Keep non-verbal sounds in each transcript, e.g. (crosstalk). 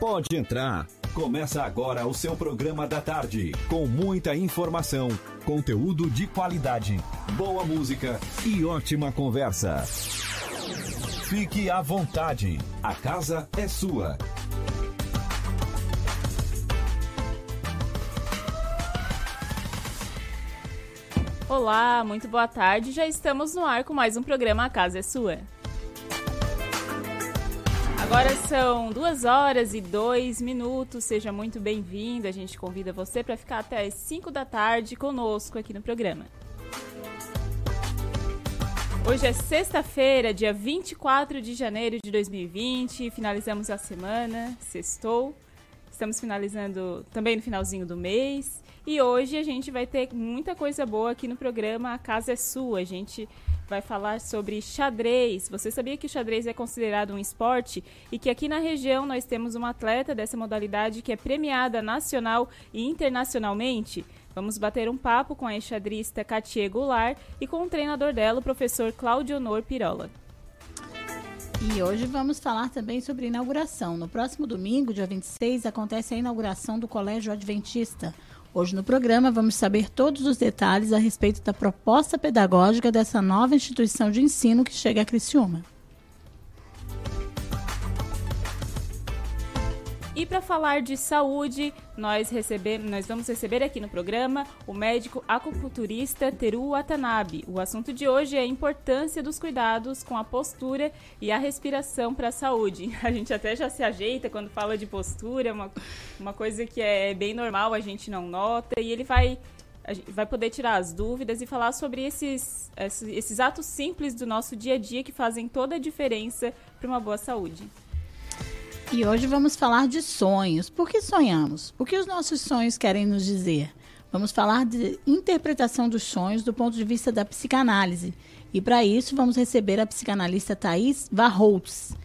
Pode entrar. Começa agora o seu programa da tarde, com muita informação, conteúdo de qualidade, boa música e ótima conversa. Fique à vontade, a casa é sua. Olá, muito boa tarde. Já estamos no ar com mais um programa A Casa é Sua. Agora são duas horas e dois minutos. Seja muito bem-vindo. A gente convida você para ficar até as 5 da tarde conosco aqui no programa. Hoje é sexta-feira, dia 24 de janeiro de 2020. Finalizamos a semana, sextou. Estamos finalizando também no finalzinho do mês. E hoje a gente vai ter muita coisa boa aqui no programa A Casa é Sua. A gente vai falar sobre xadrez. Você sabia que o xadrez é considerado um esporte e que aqui na região nós temos uma atleta dessa modalidade que é premiada nacional e internacionalmente? Vamos bater um papo com a enxadrista Katia Goulart e com o treinador dela, o professor Claudio Honor Pirola. E hoje vamos falar também sobre inauguração. No próximo domingo, dia 26, acontece a inauguração do Colégio Adventista. Hoje no programa vamos saber todos os detalhes a respeito da proposta pedagógica dessa nova instituição de ensino que chega a Criciúma. E para falar de saúde, nós, recebemos, nós vamos receber aqui no programa o médico acupunturista Teru Watanabe. O assunto de hoje é a importância dos cuidados com a postura e a respiração para a saúde. (laughs) A gente até já se ajeita quando fala de postura, uma, uma coisa que é bem normal, a gente não nota, e ele vai vai poder tirar as dúvidas e falar sobre esses, esses atos simples do nosso dia a dia que fazem toda a diferença para uma boa saúde. E hoje vamos falar de sonhos. Por que sonhamos? O que os nossos sonhos querem nos dizer? Vamos falar de interpretação dos sonhos do ponto de vista da psicanálise. E para isso vamos receber a psicanalista Thais Varholtz.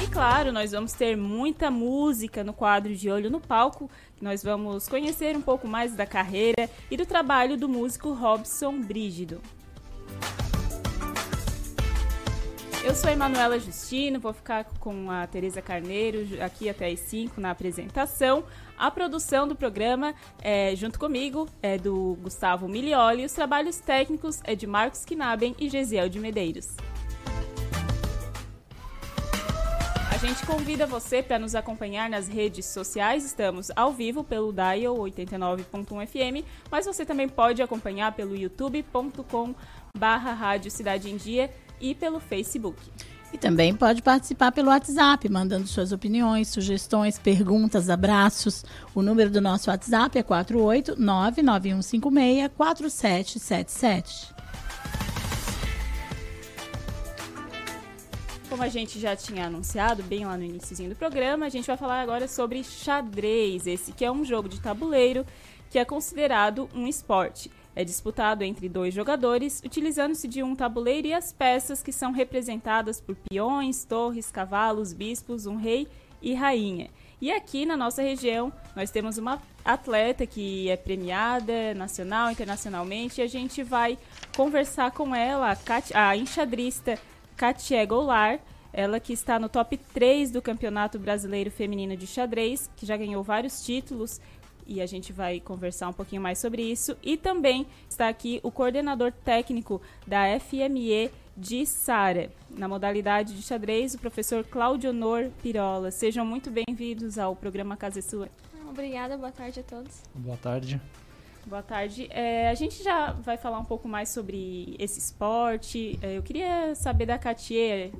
E claro, nós vamos ter muita música no quadro de Olho no Palco. Nós vamos conhecer um pouco mais da carreira e do trabalho do músico Robson Brígido. Eu sou Emanuela Justino, vou ficar com a Tereza Carneiro aqui até as 5 na apresentação. A produção do programa, é, junto comigo, é do Gustavo Milioli. Os trabalhos técnicos é de Marcos Knaben e Gesiel de Medeiros. A gente convida você para nos acompanhar nas redes sociais. Estamos ao vivo pelo Dial 89.1 FM, mas você também pode acompanhar pelo youtube.com barra Rádio Cidade em Dia e pelo Facebook. E também pode participar pelo WhatsApp, mandando suas opiniões, sugestões, perguntas, abraços. O número do nosso WhatsApp é 48991564777. Como a gente já tinha anunciado bem lá no início do programa, a gente vai falar agora sobre xadrez, esse que é um jogo de tabuleiro que é considerado um esporte. É disputado entre dois jogadores, utilizando-se de um tabuleiro e as peças que são representadas por peões, torres, cavalos, bispos, um rei e rainha. E aqui na nossa região, nós temos uma atleta que é premiada nacional, internacionalmente, e a gente vai conversar com ela, a, Kat, a enxadrista Katia Goulart, ela que está no top 3 do Campeonato Brasileiro Feminino de Xadrez, que já ganhou vários títulos, e a gente vai conversar um pouquinho mais sobre isso. E também está aqui o coordenador técnico da FME de Sara, na modalidade de xadrez, o professor Claudio Honor Pirola. Sejam muito bem-vindos ao programa Casa é Sua. Obrigada, boa tarde a todos. Boa tarde. Boa tarde. É, a gente já vai falar um pouco mais sobre esse esporte. É, eu queria saber da Katia.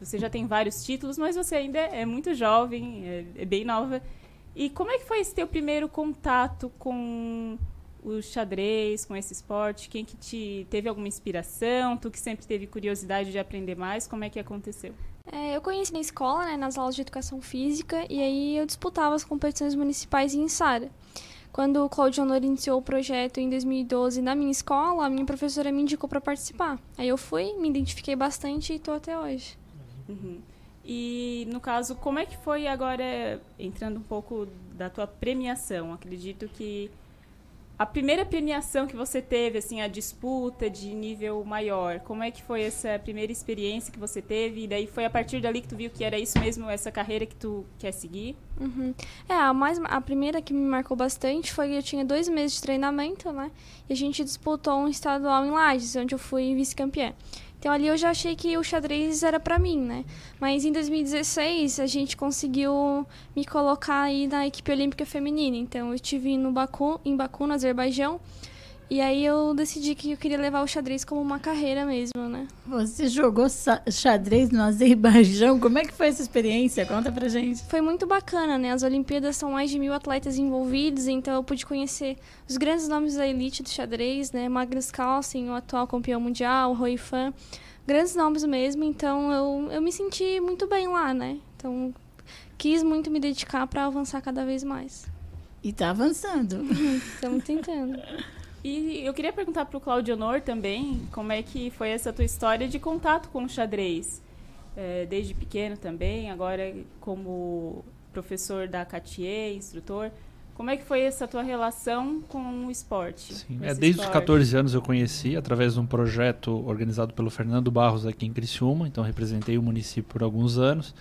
Você já tem vários títulos, mas você ainda é muito jovem, é, é bem nova. E como é que foi esse teu primeiro contato com o xadrez, com esse esporte? Quem que te teve alguma inspiração? Tu que sempre teve curiosidade de aprender mais, como é que aconteceu? É, eu conheci na escola, né, nas aulas de educação física, e aí eu disputava as competições municipais em Sara. Quando o Claudio Honor iniciou o projeto em 2012 na minha escola, a minha professora me indicou para participar. Aí eu fui, me identifiquei bastante e estou até hoje. Uhum. E no caso, como é que foi agora, entrando um pouco da tua premiação? Acredito que a primeira premiação que você teve, assim, a disputa de nível maior, como é que foi essa primeira experiência que você teve? E daí foi a partir dali que tu viu que era isso mesmo, essa carreira que tu quer seguir? Uhum. É, a, mais, a primeira que me marcou bastante foi que eu tinha dois meses de treinamento, né? E a gente disputou um estadual em Lages, onde eu fui vice-campeã. Então ali eu já achei que o xadrez era para mim, né? Mas em 2016 a gente conseguiu me colocar aí na equipe olímpica feminina. Então eu estive no Baku, em Baku, no Azerbaijão, e aí eu decidi que eu queria levar o xadrez como uma carreira mesmo, né? Você jogou xadrez no Azerbaijão? Como é que foi essa experiência? Conta pra gente. Foi muito bacana, né? As Olimpíadas são mais de mil atletas envolvidos, então eu pude conhecer os grandes nomes da elite do xadrez, né? Magnus Carlsen, o atual campeão mundial, Rui Fan. Grandes nomes mesmo, então eu, eu me senti muito bem lá, né? Então quis muito me dedicar para avançar cada vez mais. E tá avançando. Estamos tentando. (laughs) E eu queria perguntar para o Claudio Honor também como é que foi essa tua história de contato com o xadrez. É, desde pequeno também, agora como professor da Catier, instrutor. Como é que foi essa tua relação com o esporte? Sim, é, desde esporte? os 14 anos eu conheci, através de um projeto organizado pelo Fernando Barros aqui em Criciúma, então representei o município por alguns anos.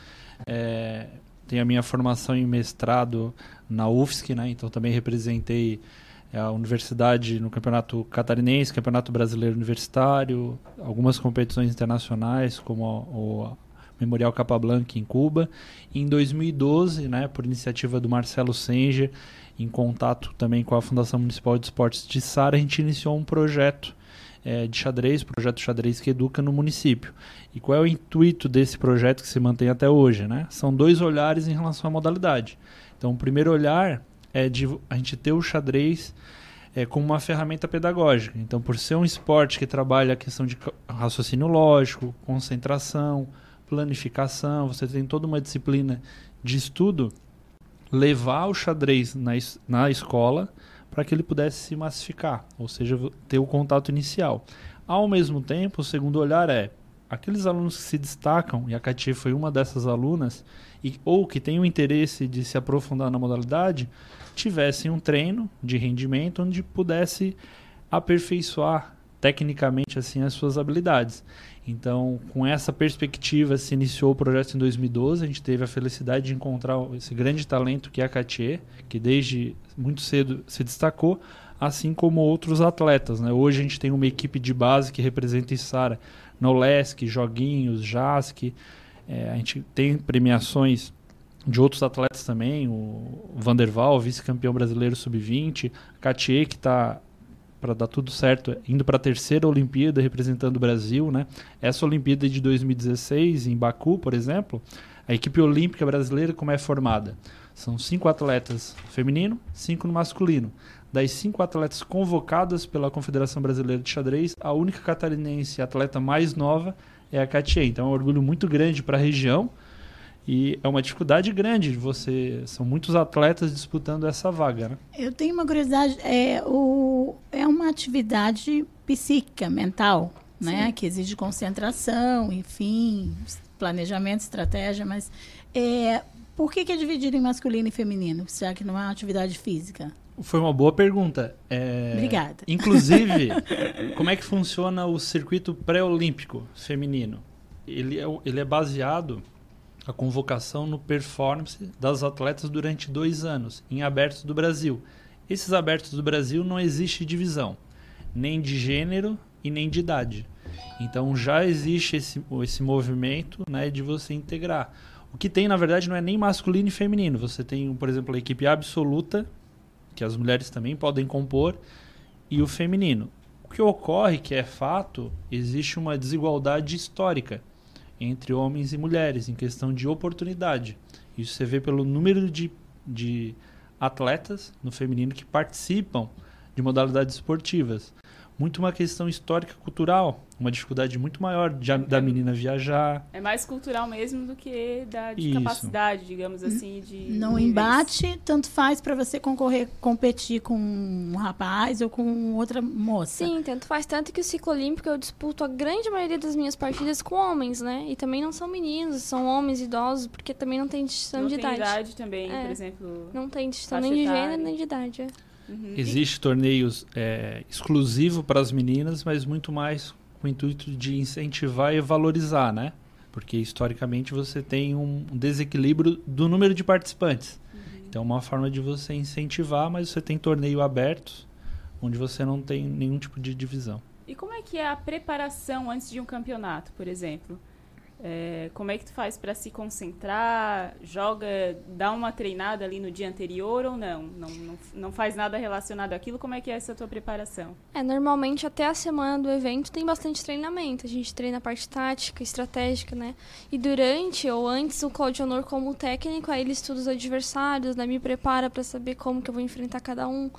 É, tenho a minha formação em mestrado na UFSC, né, então também representei a universidade no campeonato catarinense, campeonato brasileiro universitário, algumas competições internacionais, como o, o Memorial Capablanca em Cuba. E em 2012, né, por iniciativa do Marcelo Senger, em contato também com a Fundação Municipal de Esportes de Sara, a gente iniciou um projeto é, de xadrez, projeto xadrez que educa no município. E qual é o intuito desse projeto que se mantém até hoje? Né? São dois olhares em relação à modalidade. Então, o primeiro olhar é de a gente ter o xadrez é, como uma ferramenta pedagógica. Então, por ser um esporte que trabalha a questão de raciocínio lógico, concentração, planificação, você tem toda uma disciplina de estudo, levar o xadrez na, na escola para que ele pudesse se massificar, ou seja, ter o contato inicial. Ao mesmo tempo, o segundo olhar é aqueles alunos que se destacam, e a Katia foi uma dessas alunas, e, ou que o interesse de se aprofundar na modalidade, tivessem um treino de rendimento onde pudesse aperfeiçoar tecnicamente assim as suas habilidades. Então, com essa perspectiva se iniciou o projeto em 2012. A gente teve a felicidade de encontrar esse grande talento que é a Katia, que desde muito cedo se destacou, assim como outros atletas. Né? Hoje a gente tem uma equipe de base que representa Isara, Nolesk, Joguinhos, Jask. É, a gente tem premiações de outros atletas também, o Vanderval, vice-campeão brasileiro sub-20, Katie, que está para dar tudo certo, indo para a terceira Olimpíada representando o Brasil, né? Essa Olimpíada de 2016 em Baku, por exemplo, a equipe olímpica brasileira como é formada? São cinco atletas feminino, cinco no masculino. Das cinco atletas convocadas pela Confederação Brasileira de Xadrez, a única catarinense atleta mais nova é a Katia. Então é um orgulho muito grande para a região e é uma dificuldade grande. Você são muitos atletas disputando essa vaga, né? Eu tenho uma curiosidade. É, o, é uma atividade psíquica, mental, né? Que exige concentração, enfim, planejamento, estratégia. Mas é, por que, que é dividido em masculino e feminino, já que não é uma atividade física? Foi uma boa pergunta. É... Obrigada. Inclusive, (laughs) como é que funciona o circuito pré-olímpico feminino? Ele é, ele é baseado a convocação no performance das atletas durante dois anos, em abertos do Brasil. Esses abertos do Brasil não existe divisão, nem de gênero e nem de idade. Então já existe esse, esse movimento né, de você integrar. O que tem, na verdade, não é nem masculino e feminino. Você tem, por exemplo, a equipe absoluta, que as mulheres também podem compor, e o feminino. O que ocorre, que é fato, existe uma desigualdade histórica entre homens e mulheres em questão de oportunidade. Isso você vê pelo número de, de atletas no feminino que participam de modalidades esportivas muito uma questão histórica cultural, uma dificuldade muito maior de, da menina viajar. É mais cultural mesmo do que da de capacidade, digamos assim, de não níveis. embate, tanto faz para você concorrer, competir com um rapaz ou com outra moça. Sim, tanto faz tanto que o ciclo olímpico eu disputo a grande maioria das minhas partidas com homens, né? E também não são meninos, são homens idosos, porque também não tem distinção não de tem idade. idade também, é. por exemplo. Não tem distinção nem de gênero nem de idade. É. Uhum. Existe torneios é, exclusivo para as meninas, mas muito mais com o intuito de incentivar e valorizar, né? Porque historicamente você tem um desequilíbrio do número de participantes. Uhum. Então, é uma forma de você incentivar, mas você tem torneio abertos, onde você não tem nenhum tipo de divisão. E como é que é a preparação antes de um campeonato, por exemplo? É, como é que tu faz para se concentrar? Joga, dá uma treinada ali no dia anterior ou não? não? Não, não faz nada relacionado àquilo? Como é que é essa tua preparação? É, normalmente até a semana do evento tem bastante treinamento. A gente treina a parte tática, estratégica, né? E durante ou antes o Claudio Honor como técnico, aí ele estuda os adversários, né? Me prepara para saber como que eu vou enfrentar cada um.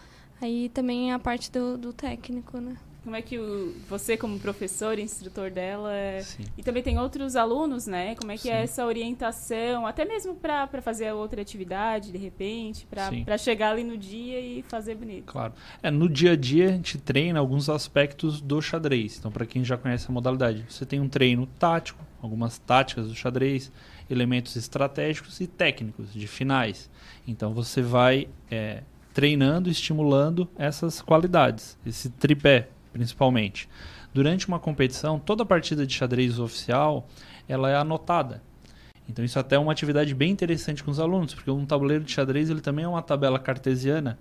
Aí também é a parte do, do técnico, né? Como é que o, você, como professor, instrutor dela, é- Sim. e também tem outros alunos, né? Como é que é Sim. essa orientação, até mesmo para fazer outra atividade, de repente, para chegar ali no dia e fazer bonito? Claro. É, no dia a dia a gente treina alguns aspectos do xadrez. Então, para quem já conhece a modalidade, você tem um treino tático, algumas táticas do xadrez, elementos estratégicos e técnicos de finais. Então, você vai é, treinando, estimulando essas qualidades, esse tripé, principalmente. Durante uma competição, toda partida de xadrez oficial ela é anotada. Então isso até é uma atividade bem interessante com os alunos, porque um tabuleiro de xadrez ele também é uma tabela cartesiana,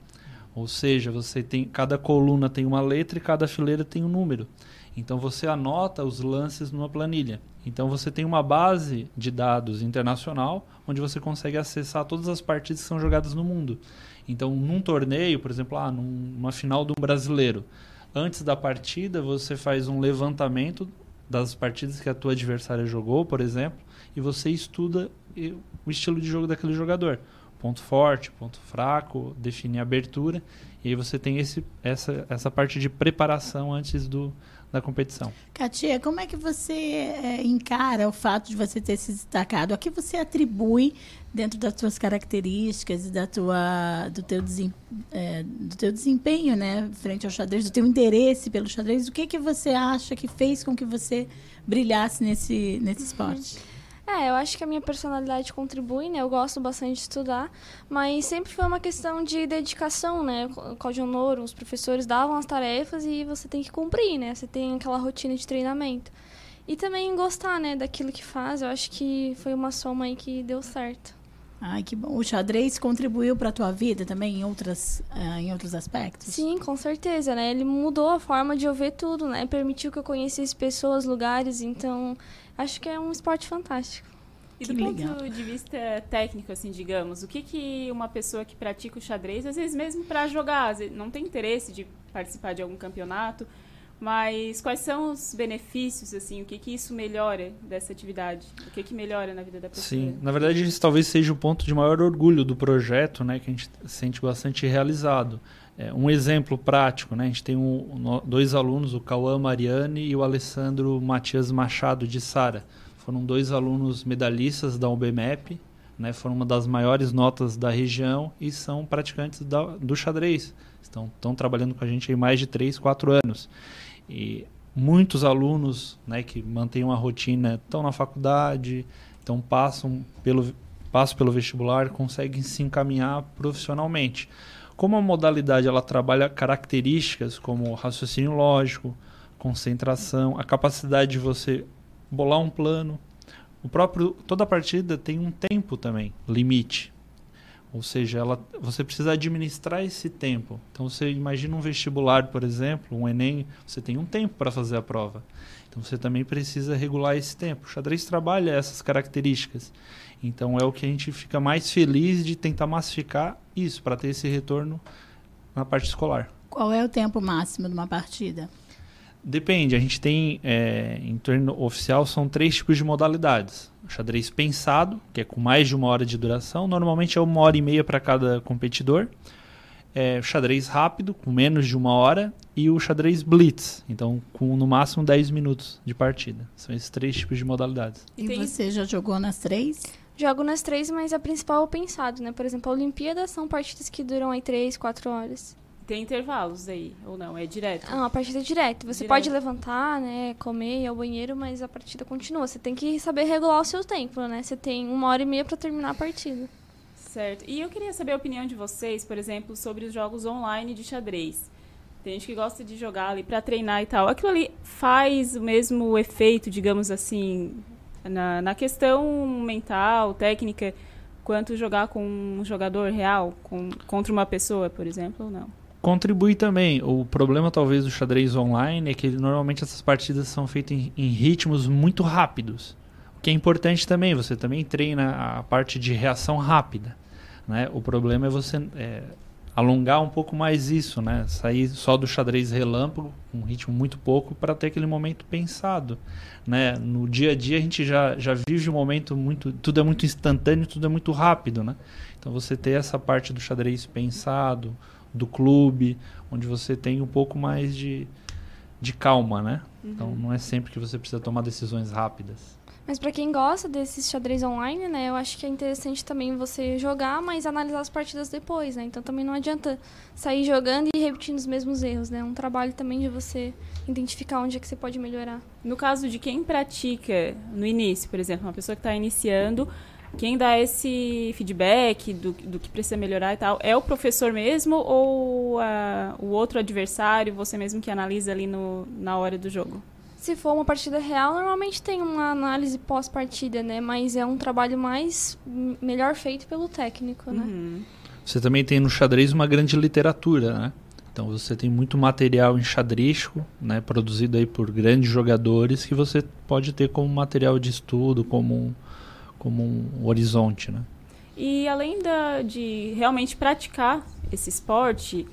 ou seja, você tem cada coluna tem uma letra e cada fileira tem um número. Então você anota os lances numa planilha. Então você tem uma base de dados internacional onde você consegue acessar todas as partidas que são jogadas no mundo. Então num torneio, por exemplo, ah, num- numa final do brasileiro, antes da partida você faz um levantamento das partidas que a tua adversária jogou, por exemplo, e você estuda o estilo de jogo daquele jogador. Ponto forte, ponto fraco, define abertura. E aí você tem esse, essa, essa parte de preparação antes do, da competição. Katia, como é que você é, encara o fato de você ter se destacado? A que você atribui dentro das suas características e da tua, do, teu desem, é, do teu desempenho né, frente ao xadrez, do teu interesse pelo xadrez? O que, que você acha que fez com que você brilhasse nesse, nesse esporte? É, eu acho que a minha personalidade contribui, né? Eu gosto bastante de estudar, mas sempre foi uma questão de dedicação, né? O Cláudio Honor, os professores davam as tarefas e você tem que cumprir, né? Você tem aquela rotina de treinamento. E também gostar, né, daquilo que faz. Eu acho que foi uma soma aí que deu certo. Ai, que bom. O xadrez contribuiu para a tua vida também em, outras, ah, em outros aspectos? Sim, com certeza, né? Ele mudou a forma de eu ver tudo, né? Permitiu que eu conhecesse pessoas, lugares, então acho que é um esporte fantástico. E Que do ponto legal. de vista técnico, assim, digamos, o que, que uma pessoa que pratica o xadrez, às vezes mesmo para jogar, às vezes não tem interesse de participar de algum campeonato, mas quais são os benefícios, assim, o que, que isso melhora dessa atividade? O que, que melhora na vida da pessoa? Sim, na verdade esse talvez seja o ponto de maior orgulho do projeto, né, que a gente sente bastante realizado. É, um exemplo prático, né, a gente tem um- dois alunos, o Cauã Mariani e o Alessandro Matias Machado de Sara. Foram dois alunos medalhistas da UBMEP, né, foram uma das maiores notas da região e são praticantes da- do xadrez. Estão, estão trabalhando com a gente há mais de 3, 4 anos. E muitos alunos né, que mantêm uma rotina, estão na faculdade, então passam pelo, passam pelo vestibular, conseguem se encaminhar profissionalmente. Como a modalidade ela trabalha características como raciocínio lógico, concentração, a capacidade de você bolar um plano, o próprio toda partida tem um tempo também, limite. Ou seja, ela, você precisa administrar esse tempo. Então você imagina um vestibular, por exemplo, um Enem, você tem um tempo para fazer a prova. Então você também precisa regular esse tempo. O xadrez trabalha essas características. Então é o que a gente fica mais feliz de tentar massificar isso, para ter esse retorno na parte escolar. Qual é o tempo máximo de uma partida? Depende, a gente tem é, em torno oficial são três tipos de modalidades. O xadrez pensado, que é com mais de uma hora de duração, normalmente é uma hora e meia para cada competidor. É, o xadrez rápido, com menos de uma hora, e o xadrez blitz, então com no máximo 10 minutos de partida. São esses três tipos de modalidades. E Tem- você já jogou nas três? Jogo nas três, mas a principal é o pensado, né? Por exemplo, a Olimpíada são partidas que duram aí três, quatro horas. Tem intervalos aí, ou não? É direto? Ah, a partida é direto. Você Direto. pode levantar, né, comer, ir ao banheiro, mas a partida continua. Você tem que saber regular o seu tempo, né? Você tem uma hora e meia pra terminar a partida. Certo. E eu queria saber a opinião de vocês, por exemplo, sobre os jogos online de xadrez. Tem gente que gosta de jogar ali para treinar e tal. Aquilo ali faz o mesmo efeito, digamos assim, na, na questão mental, técnica, quanto jogar com um jogador real, com, contra uma pessoa, por exemplo, ou não? Contribui também. O problema, talvez, do xadrez online é que normalmente essas partidas são feitas em, em ritmos muito rápidos. O que é importante também, você também treina a parte de reação rápida. Né? O problema é você é, alongar um pouco mais isso, né? Sair só do xadrez relâmpago, um ritmo muito pouco, para ter aquele momento pensado, né? No dia a dia a gente já, já vive um momento muito, tudo é muito instantâneo, tudo é muito rápido, né? Então você ter essa parte do xadrez pensado, do clube, onde você tem um pouco mais de, de calma, né? Então, uhum. Então não é sempre que você precisa tomar decisões rápidas. Mas para quem gosta desses xadrez online, né, eu acho que é interessante também você jogar, mas analisar as partidas depois, né? Então também não adianta sair jogando e repetindo os mesmos erros, né? É um trabalho também de você identificar onde é que você pode melhorar. No caso de quem pratica no início, por exemplo, uma pessoa que está iniciando, quem dá esse feedback do, do que precisa melhorar e tal, é o professor mesmo ou o outro adversário, você mesmo que analisa ali no, na hora do jogo? Se for uma partida real, normalmente tem uma análise pós-partida, né? Mas é um trabalho mais melhor feito pelo técnico, né? Uhum. Você também tem no xadrez uma grande literatura, né? Então você tem muito material enxadrístico, né, produzido aí por grandes jogadores que você pode ter como material de estudo, como um, como um horizonte, né? E além da, de realmente praticar esse esporte,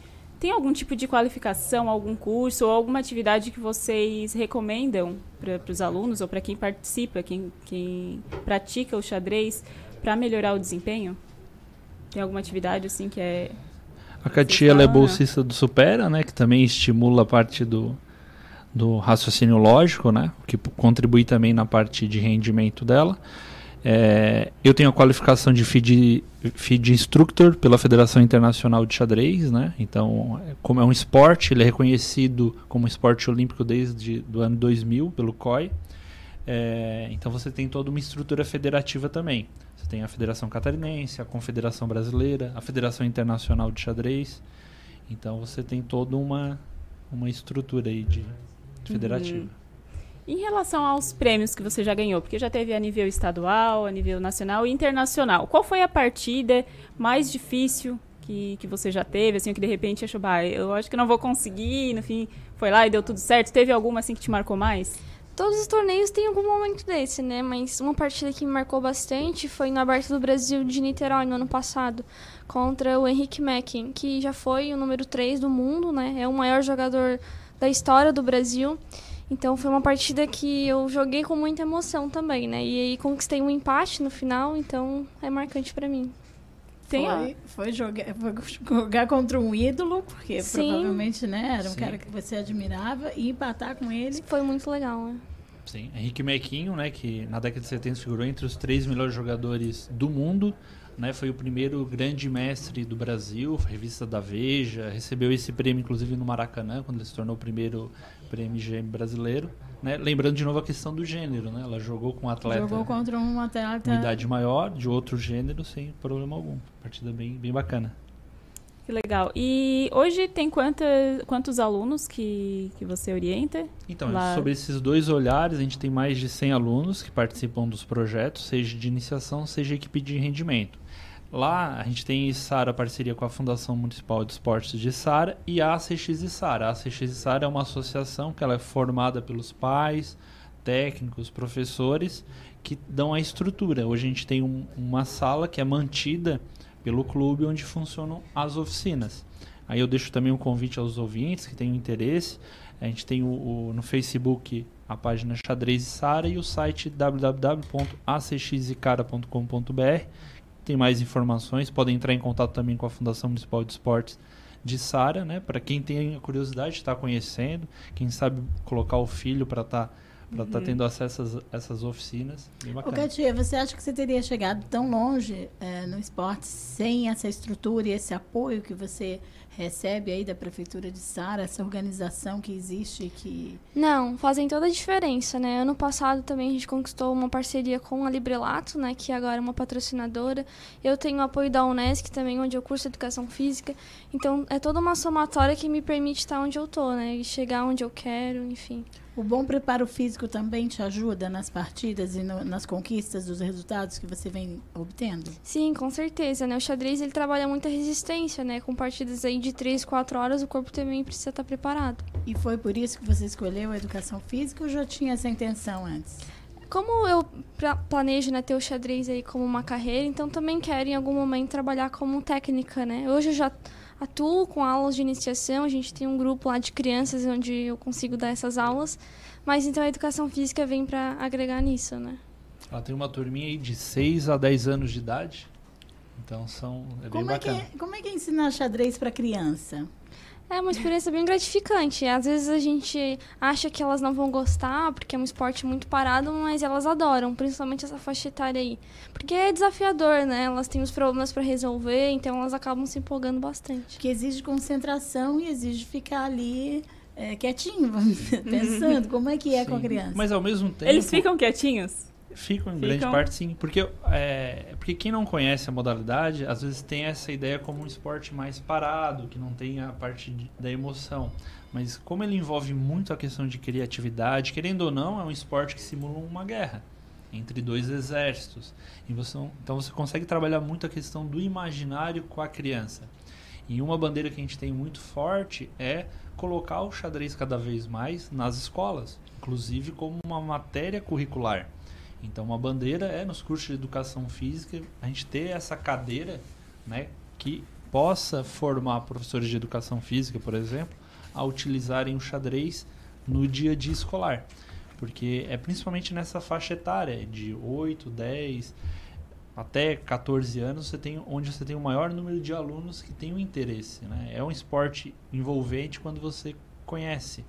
tem algum tipo de qualificação, algum curso ou alguma atividade que vocês recomendam para os alunos ou para quem participa, quem, quem pratica o xadrez, para melhorar o desempenho? Tem alguma atividade assim que é. A Katia é bolsista do Supera, né? Que também estimula a parte do, do raciocínio lógico, né? Que contribui também na parte de rendimento dela. É, eu tenho a qualificação de FIDE, FIDE Instructor pela Federação Internacional de Xadrez, né? Então, como é um esporte, ele é reconhecido como esporte olímpico desde o ano 2000 pelo COI. É, então, você tem toda uma estrutura federativa também. Você tem a Federação Catarinense, a Confederação Brasileira, a Federação Internacional de Xadrez. Então, você tem toda uma, uma estrutura aí de, de federativa. Uhum. Em relação aos prêmios que você já ganhou, porque já teve a nível estadual, a nível nacional e internacional, qual foi a partida mais difícil que, que você já teve, assim, que de repente achou, bah, eu acho que não vou conseguir, no fim foi lá e deu tudo certo? Teve alguma assim que te marcou mais? Todos os torneios têm algum momento desse, né? Mas uma partida que me marcou bastante foi no Aberto do Brasil de Niterói no ano passado, contra o Henrique Mackin, que já foi o número 3 do mundo, né? É o maior jogador da história do Brasil. Então foi uma partida que eu joguei com muita emoção também, né? E aí conquistei um empate no final, então é marcante para mim. Tem foi, foi, jogar, foi jogar contra um ídolo, porque Sim. provavelmente né, era um Sim. cara que você admirava, e empatar com ele. Foi muito legal, né? Sim, Henrique Mequinho, né, que na década de 70 figurou entre os três melhores jogadores do mundo, né, foi o primeiro grande mestre do Brasil, revista da Veja, recebeu esse prêmio inclusive no Maracanã, quando ele se tornou o primeiro GM brasileiro. Né? Lembrando de novo a questão do gênero, né? Ela jogou com um atleta. Jogou contra um atleta. Com idade maior, de outro gênero, sem problema algum. Partida bem, bem bacana. Que legal. E hoje tem quanta, quantos alunos que, que você orienta? Então, lá? sobre esses dois olhares, a gente tem mais de 100 alunos que participam dos projetos, seja de iniciação, seja equipe de rendimento. Lá a gente tem Sara parceria com a Fundação Municipal de Esportes de Sara e a ACX e Sara. A ACX e Sara é uma associação que ela é formada pelos pais, técnicos, professores que dão a estrutura. Hoje a gente tem um, uma sala que é mantida pelo clube onde funcionam as oficinas. Aí eu deixo também um convite aos ouvintes que tenham interesse. A gente tem o, o no Facebook a página Xadrez e Sara e o site www.acxicara.com.br tem mais informações, podem entrar em contato também com a Fundação Municipal de Esportes de Sara, né? Para quem tem a curiosidade de estar tá conhecendo, quem sabe colocar o filho para estar tá para estar tá tendo acesso a essas, essas oficinas. Ô, Katia, você acha que você teria chegado tão longe é, no esporte sem essa estrutura e esse apoio que você recebe aí da Prefeitura de Sara, essa organização que existe que... Não, fazem toda a diferença, né? Ano passado também a gente conquistou uma parceria com a Librelato, né? Que agora é uma patrocinadora. Eu tenho o apoio da Unesc também, onde eu curso Educação Física. Então, é toda uma somatória que me permite estar onde eu tô, né? E chegar onde eu quero, enfim. O bom preparo físico também te ajuda nas partidas e no, nas conquistas dos resultados que você vem obtendo? Sim, com certeza, né? O xadrez ele trabalha muita resistência, né? Com partidas aí de 3, 4 horas, o corpo também precisa estar preparado. E foi por isso que você escolheu a educação física ou já tinha essa intenção antes? Como eu planejo né, ter o xadrez aí como uma carreira, então também quero em algum momento trabalhar como técnica, né? Hoje eu já atuo com aulas de iniciação, a gente tem um grupo lá de crianças onde eu consigo dar essas aulas, mas então a educação física vem para agregar nisso, né? Ela tem uma turminha aí de 6 a 10 anos de idade, então são é como bem é bacana. Que, como é que é ensinar xadrez para criança? É uma experiência bem gratificante. Às vezes a gente acha que elas não vão gostar, porque é um esporte muito parado, mas elas adoram, principalmente essa faixa etária aí. Porque é desafiador, né? Elas têm os problemas para resolver, então elas acabam se empolgando bastante. Que exige concentração e exige ficar ali é, quietinho, (laughs) pensando (laughs) como é que é Sim, com a criança. Mas ao mesmo tempo. Eles ficam quietinhos? Ficam em Ficam. grande parte sim, porque, é, porque quem não conhece a modalidade, às vezes tem essa ideia como um esporte mais parado, que não tem a parte de, da emoção. Mas como ele envolve muito a questão de criatividade, querendo ou não, é um esporte que simula uma guerra entre dois exércitos. E você, então você consegue trabalhar muito a questão do imaginário com a criança. E uma bandeira que a gente tem muito forte é colocar o xadrez cada vez mais nas escolas, inclusive como uma matéria curricular. Então, uma bandeira é nos cursos de educação física a gente ter essa cadeira, né, que possa formar professores de educação física, por exemplo, a utilizarem o xadrez no dia a dia escolar. Porque é principalmente nessa faixa etária, de 8, 10 até 14 anos, você tem, onde você tem o maior número de alunos que tem o interesse. Né? É um esporte envolvente quando você conhece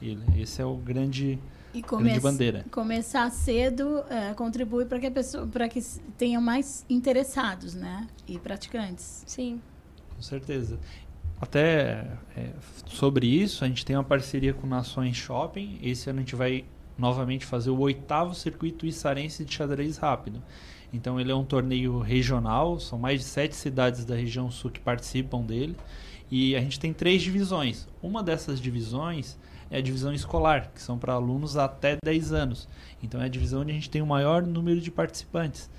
ele. Esse é o grande e come bandeira. começar cedo é, contribui para que a pessoa para que tenham mais interessados né e praticantes. Sim. Com certeza. Até é, sobre isso a gente tem uma parceria com Nações Shopping. Esse ano a gente vai novamente fazer o oitavo circuito issarense de xadrez rápido. Então ele é um torneio regional. São mais de sete cidades da região sul que participam dele. E a gente tem três divisões. Uma dessas divisões é a divisão escolar, que são para alunos até 10 anos. Então é a divisão onde a gente tem o maior número de participantes.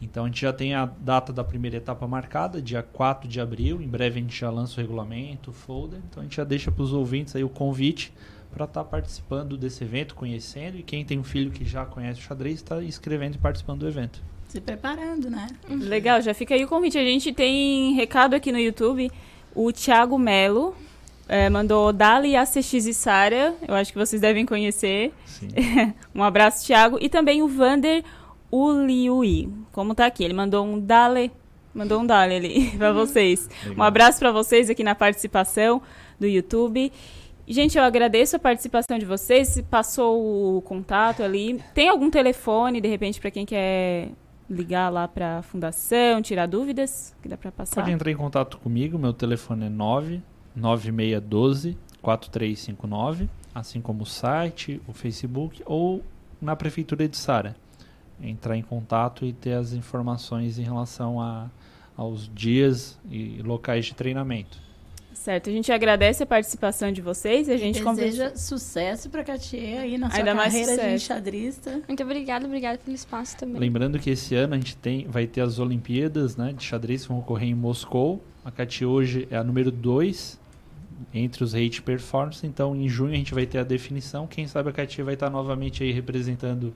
Então a gente já tem a data da primeira etapa marcada, dia 4 de abril. Em breve a gente já lança o regulamento, o folder. Então a gente já deixa para os ouvintes aí o convite para estar tá participando desse evento, conhecendo. E quem tem um filho que já conhece o xadrez está inscrevendo e participando do evento. Se preparando, né? Legal, já fica aí o convite. A gente tem recado aqui no YouTube. O Thiago Melo é, mandou Dali ACX e Sara, eu acho que vocês devem conhecer. (laughs) um abraço, Thiago. E também o Vander Uliui, como tá aqui. Ele mandou um Dale, mandou um Dale ali (laughs) para vocês. Legal. Um abraço para vocês aqui na participação do YouTube. Gente, eu agradeço a participação de vocês. Passou o contato ali. Tem algum telefone, de repente, para quem quer ligar lá para a fundação, tirar dúvidas? Que dá para passar? Pode entrar em contato comigo. Meu telefone é 9 9612 4359, assim como o site, o Facebook ou na prefeitura de Sara. Entrar em contato e ter as informações em relação a, aos dias e locais de treinamento. Certo, a gente agradece a participação de vocês e a gente deseja conversa... sucesso para a Katia aí na sua Ainda carreira de enxadrista. Muito obrigada, obrigada pelo espaço também. Lembrando que esse ano a gente tem, vai ter as Olimpíadas né, de xadrez que vão ocorrer em Moscou. A Katia hoje é a número 2 entre os hate performance. Então, em junho a gente vai ter a definição. Quem sabe a Katia vai estar novamente aí representando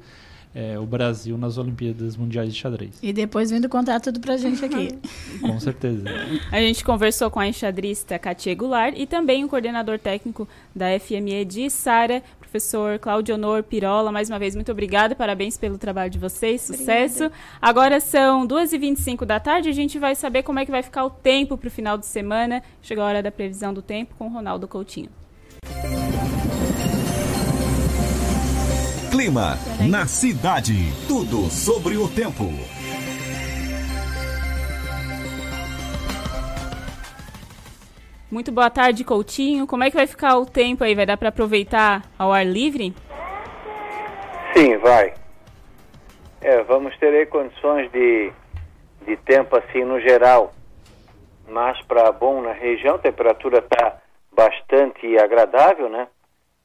é, o Brasil nas Olimpíadas Mundiais de Xadrez. E depois vindo contar tudo pra gente aqui. (laughs) com certeza. A gente conversou com a enxadrista Katia Goulart e também o coordenador técnico da FME de Sara, professor Claudio Honor Pirola. Mais uma vez, muito obrigada, parabéns pelo trabalho de vocês, sucesso. Obrigada. Agora são 2h25 da tarde, a gente vai saber como é que vai ficar o tempo para o final de semana. Chegou a hora da previsão do tempo com Ronaldo Coutinho. Clima na cidade. Tudo sobre o tempo. Muito boa tarde, Coutinho. Como é que vai ficar o tempo aí? Vai dar para aproveitar ao ar livre? Sim, vai. É, vamos ter aí condições de, de tempo assim no geral, mas para bom na região, a temperatura está bastante agradável, né?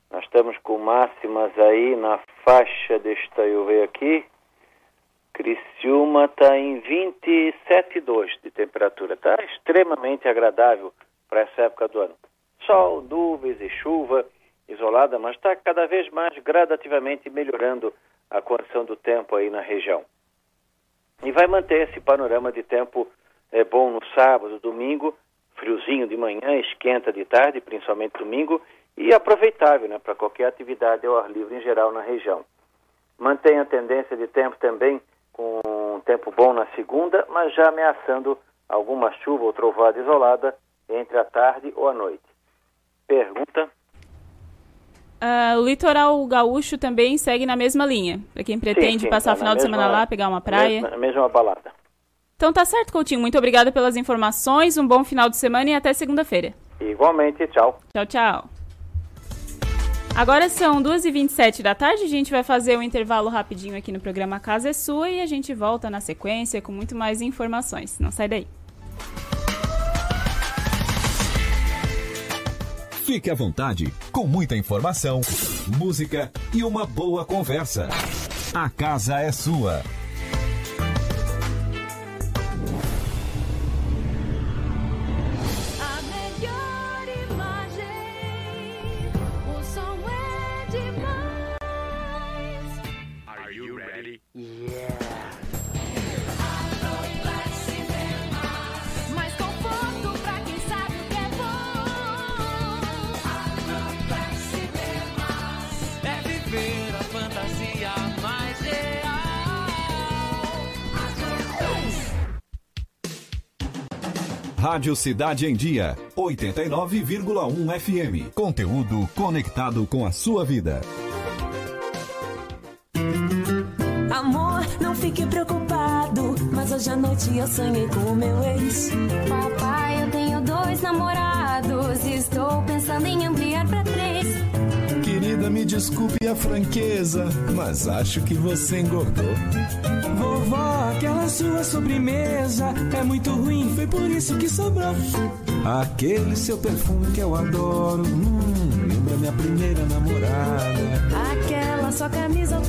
Nós estamos com máximas aí na faixa, deixa eu ver aqui, Criciúma está em 27,2 de temperatura, está extremamente agradável para essa época do ano. Sol, nuvens e chuva isolada, mas está cada vez mais gradativamente melhorando a condição do tempo aí na região. E vai manter esse panorama de tempo é, bom no sábado, domingo, friozinho de manhã, esquenta de tarde, principalmente domingo, e aproveitável né, para qualquer atividade ao ar livre em geral na região. Mantém a tendência de tempo também com um tempo bom na segunda, mas já ameaçando alguma chuva ou trovada isolada entre a tarde ou a noite. Pergunta? Uh, o litoral gaúcho também segue na mesma linha, para quem pretende sim, sim, passar tá o final de semana lá, pegar uma praia. Mesma, mesma balada. Então tá certo, Coutinho. Muito obrigada pelas informações, um bom final de semana e até segunda-feira. Igualmente, tchau. Tchau, tchau. Agora são 2h27 da tarde, a gente vai fazer um intervalo rapidinho aqui no programa Casa é Sua e a gente volta na sequência com muito mais informações. Não sai daí. Fique à vontade, com muita informação, música e uma boa conversa. A casa é sua. Rádio Cidade em Dia, 89,1 FM. Conteúdo conectado com a sua vida. Amor, não fique preocupado, mas hoje à noite eu sonhei com o meu ex. Papai, eu tenho dois namorados e estou pensando em ampliar para me desculpe a franqueza, mas acho que você engordou. Vovó, aquela sua sobremesa é muito ruim, foi por isso que sobrou. Aquele seu perfume que eu adoro, hum,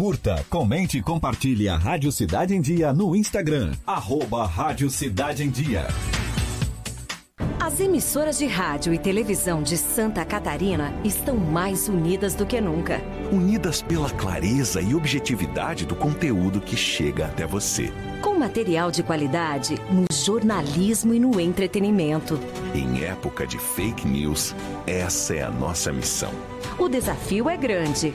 Curta, comente e compartilhe a Rádio Cidade em Dia no Instagram. Arroba Rádio Cidade em Dia. As emissoras de rádio e televisão de Santa Catarina estão mais unidas do que nunca. Unidas pela clareza e objetividade do conteúdo que chega até você. Com material de qualidade no jornalismo e no entretenimento. Em época de fake news, essa é a nossa missão. O desafio é grande.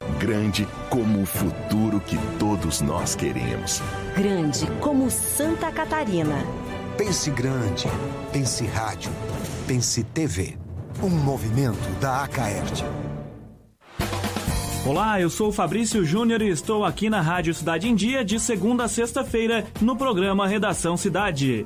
Grande como o futuro que todos nós queremos. Grande como Santa Catarina. Pense grande. Pense rádio. Pense TV. Um movimento da Acaerte. Olá, eu sou o Fabrício Júnior e estou aqui na Rádio Cidade em Dia de segunda a sexta-feira no programa Redação Cidade.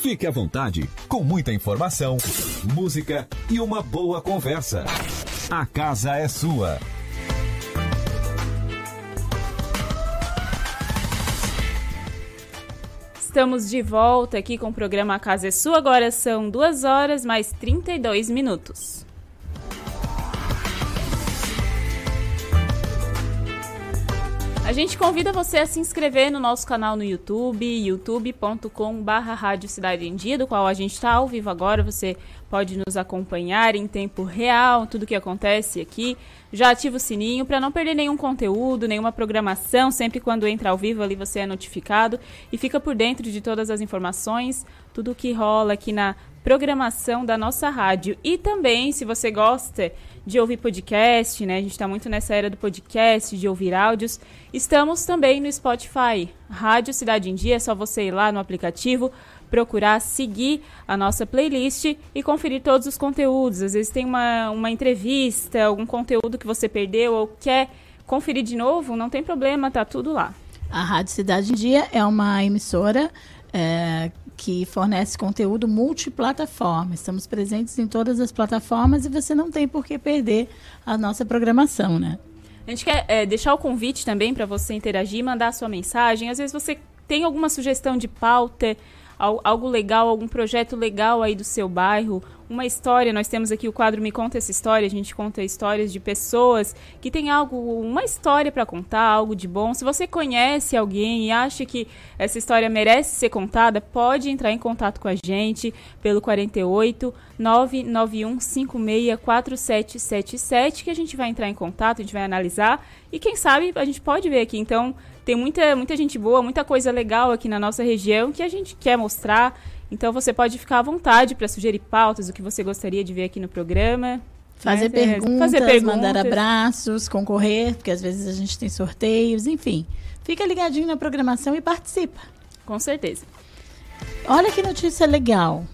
Fique à vontade, com muita informação, música e uma boa conversa. A casa é sua. Estamos de volta aqui com o programa A Casa é Sua. Agora são 2 horas mais 32 minutos. A gente convida você a se inscrever no nosso canal no YouTube, youtube.com.br Rádio Cidade em Dia, do qual a gente está ao vivo agora. Você pode nos acompanhar em tempo real, tudo que acontece aqui. Já ativa o sininho para não perder nenhum conteúdo, nenhuma programação. Sempre quando entra ao vivo ali você é notificado e fica por dentro de todas as informações, tudo que rola aqui na programação da nossa rádio. E também, se você gosta de ouvir podcast, né? A gente está muito nessa era do podcast, de ouvir áudios. Estamos também no Spotify, Rádio Cidade em Dia. É só você ir lá no aplicativo, procurar seguir a nossa playlist e conferir todos os conteúdos. Às vezes tem uma, uma entrevista, algum conteúdo que você perdeu ou quer conferir de novo, não tem problema, tá tudo lá. A Rádio Cidade em Dia é uma emissora é, que fornece conteúdo multiplataforma. Estamos presentes em todas as plataformas e você não tem por que perder a nossa programação, né? A gente quer é, deixar o convite também para você interagir, mandar a sua mensagem. Às vezes você tem alguma sugestão de pauta, algo legal, algum projeto legal aí do seu bairro, uma história. Nós temos aqui o quadro Me Conta essa História. A gente conta histórias de pessoas que têm algo, uma história para contar, algo de bom. Se você conhece alguém e acha que essa história merece ser contada, pode entrar em contato com a gente pelo 48 991 4777 que a gente vai entrar em contato, a gente vai analisar e quem sabe a gente pode ver aqui. Então, tem muita, muita gente boa, muita coisa legal aqui na nossa região que a gente quer mostrar então você pode ficar à vontade para sugerir pautas, o que você gostaria de ver aqui no programa. Fazer, né? perguntas, fazer perguntas, mandar abraços, concorrer, porque às vezes a gente tem sorteios, enfim. Fica ligadinho na programação e participa. Com certeza. Olha que notícia legal.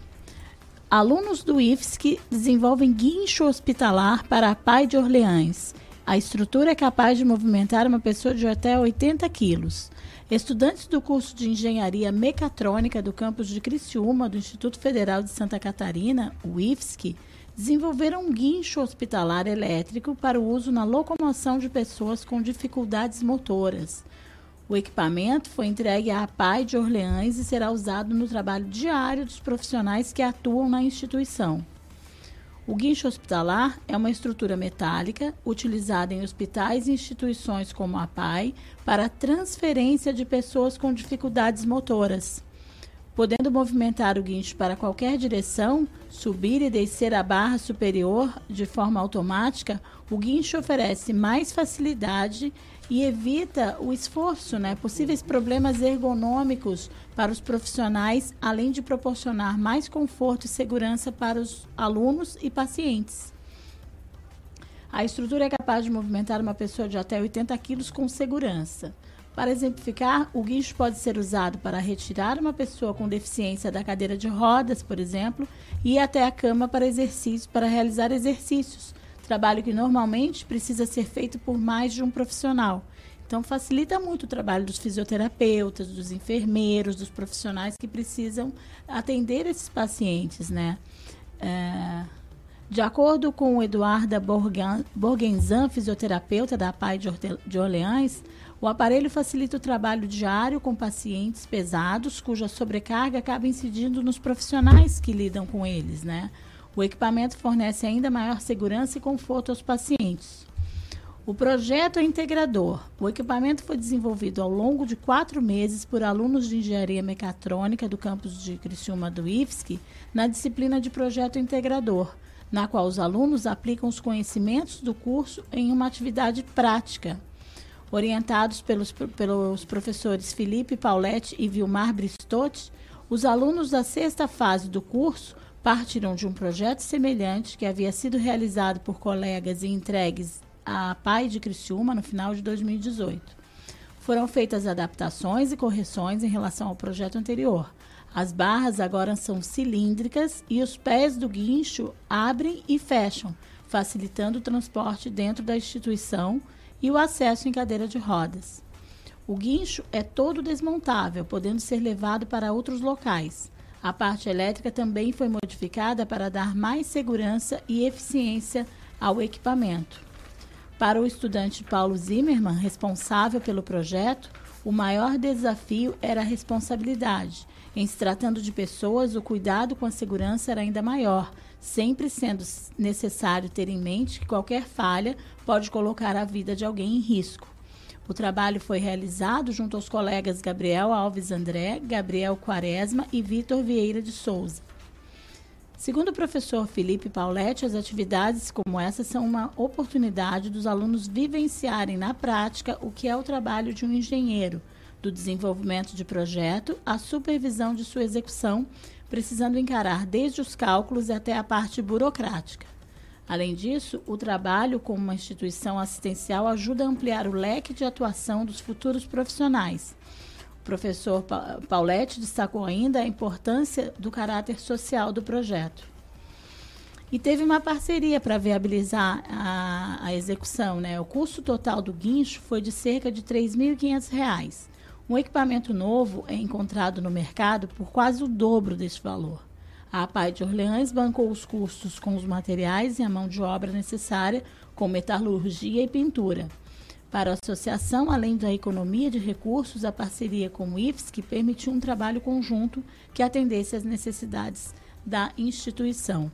Alunos do IFSC desenvolvem guincho hospitalar para a Pai de Orleans. A estrutura é capaz de movimentar uma pessoa de até 80 quilos. Estudantes do curso de Engenharia Mecatrônica do campus de Criciúma, do Instituto Federal de Santa Catarina, o IFSC, desenvolveram um guincho hospitalar elétrico para o uso na locomoção de pessoas com dificuldades motoras. O equipamento foi entregue à PAI de Orleans e será usado no trabalho diário dos profissionais que atuam na instituição. O guincho hospitalar é uma estrutura metálica utilizada em hospitais e instituições como a PAI para transferência de pessoas com dificuldades motoras. Podendo movimentar o guincho para qualquer direção, subir e descer a barra superior de forma automática, o guincho oferece mais facilidade e evita o esforço, né? Possíveis problemas ergonômicos para os profissionais, além de proporcionar mais conforto e segurança para os alunos e pacientes. A estrutura é capaz de movimentar uma pessoa de até 80 quilos com segurança. Para exemplificar, o guincho pode ser usado para retirar uma pessoa com deficiência da cadeira de rodas, por exemplo, e até a cama para exercícios, para realizar exercícios, trabalho que normalmente precisa ser feito por mais de um profissional. Então, facilita muito o trabalho dos fisioterapeutas, dos enfermeiros, dos profissionais que precisam atender esses pacientes, né? É, De acordo com Eduarda Borgenzan, fisioterapeuta da PAI de Orleans, o aparelho facilita o trabalho diário com pacientes pesados, cuja sobrecarga acaba incidindo nos profissionais que lidam com eles, né? O equipamento fornece ainda maior segurança e conforto aos pacientes. O projeto é integrador. O equipamento foi desenvolvido ao longo de quatro meses por alunos de engenharia mecatrônica do campus de Criciúma do IFSC na disciplina de projeto integrador na qual os alunos aplicam os conhecimentos do curso em uma atividade prática. Orientados pelos, pelos professores Felipe Pauletti e Vilmar Bristotti, os alunos da sexta fase do curso partiram de um projeto semelhante que havia sido realizado por colegas e entregues à PAI de Criciúma no final de 2018. Foram feitas adaptações e correções em relação ao projeto anterior, as barras agora são cilíndricas e os pés do guincho abrem e fecham, facilitando o transporte dentro da instituição e o acesso em cadeira de rodas. O guincho é todo desmontável, podendo ser levado para outros locais. A parte elétrica também foi modificada para dar mais segurança e eficiência ao equipamento. Para o estudante Paulo Zimmermann, responsável pelo projeto, o maior desafio era a responsabilidade em se tratando de pessoas, o cuidado com a segurança era ainda maior, sempre sendo necessário ter em mente que qualquer falha pode colocar a vida de alguém em risco. O trabalho foi realizado junto aos colegas Gabriel Alves André, Gabriel Quaresma e Vitor Vieira de Souza. Segundo o professor Felipe Pauletti, as atividades como essa são uma oportunidade dos alunos vivenciarem na prática o que é o trabalho de um engenheiro – do desenvolvimento de projeto à supervisão de sua execução, precisando encarar desde os cálculos até a parte burocrática. Além disso, o trabalho como uma instituição assistencial ajuda a ampliar o leque de atuação dos futuros profissionais. O professor Pauletti destacou ainda a importância do caráter social do projeto. E teve uma parceria para viabilizar a, a, execução. Né? O custo total do guincho foi de cerca de R$ 3.500. Um equipamento novo é encontrado no mercado por quase o dobro deste valor. A APAI de Orleans bancou os custos com os materiais e a mão de obra necessária, com metalurgia e pintura. Para a associação, além da economia de recursos, a parceria com o IFSC permitiu um trabalho conjunto que atendesse às necessidades da instituição.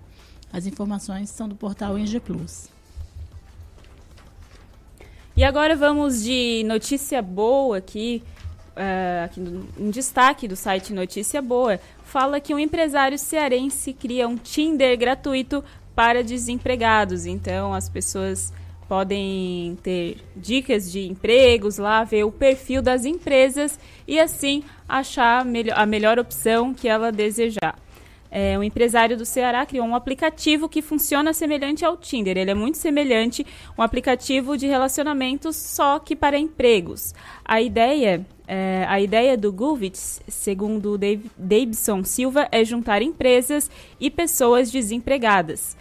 As informações são do portal Eng Plus. E agora vamos de notícia boa aqui uh, aqui no, um destaque do site Notícia Boa, fala que um empresário cearense cria um Tinder gratuito para desempregados. Então as pessoas podem ter dicas de empregos lá, ver o perfil das empresas e assim achar a melhor opção que ela desejar. É, um empresário do Ceará criou um aplicativo que funciona semelhante ao Tinder. Ele é muito semelhante, um aplicativo de relacionamentos só que para empregos. A ideia é, a ideia do Guvitz, segundo Davidson Silva, é juntar empresas e pessoas desempregadas.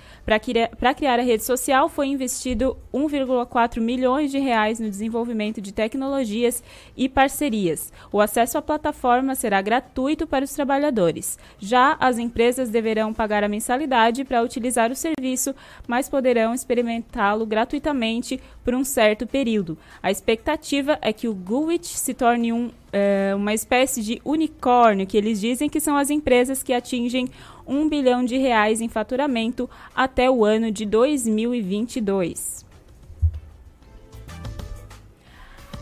Para criar a rede social, foi investido 1,4 milhões de reais no desenvolvimento de tecnologias e parcerias. O acesso à plataforma será gratuito para os trabalhadores. Já as empresas deverão pagar a mensalidade para utilizar o serviço, mas poderão experimentá-lo gratuitamente por um certo período. A expectativa é que o Guwit se torne um, é, uma espécie de unicórnio, que eles dizem que são as empresas que atingem um bilhão de reais em faturamento até o ano de 2022.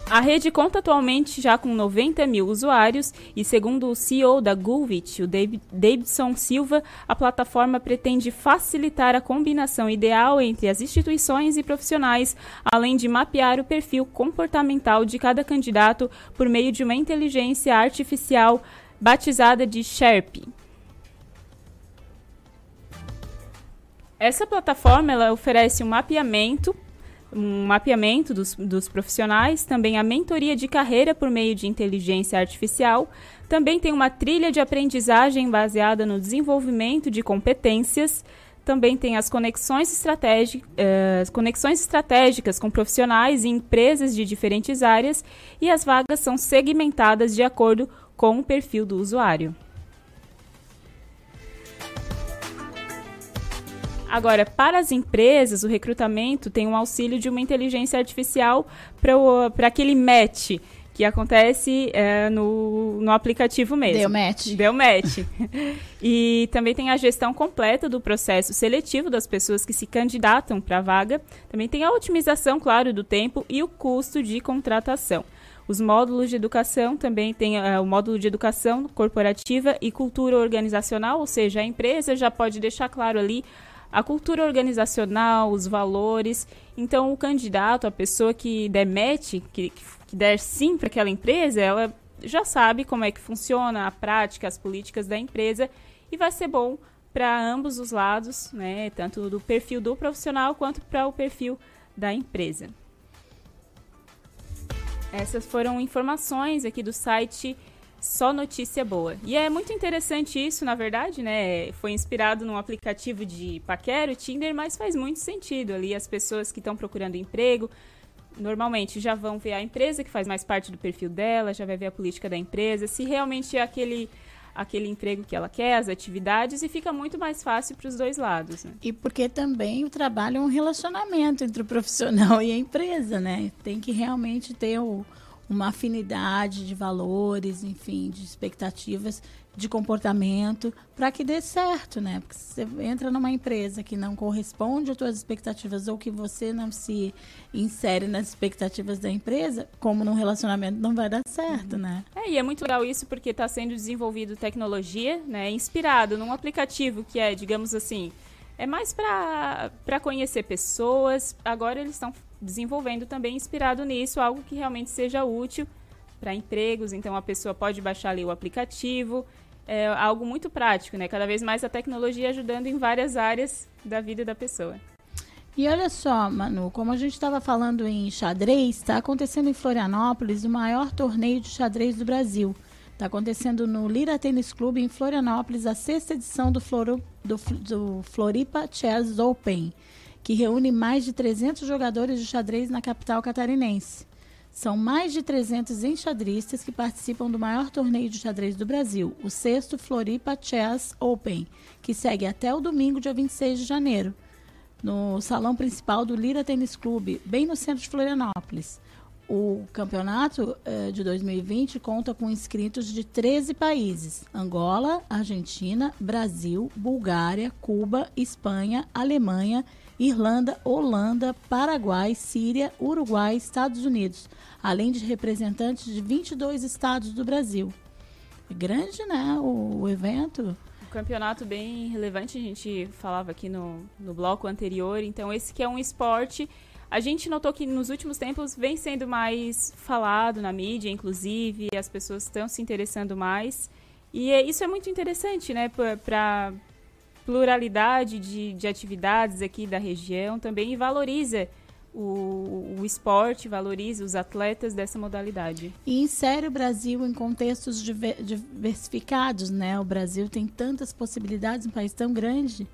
A rede conta atualmente já com 90 mil usuários e, segundo o CEO da Gulvit, o David, Davidson Silva, a plataforma pretende facilitar a combinação ideal entre as instituições e profissionais, além de mapear o perfil comportamental de cada candidato por meio de uma inteligência artificial batizada de Sherp. Essa plataforma ela oferece um mapeamento um mapeamento dos, dos profissionais, também a mentoria de carreira por meio de inteligência artificial, também tem uma trilha de aprendizagem baseada no desenvolvimento de competências, também tem as conexões, uh, conexões estratégicas com profissionais e empresas de diferentes áreas e as vagas são segmentadas de acordo com o perfil do usuário. Agora, para as empresas, o recrutamento tem um auxílio de uma inteligência artificial para aquele match que acontece é, no, no aplicativo mesmo. Deu match. Deu match. (laughs) e também tem a gestão completa do processo seletivo das pessoas que se candidatam para a vaga. Também tem a otimização, claro, do tempo e o custo de contratação. Os módulos de educação também tem uh, o módulo de educação corporativa e cultura organizacional, ou seja, a empresa já pode deixar claro ali a cultura organizacional, os valores. Então, o candidato, a pessoa que demete, que, que que der sim para aquela empresa, ela já sabe como é que funciona a prática, as políticas da empresa e vai ser bom para ambos os lados, né, tanto do perfil do profissional quanto para o perfil da empresa. Essas foram informações aqui do site Só Notícia Boa. E é muito interessante isso, na verdade, né? Foi inspirado num aplicativo de paquera, o Tinder, mas faz muito sentido ali as pessoas que estão procurando emprego, normalmente já vão ver a empresa que faz mais parte do perfil dela, já vai ver a política da empresa, se realmente é aquele aquele emprego que ela quer, as atividades, e fica muito mais fácil para os dois lados. Né? E porque também o trabalho é um relacionamento entre o profissional (laughs) e a empresa, né? Tem que realmente ter o, uma afinidade de valores, enfim, de expectativas de comportamento para que dê certo, né? Porque se você entra numa empresa que não corresponde às suas expectativas ou que você não se insere nas expectativas da empresa, como num relacionamento não vai dar certo, uhum. né? É, e é muito legal isso porque está sendo desenvolvido tecnologia, né? Inspirado num aplicativo que é, digamos assim, é mais para conhecer pessoas. Agora eles estão desenvolvendo também inspirado nisso, algo que realmente seja útil para empregos. Então a pessoa pode baixar ali o aplicativo é algo muito prático, né? Cada vez mais a tecnologia ajudando em várias áreas da vida da pessoa. E olha só, Manu, como a gente estava falando em xadrez, está acontecendo em Florianópolis o maior torneio de xadrez do Brasil. Está acontecendo no Lira Tênis Clube em Florianópolis a sexta edição do, do, do Floripa Chess Open, que reúne mais de 300 jogadores de xadrez na capital catarinense. São mais de 300 enxadristas que participam do maior torneio de xadrez do Brasil, o sexto Floripa Chess Open, que segue até o domingo, dia 26 de janeiro, no salão principal do Lira Tênis Clube, bem no centro de Florianópolis. O campeonato eh, de 2020 conta com inscritos de 13 países: Angola, Argentina, Brasil, Bulgária, Cuba, Espanha, Alemanha, Irlanda, Holanda, Paraguai, Síria, Uruguai, Estados Unidos além de representantes de 22 estados do Brasil. É grande, né, o, o evento. Um campeonato bem relevante, a gente falava aqui no, no bloco anterior. Então, esse que é um esporte a gente notou que nos últimos tempos vem sendo mais falado na mídia, inclusive, as pessoas estão se interessando mais. E é, isso é muito interessante, né, para pluralidade de, de atividades aqui da região também e valoriza o, o esporte, valorize os atletas dessa modalidade. E insere o Brasil em contextos diversificados, né? O Brasil tem tantas possibilidades, um país tão grande.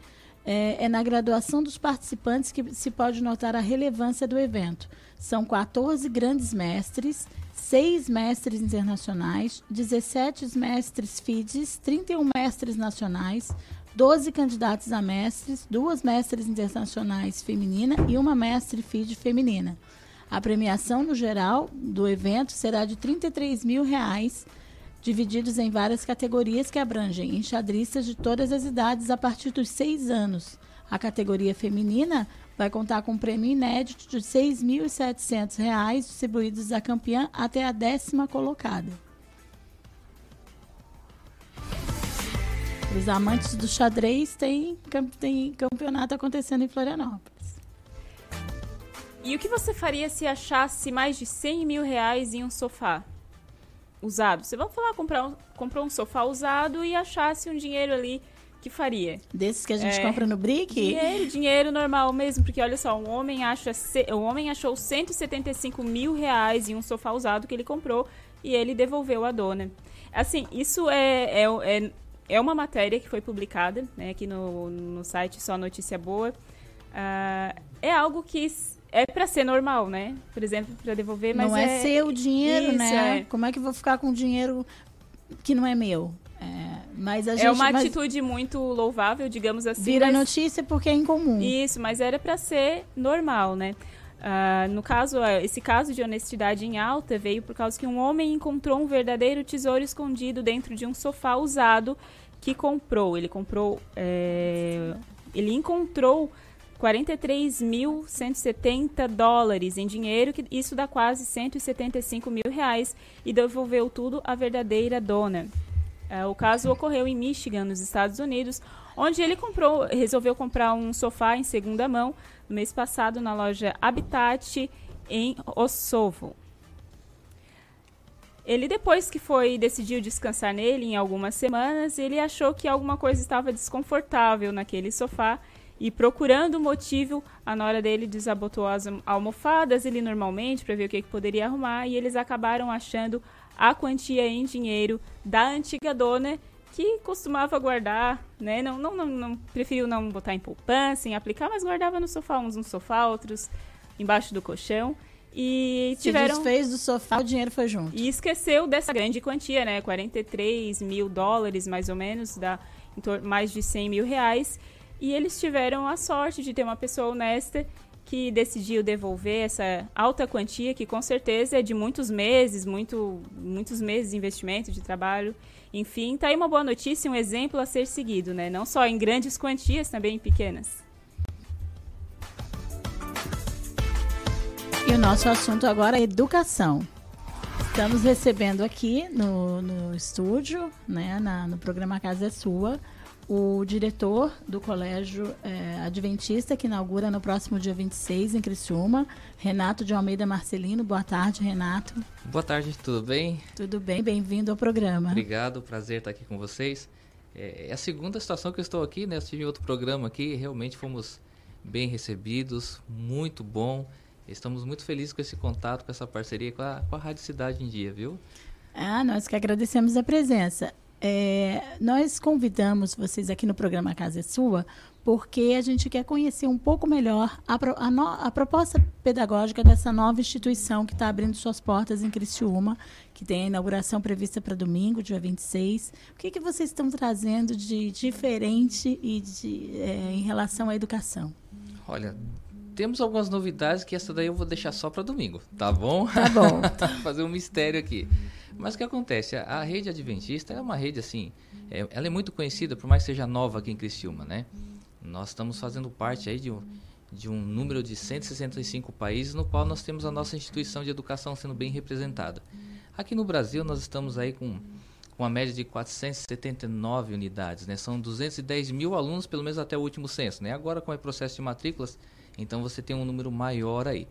É, é, na graduação dos participantes que se pode notar a relevância do evento. São 14 grandes mestres, 6 mestres internacionais, 17 mestres FIDES, 31 mestres nacionais, 12 candidatos a mestres, duas mestres internacionais feminina e uma mestre FIDE feminina. A premiação no geral do evento será de 33 mil reais, divididos em várias categorias que abrangem enxadristas de todas as idades a partir dos seis anos. A categoria feminina vai contar com um prêmio inédito de R$ 6.700 distribuídos à campeã até a décima colocada. Os amantes do xadrez tem, tem campeonato acontecendo em Florianópolis. E o que você faria se achasse mais de 100 mil reais em um sofá usado? Você vai falar, comprar um, comprou um sofá usado e achasse um dinheiro ali que faria? Desses que a gente é, compra no Brick? Dinheiro, dinheiro normal mesmo, porque olha só, um homem, acha, um homem achou 175 mil reais em um sofá usado que ele comprou e ele devolveu a dona. Assim, isso é, é, é é uma matéria que foi publicada né, aqui no, no site Só Notícia Boa. Uh, é algo que é para ser normal, né? Por exemplo, para devolver, mas não é, é seu dinheiro, Isso, né? É. Como é que eu vou ficar com dinheiro que não é meu? É, Mas é gente- uma mas- atitude muito louvável, digamos assim. Vira mas- notícia porque é incomum. Isso, mas era para ser normal, né? Ah, no caso, ah, esse caso de honestidade em alta veio por causa que um homem encontrou um verdadeiro tesouro escondido dentro de um sofá usado que comprou. Ele comprou, é, ele encontrou 43.170 dólares em dinheiro, que isso dá quase 175 mil reais, e devolveu tudo à verdadeira dona. É, o caso ocorreu em Michigan, nos Estados Unidos, onde ele comprou, resolveu comprar um sofá em segunda mão no mês passado na loja Habitat em Ossovo. Ele depois que foi decidiu descansar nele em algumas semanas, ele achou que alguma coisa estava desconfortável naquele sofá e procurando o motivo, a nora dele desabotou as almofadas, ele normalmente para ver o que, que poderia arrumar e eles acabaram achando a quantia em dinheiro da antiga dona que costumava guardar, né? Não, não, não, não preferiu não botar em poupança, em aplicar, mas guardava no sofá, uns no sofá, outros embaixo do colchão. E Se tiveram desfez do sofá, o dinheiro foi junto. e esqueceu dessa grande quantia, né? 43 mil dólares, mais ou menos, dá mais de 100 mil reais. E eles tiveram a sorte de ter uma pessoa honesta que decidiu devolver essa alta quantia, que com certeza é de muitos meses, muito, muitos meses de investimento, de trabalho. Enfim, tá aí uma boa notícia, um exemplo a ser seguido, né? Não só em grandes quantias, também em pequenas. E o nosso assunto agora é educação. Estamos recebendo aqui no, no estúdio, né, na- no programa Casa é Sua, o diretor do Colégio eh, Adventista, que inaugura no próximo dia 26, em Criciúma, Renato de Almeida Marcelino. Boa tarde, Renato. Boa tarde, tudo bem? Tudo bem? Bem-vindo ao programa. Obrigado, prazer estar aqui com vocês. É é a segunda situação que eu estou aqui, né? Eu estive em outro programa aqui, realmente fomos bem recebidos, muito bom. Estamos muito felizes com esse contato, com essa parceria com a, com a Rádio Cidade em Dia, viu? Ah, nós que agradecemos a presença. É, nós convidamos vocês aqui no programa Casa é Sua porque a gente quer conhecer um pouco melhor a, a no- a proposta pedagógica dessa nova instituição que está abrindo suas portas em Criciúma, que tem a inauguração prevista para domingo, dia 26. O que, que vocês estão trazendo de diferente e de, é, em relação à educação? Olha, temos algumas novidades que essa daí eu vou deixar só para domingo, tá bom? Tá bom. (laughs) Fazer um mistério aqui. Mas o que acontece? A, a rede adventista é uma rede assim, é- ela é muito conhecida, por mais que seja nova aqui em Criciúma, né? Nós estamos fazendo parte aí de um, de um número de 165 países no qual nós temos a nossa instituição de educação sendo bem representada. Aqui no Brasil nós estamos aí com com uma média de 479 unidades, né? São 210 mil alunos, pelo menos até o último censo, né? Agora com o processo de matrículas, então você tem um número maior aí.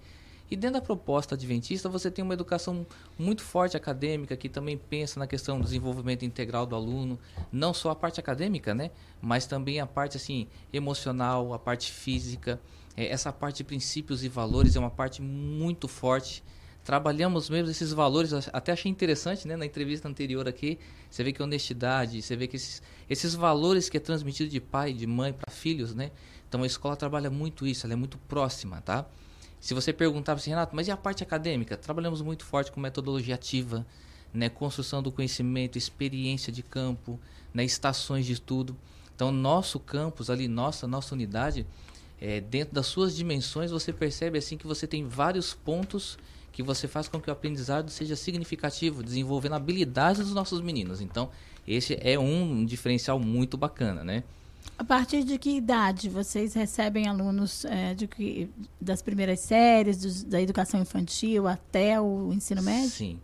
E dentro da proposta adventista, você tem uma educação muito forte acadêmica, que também pensa na questão do desenvolvimento integral do aluno, não só a parte acadêmica, né? Mas também a parte assim emocional, a parte física, eh, essa parte de princípios e valores é uma parte muito forte. Trabalhamos mesmo esses valores, até achei interessante, né, na entrevista anterior aqui, você vê que honestidade, você vê que esses, esses valores que é transmitido de pai, de mãe para filhos, né, então a escola trabalha muito isso, ela é muito próxima, tá? Se você perguntar assim, Renato, mas e a parte acadêmica? Trabalhamos muito forte com metodologia ativa, né, construção do conhecimento, experiência de campo, né, estações de estudo. Então, nosso campus ali, nossa, nossa unidade, é, dentro das suas dimensões, você percebe assim que você tem vários pontos que você faz com que o aprendizado seja significativo, desenvolvendo habilidades dos nossos meninos. Então, esse é um diferencial muito bacana, né? A partir de que idade vocês recebem alunos é, de que, das primeiras séries, dos- da educação infantil até o ensino médio? Sim.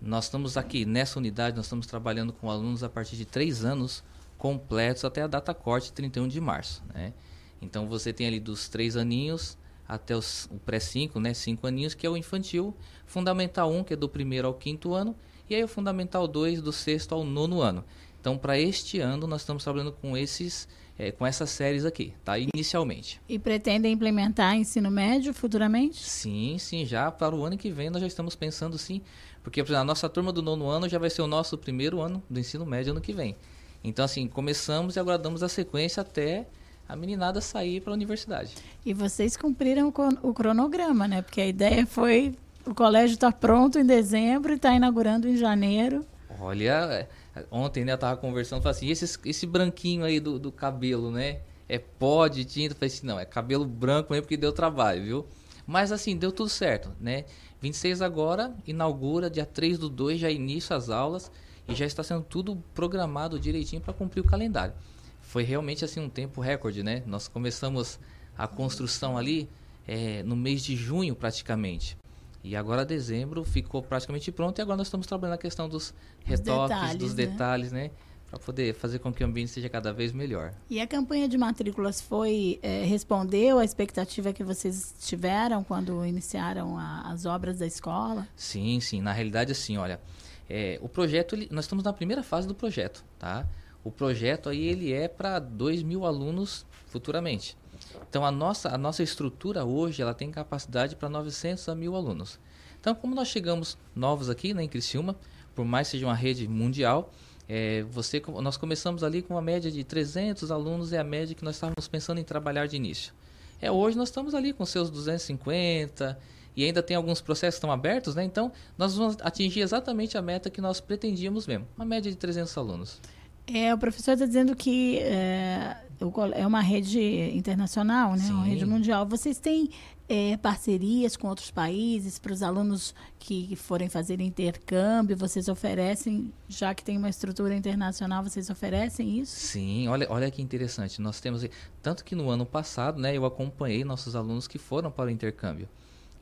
Nós estamos aqui nessa unidade, nós estamos trabalhando com alunos a partir de três anos completos até a data corte, 31 de março. Né? Então você tem ali dos três aninhos até os, o pré-5, né? cinco aninhos, que é o infantil, Fundamental 1, que é do primeiro ao quinto ano, e aí o Fundamental 2, do sexto ao nono ano. Então, para este ano, nós estamos trabalhando com esses, eh, com essas séries aqui, tá? Inicialmente. E pretendem implementar ensino médio futuramente? Sim, sim, já para o ano que vem nós já estamos pensando sim, porque por exemplo, a nossa turma do nono ano já vai ser o nosso primeiro ano do ensino médio ano que vem. Então assim, começamos e agora damos a sequência até a meninada sair para a universidade. E vocês cumpriram o cronograma, né? Porque a ideia foi o colégio estar pronto em dezembro e está inaugurando em janeiro. Olha, ontem, né, eu tava conversando, falei assim, esse, esse branquinho aí do, do cabelo, né? É pó de tinta? Eu falei assim, não, é cabelo branco mesmo porque deu trabalho, viu? Mas assim, deu tudo certo, né? 26 agora, inaugura, dia 3 do 2 já inicia as aulas e já está sendo tudo programado direitinho para cumprir o calendário. Foi realmente assim um tempo recorde, né? Nós começamos a construção ali é, no mês de junho praticamente. E agora dezembro ficou praticamente pronto e agora nós estamos trabalhando a questão dos retoques, detalhes, dos né? detalhes, né? Para poder fazer com que o ambiente seja cada vez melhor. E a campanha de matrículas foi é, respondeu à expectativa que vocês tiveram quando iniciaram a, as obras da escola? Sim, sim. Na realidade, assim, olha, é, o projeto, ele, nós estamos na primeira fase do projeto, tá? O projeto aí ele é para 2 mil alunos futuramente. Então a nossa, a nossa estrutura hoje ela tem capacidade para 900 a mil alunos. Então como nós chegamos novos aqui né, em Criciúma, por mais seja uma rede mundial, é, você, nós começamos ali com uma média de 300 alunos, é a média que nós estávamos pensando em trabalhar de início. É, hoje nós estamos ali com seus 250 e ainda tem alguns processos que estão abertos, né? Então, nós vamos atingir exatamente a meta que nós pretendíamos mesmo, uma média de 300 alunos. É, o professor está dizendo que é, é uma rede internacional, né? Uma rede mundial. Vocês têm é, parcerias com outros países para os alunos que forem fazer intercâmbio? Vocês oferecem, já que tem uma estrutura internacional, vocês oferecem isso? Sim, olha, olha que interessante. Nós temos, tanto que no ano passado, né, eu acompanhei nossos alunos que foram para o intercâmbio.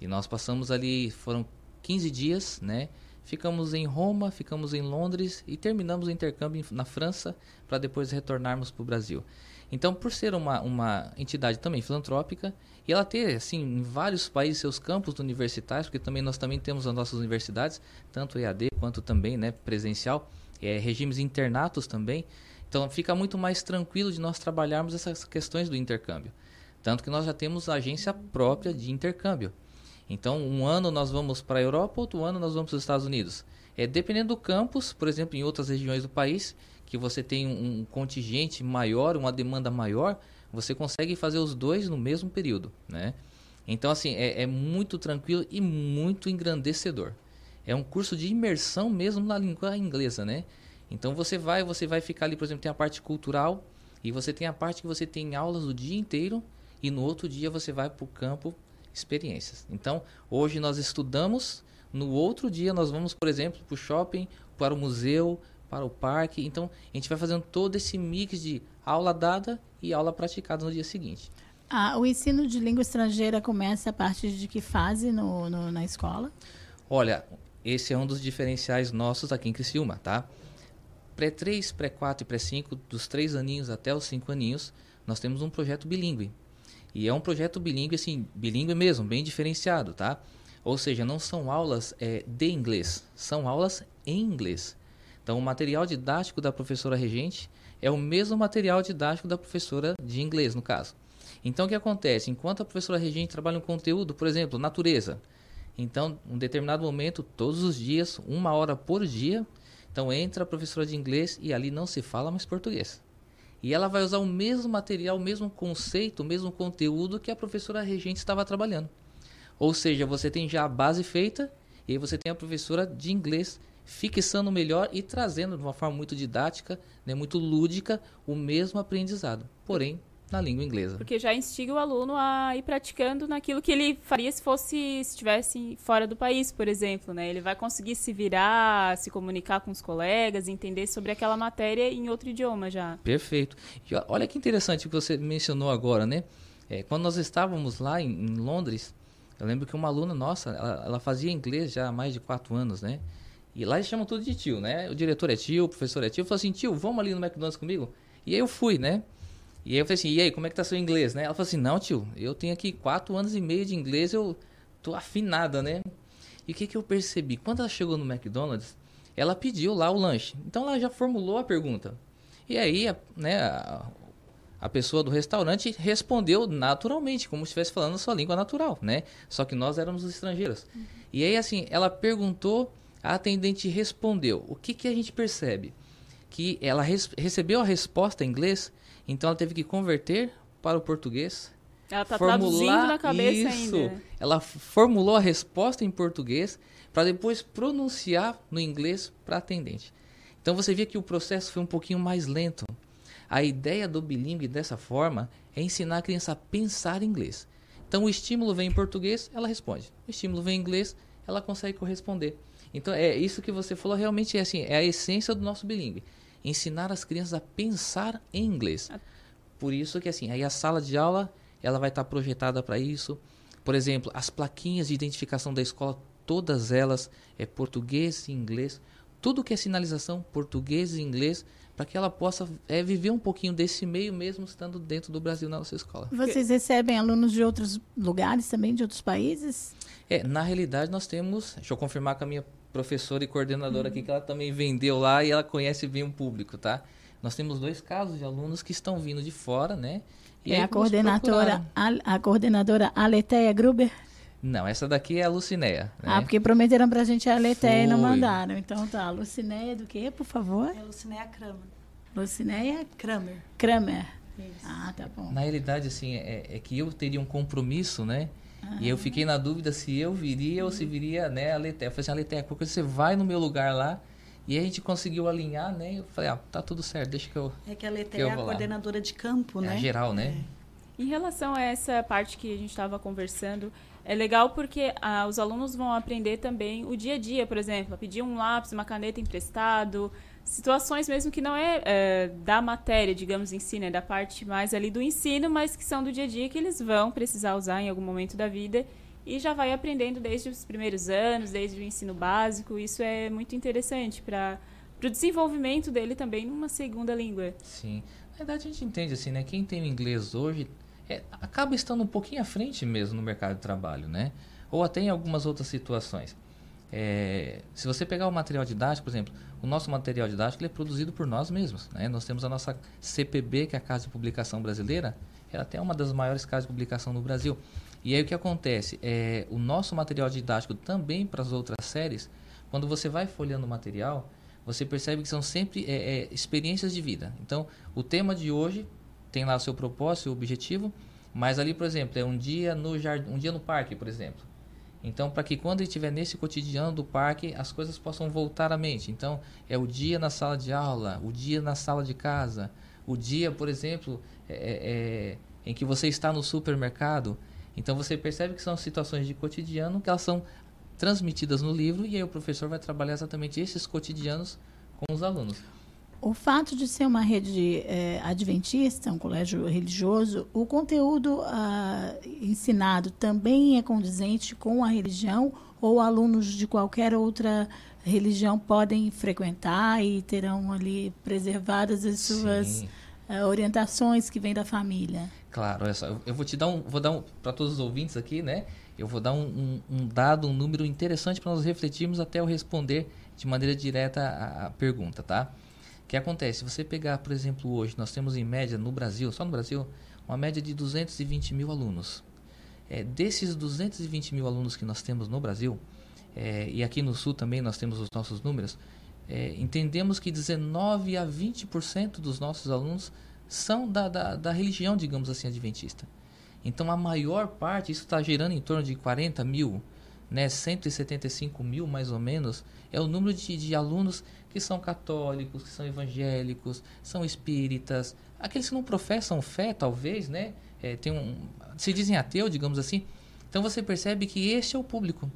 E nós passamos ali, foram 15 dias, né? Ficamos em Roma, ficamos em Londres e terminamos o intercâmbio na França para depois retornarmos para o Brasil. Então, por ser uma, uma entidade também filantrópica e ela ter assim em vários países seus campos universitários, porque também nós também temos as nossas universidades, tanto EAD quanto também, né, presencial, é, regimes internatos também. Então, fica muito mais tranquilo de nós trabalharmos essas questões do intercâmbio. Tanto que nós já temos agência própria de intercâmbio. Então, um ano nós vamos para a Europa, outro ano nós vamos para os Estados Unidos. É, dependendo do campus, por exemplo, em outras regiões do país, que você tem um, contingente maior, uma demanda maior, você consegue fazer os dois no mesmo período, né? Então, assim, é, é muito tranquilo e muito engrandecedor. É um curso de imersão mesmo na língua inglesa, né? Então, você vai, você vai ficar ali, por exemplo, tem a parte cultural e você tem a parte que você tem aulas o dia inteiro e no outro dia você vai para o campo experiências. Então, hoje nós estudamos, no outro dia nós vamos, por exemplo, para o shopping, para o museu, para o parque. Então, a gente vai fazendo todo esse mix de aula dada e aula praticada no dia seguinte. Ah, o ensino de língua estrangeira começa a partir de que fase no, no, na escola? Olha, esse é um dos diferenciais nossos aqui em Criciúma, tá? Pré-3, pré-4 e pré-5, dos 3 aninhos até os 5 aninhos, nós temos um projeto bilíngue. E é um projeto bilíngue, assim, bilíngue mesmo, bem diferenciado, tá? Ou seja, não são aulas é, de inglês, são aulas em inglês. Então, o material didático da professora regente é o mesmo material didático da professora de inglês, no caso. Então, o que acontece? Enquanto a professora regente trabalha um conteúdo, por exemplo, natureza, então, em um determinado momento, todos os dias, uma hora por dia, então entra a professora de inglês e ali não se fala mais português. E ela vai usar o mesmo material, o mesmo conceito, o mesmo conteúdo que a professora regente estava trabalhando. Ou seja, você tem já a base feita e aí você tem a professora de inglês fixando melhor e trazendo de uma forma muito didática, né, muito lúdica, o mesmo aprendizado. Porém, na língua inglesa. Porque já instiga o aluno a ir praticando naquilo que ele faria se fosse se estivesse fora do país, por exemplo, né? Ele vai conseguir se virar, se comunicar com os colegas, entender sobre aquela matéria em outro idioma já. Perfeito. E olha que interessante o que você mencionou agora, né? É, quando nós estávamos lá em, em, Londres, eu lembro que uma aluna nossa, ela, ela, fazia inglês já há mais de quatro anos, né? E lá eles chamam tudo de tio, né? O diretor é tio, o professor é tio. Eu falei assim, tio, vamos ali no McDonald's comigo? E aí eu fui, né? E aí eu falei assim, e aí, como é que tá seu inglês, né? Ela falou assim, não, tio, eu tenho aqui quatro anos e meio de inglês, eu tô afinada, né? E o que que eu percebi? Quando ela chegou no McDonald's, ela pediu lá o lanche. Então ela já formulou a pergunta. E aí, a, né, a, a pessoa do restaurante respondeu naturalmente, como se estivesse falando a sua língua natural, né? Só que nós éramos estrangeiros. Uhum. E aí, assim, ela perguntou, a atendente respondeu. O que que a gente percebe? Que ela recebeu a resposta em inglês, então ela teve que converter para o português. Ela tá formular na cabeça isso. ainda. Ela f- formulou a resposta em português para depois pronunciar no inglês para atendente. Então você vê que o processo foi um pouquinho mais lento. A ideia do bilíngue dessa forma é ensinar a criança a pensar em inglês. Então o estímulo vem em português, ela responde. O estímulo vem em inglês, ela consegue corresponder. Então é isso que você falou realmente é assim, é a essência do nosso bilíngue. Ensinar as crianças a pensar em inglês. Por isso que assim, aí a sala de aula, ela vai estar projetada para isso. Por exemplo, as plaquinhas de identificação da escola, todas elas é português e inglês. Tudo que é sinalização, português e inglês, para que ela possa é, viver um pouquinho desse meio mesmo estando dentro do Brasil na nossa escola. Vocês recebem alunos de outros lugares também, de outros países? É, na realidade nós temos, deixa eu confirmar com a minha professora e coordenadora aqui que ela também vendeu lá e ela conhece bem o público, tá? Nós temos dois casos de alunos que estão vindo de fora, né? E é aí a coordenadora, a, a coordenadora Aleteia Gruber? Não, essa daqui é a Lucinéia. Né? Ah, porque prometeram pra gente a Aleteia e não mandaram. Então tá, Lucinéia do quê, por favor? É Lucinéia Kramer. Lucinéia Kramer. Kramer. Ah, tá bom. Na realidade, assim, é, é que eu teria um compromisso, né? E eu fiquei na dúvida se eu viria ou se viria, né, a Letéia. Eu falei assim, a Letéia, qualquer coisa você vai no meu lugar lá. E a gente conseguiu alinhar, né? Eu falei, ah, tá tudo certo, deixa que eu. É que a Letéia é a coordenadora de campo, É né? a geral, né? Em relação a essa parte que a gente estava conversando, é legal porque ah, os alunos vão aprender também o dia a dia, por exemplo, pedir um lápis, uma caneta emprestado, situações mesmo que não é, é, da matéria, digamos em si, né, da parte mais ali do ensino, mas que são do dia a dia que eles vão precisar usar em algum momento da vida e já vai aprendendo desde os primeiros anos, desde o ensino básico. Isso é muito interessante para o desenvolvimento dele também numa segunda língua. Sim. Na verdade, a gente entende assim, né? Quem tem inglês hoje é, acaba estando um pouquinho à frente mesmo no mercado de trabalho, né? Ou até em algumas outras situações. É, se você pegar o material didático, por exemplo, o nosso material didático é produzido por nós mesmos. Né? Nós temos a nossa CPB, que é a Casa de Publicação Brasileira, ela até uma das maiores casas de publicação no Brasil. E aí o que acontece? É, o nosso material didático também para as outras séries, quando você vai folheando o material, você percebe que são sempre é, é, experiências de vida. Então, o tema de hoje tem lá o seu propósito, seu objetivo, mas ali, por exemplo, é um dia no jardim, um dia no parque, por exemplo. Então, para que quando ele estiver nesse cotidiano do parque, as coisas possam voltar à mente. Então, é o dia na sala de aula, o dia na sala de casa, o dia, por exemplo, é, é, em que você está no supermercado. Então, você percebe que são situações de cotidiano que elas são transmitidas no livro e aí o professor vai trabalhar exatamente esses cotidianos com os alunos. O fato de ser uma rede eh, adventista, um colégio religioso, o conteúdo ah, ensinado também é condizente com a religião ou alunos de qualquer outra religião podem frequentar e terão ali preservadas as suas eh, orientações que vêm da família? Claro, olha só, eu- eu vou te dar um, vou dar um, para todos os ouvintes aqui, né? Eu vou dar um, um- um dado, um número interessante para nós refletirmos até eu responder de maneira direta a, a pergunta, tá? Que acontece? Se você pegar, por exemplo, hoje, nós temos em média no Brasil, só no Brasil, uma média de 220 mil alunos. É, desses 220 mil alunos que nós temos no Brasil, é, e aqui no Sul também nós temos os nossos números, é, entendemos que 19 a 20% dos nossos alunos são da, da, da religião, digamos assim, adventista. Então a maior parte, isso está gerando em torno de 40 mil, né, 175 mil mais ou menos, é o número de, de alunos que são católicos, que são evangélicos, são espíritas, aqueles que não professam fé, talvez, né, é, tem um, se dizem ateu, digamos assim. Então você percebe que este é o público.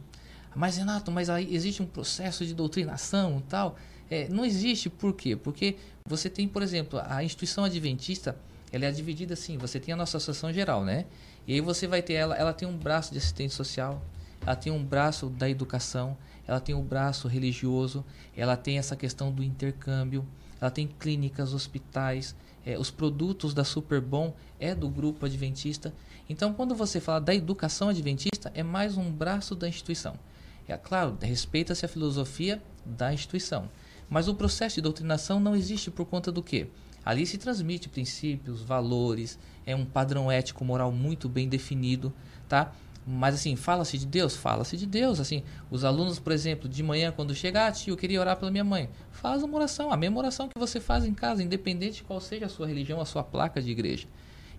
Mas Renato, mas aí existe um processo de doutrinação tal? É, não existe, por quê? Porque você tem, por exemplo, a instituição adventista, ela é dividida assim, você tem a nossa associação geral, né? E aí você vai ter ela, ela tem um braço de assistente social, ela tem um braço da educação, ela tem um braço religioso, ela tem essa questão do intercâmbio, ela tem clínicas, hospitais, é, os produtos da Superbom é do grupo adventista. Então, quando você fala da educação adventista, é mais um braço da instituição. É claro, respeita-se a filosofia da instituição, mas o processo de doutrinação não existe por conta do quê? Ali se transmite princípios, valores, é um padrão ético moral muito bem definido, tá? Mas assim, fala-se de Deus? Fala-se de Deus. Assim, os alunos, por exemplo, de manhã, quando chegar, ah, tio, eu queria orar pela minha mãe. Faz uma oração, a mesma oração que você faz em casa, independente de qual seja a sua religião, a sua placa de igreja.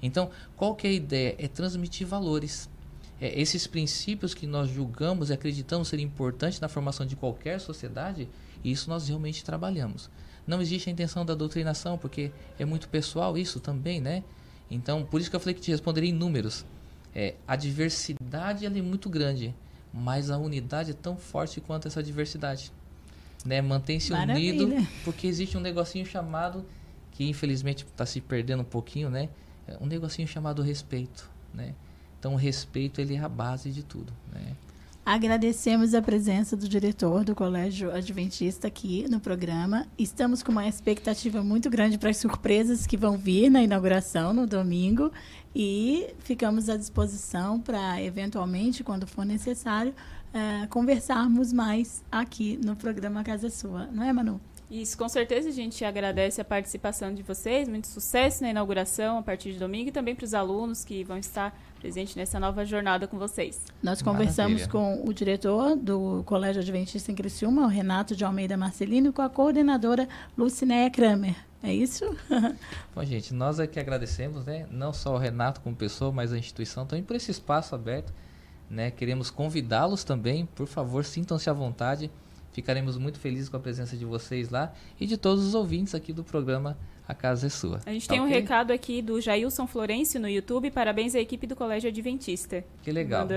Então, qual que é a ideia? É transmitir valores. É, esses princípios que nós julgamos e acreditamos serem importantes na formação de qualquer sociedade, isso nós realmente trabalhamos. Não existe a intenção da doutrinação, porque é muito pessoal isso também, né? Então, por isso que eu falei que te responderia em números. É, a diversidade é muito grande, mas a unidade é tão forte quanto essa diversidade. Né? Mantém-se unido, porque existe um negocinho chamado, que infelizmente está se perdendo um pouquinho, né? É um negocinho chamado respeito, né? Então, o respeito ele é a base de tudo, né? Agradecemos a presença do diretor do Colégio Adventista aqui no programa. Estamos com uma expectativa muito grande para as surpresas que vão vir na inauguração no domingo e ficamos à disposição para, eventualmente, quando for necessário, uh, conversarmos mais aqui no programa Casa Sua. Não é, Manu? Isso, com certeza a gente agradece a participação de vocês, muito sucesso na inauguração a partir de domingo e também para os alunos que vão estar presentes nessa nova jornada com vocês. Nós conversamos Maravilha. com o diretor do Colégio Adventista em Criciúma, o Renato de Almeida Marcelino, e com a coordenadora Lucinéia Kramer. É isso? (laughs) Bom, gente, nós é que agradecemos, né? Não só o Renato como pessoa, mas a instituição também por esse espaço aberto. Né? Queremos convidá-los também, por favor, sintam-se à vontade Ficaremos muito felizes com a presença de vocês lá e de todos os ouvintes aqui do programa A Casa é Sua. A gente tá tem okay? um recado aqui do Jailson Florencio no YouTube. Parabéns à equipe do Colégio Adventista. Que legal.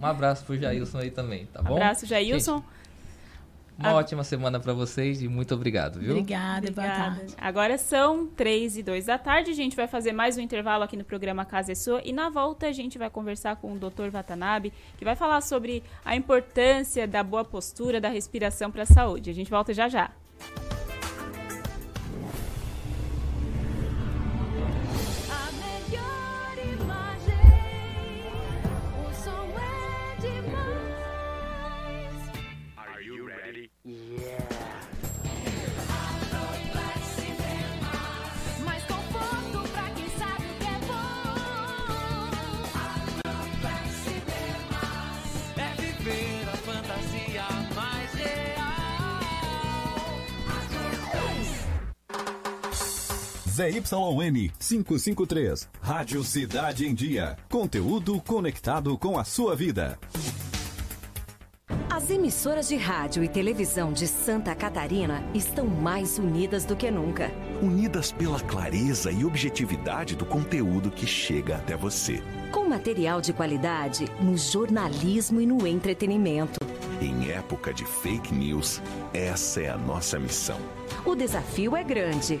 Um abraço pro Jailson aí também, tá bom? Abraço, Jailson. Gente, uma a... ótima semana para vocês e muito obrigado, viu? Obrigada, boa tarde. Agora são três e dois da tarde. A gente vai fazer mais um intervalo aqui no programa Casa é Sua. E na volta a gente vai conversar com o Dr. Watanabe, que vai falar sobre a importância da boa postura, da respiração para a saúde. A gente volta já já. ZYN 553. Rádio Cidade em Dia. Conteúdo conectado com a sua vida. As emissoras de rádio e televisão de Santa Catarina estão mais unidas do que nunca. Unidas pela clareza e objetividade do conteúdo que chega até você. Com material de qualidade no jornalismo e no entretenimento. Em época de fake news, essa é a nossa missão. O desafio é grande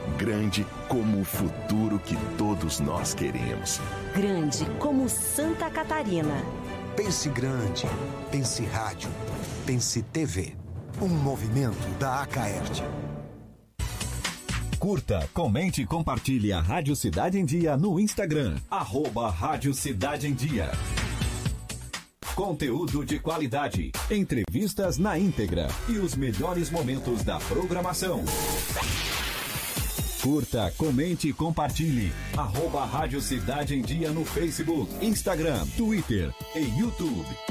Grande como o futuro que todos nós queremos. Grande como Santa Catarina. Pense grande. Pense rádio. Pense TV. Um movimento da Acaerte. Curta, comente e compartilhe a Rádio Cidade em Dia no Instagram. Arroba Rádio Cidade em Dia. Conteúdo de qualidade, entrevistas na íntegra e os melhores momentos da programação. Curta, comente e compartilhe. Arroba Rádio Cidade em Dia no Facebook, Instagram, Twitter e YouTube.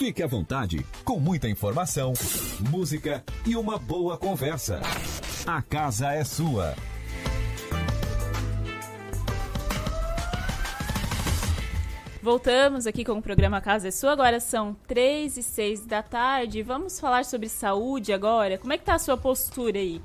Fique à vontade, com muita informação, música e uma boa conversa. A casa é sua. Voltamos aqui com o programa Casa é Sua. Agora são 3 e 6 da tarde. Vamos falar sobre saúde agora. Como é que tá a sua postura aí?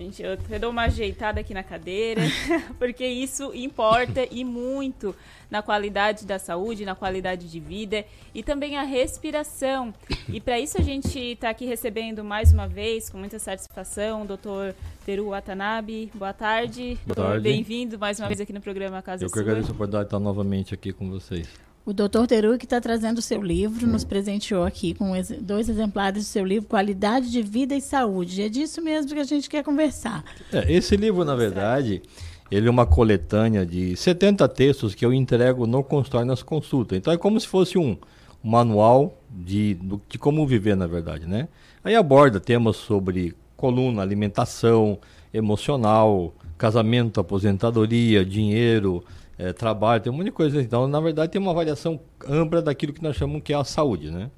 Gente, eu até dou uma ajeitada aqui na cadeira, (laughs) porque isso importa e muito na qualidade da saúde, na qualidade de vida e também a respiração. E para isso a gente está aqui recebendo mais uma vez, com muita satisfação, o doutor Teru Watanabe. Boa tarde. Boa tarde. Bem-vindo mais uma vez aqui no programa Casa Eu que Sua. agradeço a oportunidade de estar novamente aqui com vocês. O doutor Teru, que está trazendo o seu livro, nos presenteou aqui com dois exemplares do seu livro, Qualidade de Vida e Saúde. É disso mesmo que a gente quer conversar. É, esse livro, na verdade, ele é uma coletânea de 70 textos que eu entrego no consultório nas consultas. Então é como se fosse um, manual de, de como viver, na verdade, né? Aí aborda temas sobre coluna, alimentação, emocional, casamento, aposentadoria, dinheiro, eh, trabalho, tem um monte de coisa. Então, na verdade, tem uma avaliação ampla daquilo que nós chamamos que é a saúde, né?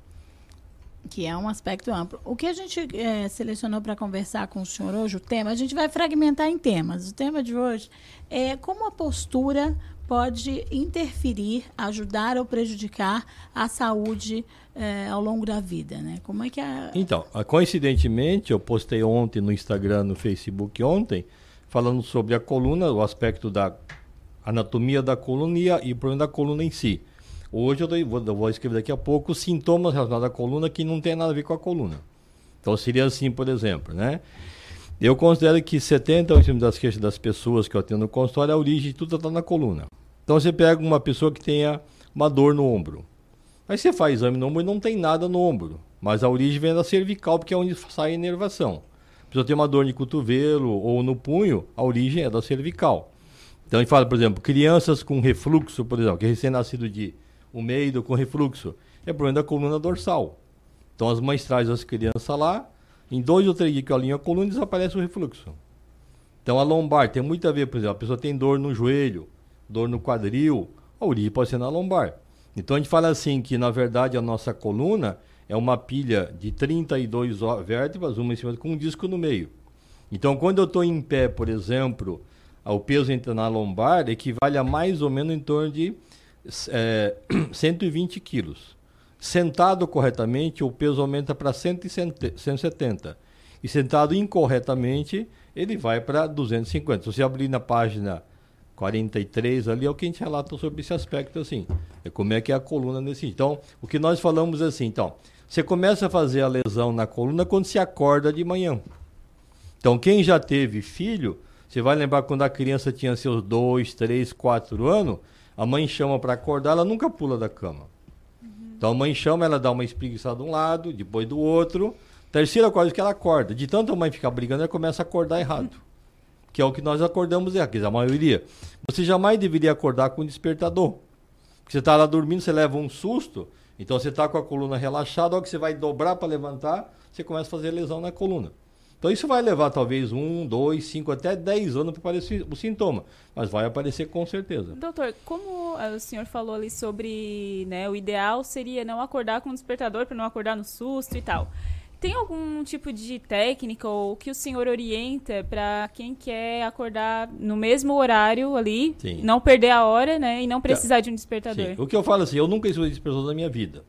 que é um aspecto amplo. O que a gente eh, selecionou para conversar com o senhor hoje, o tema, a gente vai fragmentar em temas. O tema de hoje é como a postura pode interferir, ajudar ou prejudicar a saúde eh, ao longo da vida, né? Como é que a... Então, coincidentemente, eu postei ontem no Instagram, no Facebook ontem, falando sobre a coluna, o aspecto da anatomia da coluna e, o problema da coluna em si. Hoje eu vou, vou escrever daqui a pouco sintomas relacionados à coluna que não tem nada a ver com a coluna. Então seria assim, por exemplo, né? Eu considero que 70% das queixas das pessoas que eu atendo no consultório, a origem de tudo está na coluna. Então você pega uma pessoa que tenha uma dor no ombro. Aí você faz exame no ombro e não tem nada no ombro. Mas a origem vem da cervical, porque é onde sai a inervação. A pessoa tem uma dor de cotovelo ou no punho, a origem é da cervical. Então gente fala, por exemplo, crianças com refluxo, por exemplo, que é recém-nascido de um meio com refluxo, é problema da coluna dorsal. Então as mães trazem as crianças lá, em dois ou três dias que eu alinho a coluna, desaparece o refluxo. Então a lombar tem muito a ver, por exemplo, a pessoa tem dor no joelho, dor no quadril, a origem pode ser na lombar. Então a gente fala assim que na verdade a nossa coluna é uma pilha de 32 ó- vértebras, uma em cima com um disco no meio. Então quando eu estou em pé, por exemplo, o peso na lombar equivale a mais ou menos em torno de (clears throat) eh, 120 quilos. Sentado corretamente, o peso aumenta para 170. E sentado incorretamente, ele vai para 250. Se você abrir na página 43 ali, é o que a gente relata sobre esse aspecto assim. É como é que é a coluna nesse. Então, o que nós falamos é assim, então, você começa a fazer a lesão na coluna quando se acorda de manhã. Então, quem já teve filho, você vai lembrar quando a criança tinha seus 2, 3, 4 anos, a mãe chama para acordar, ela nunca pula da cama. Então a mãe chama, ela dá uma espreguiçada de um lado, depois do outro. Terceira coisa que ela acorda. De tanto a mãe ficar brigando, ela começa a acordar errado. Que é o que nós acordamos dizer, a maioria. Você jamais deveria acordar com despertador. Porque você está lá dormindo, você leva um susto, então você está com a coluna relaxada, a hora que você vai dobrar para levantar, você começa a fazer lesão na coluna. Então isso vai levar talvez um, dois, cinco, até dez anos para aparecer o sintoma, mas vai aparecer com certeza. Doutor, como o senhor falou ali sobre, né, o ideal seria não acordar com o despertador para não acordar no susto e tal. Tem algum tipo de técnica ou que o senhor orienta para quem quer acordar no mesmo horário ali, Sim. não perder a hora, né, e não precisar de um despertador? Sim. O que eu falo assim, eu nunca estudei despertador na minha vida.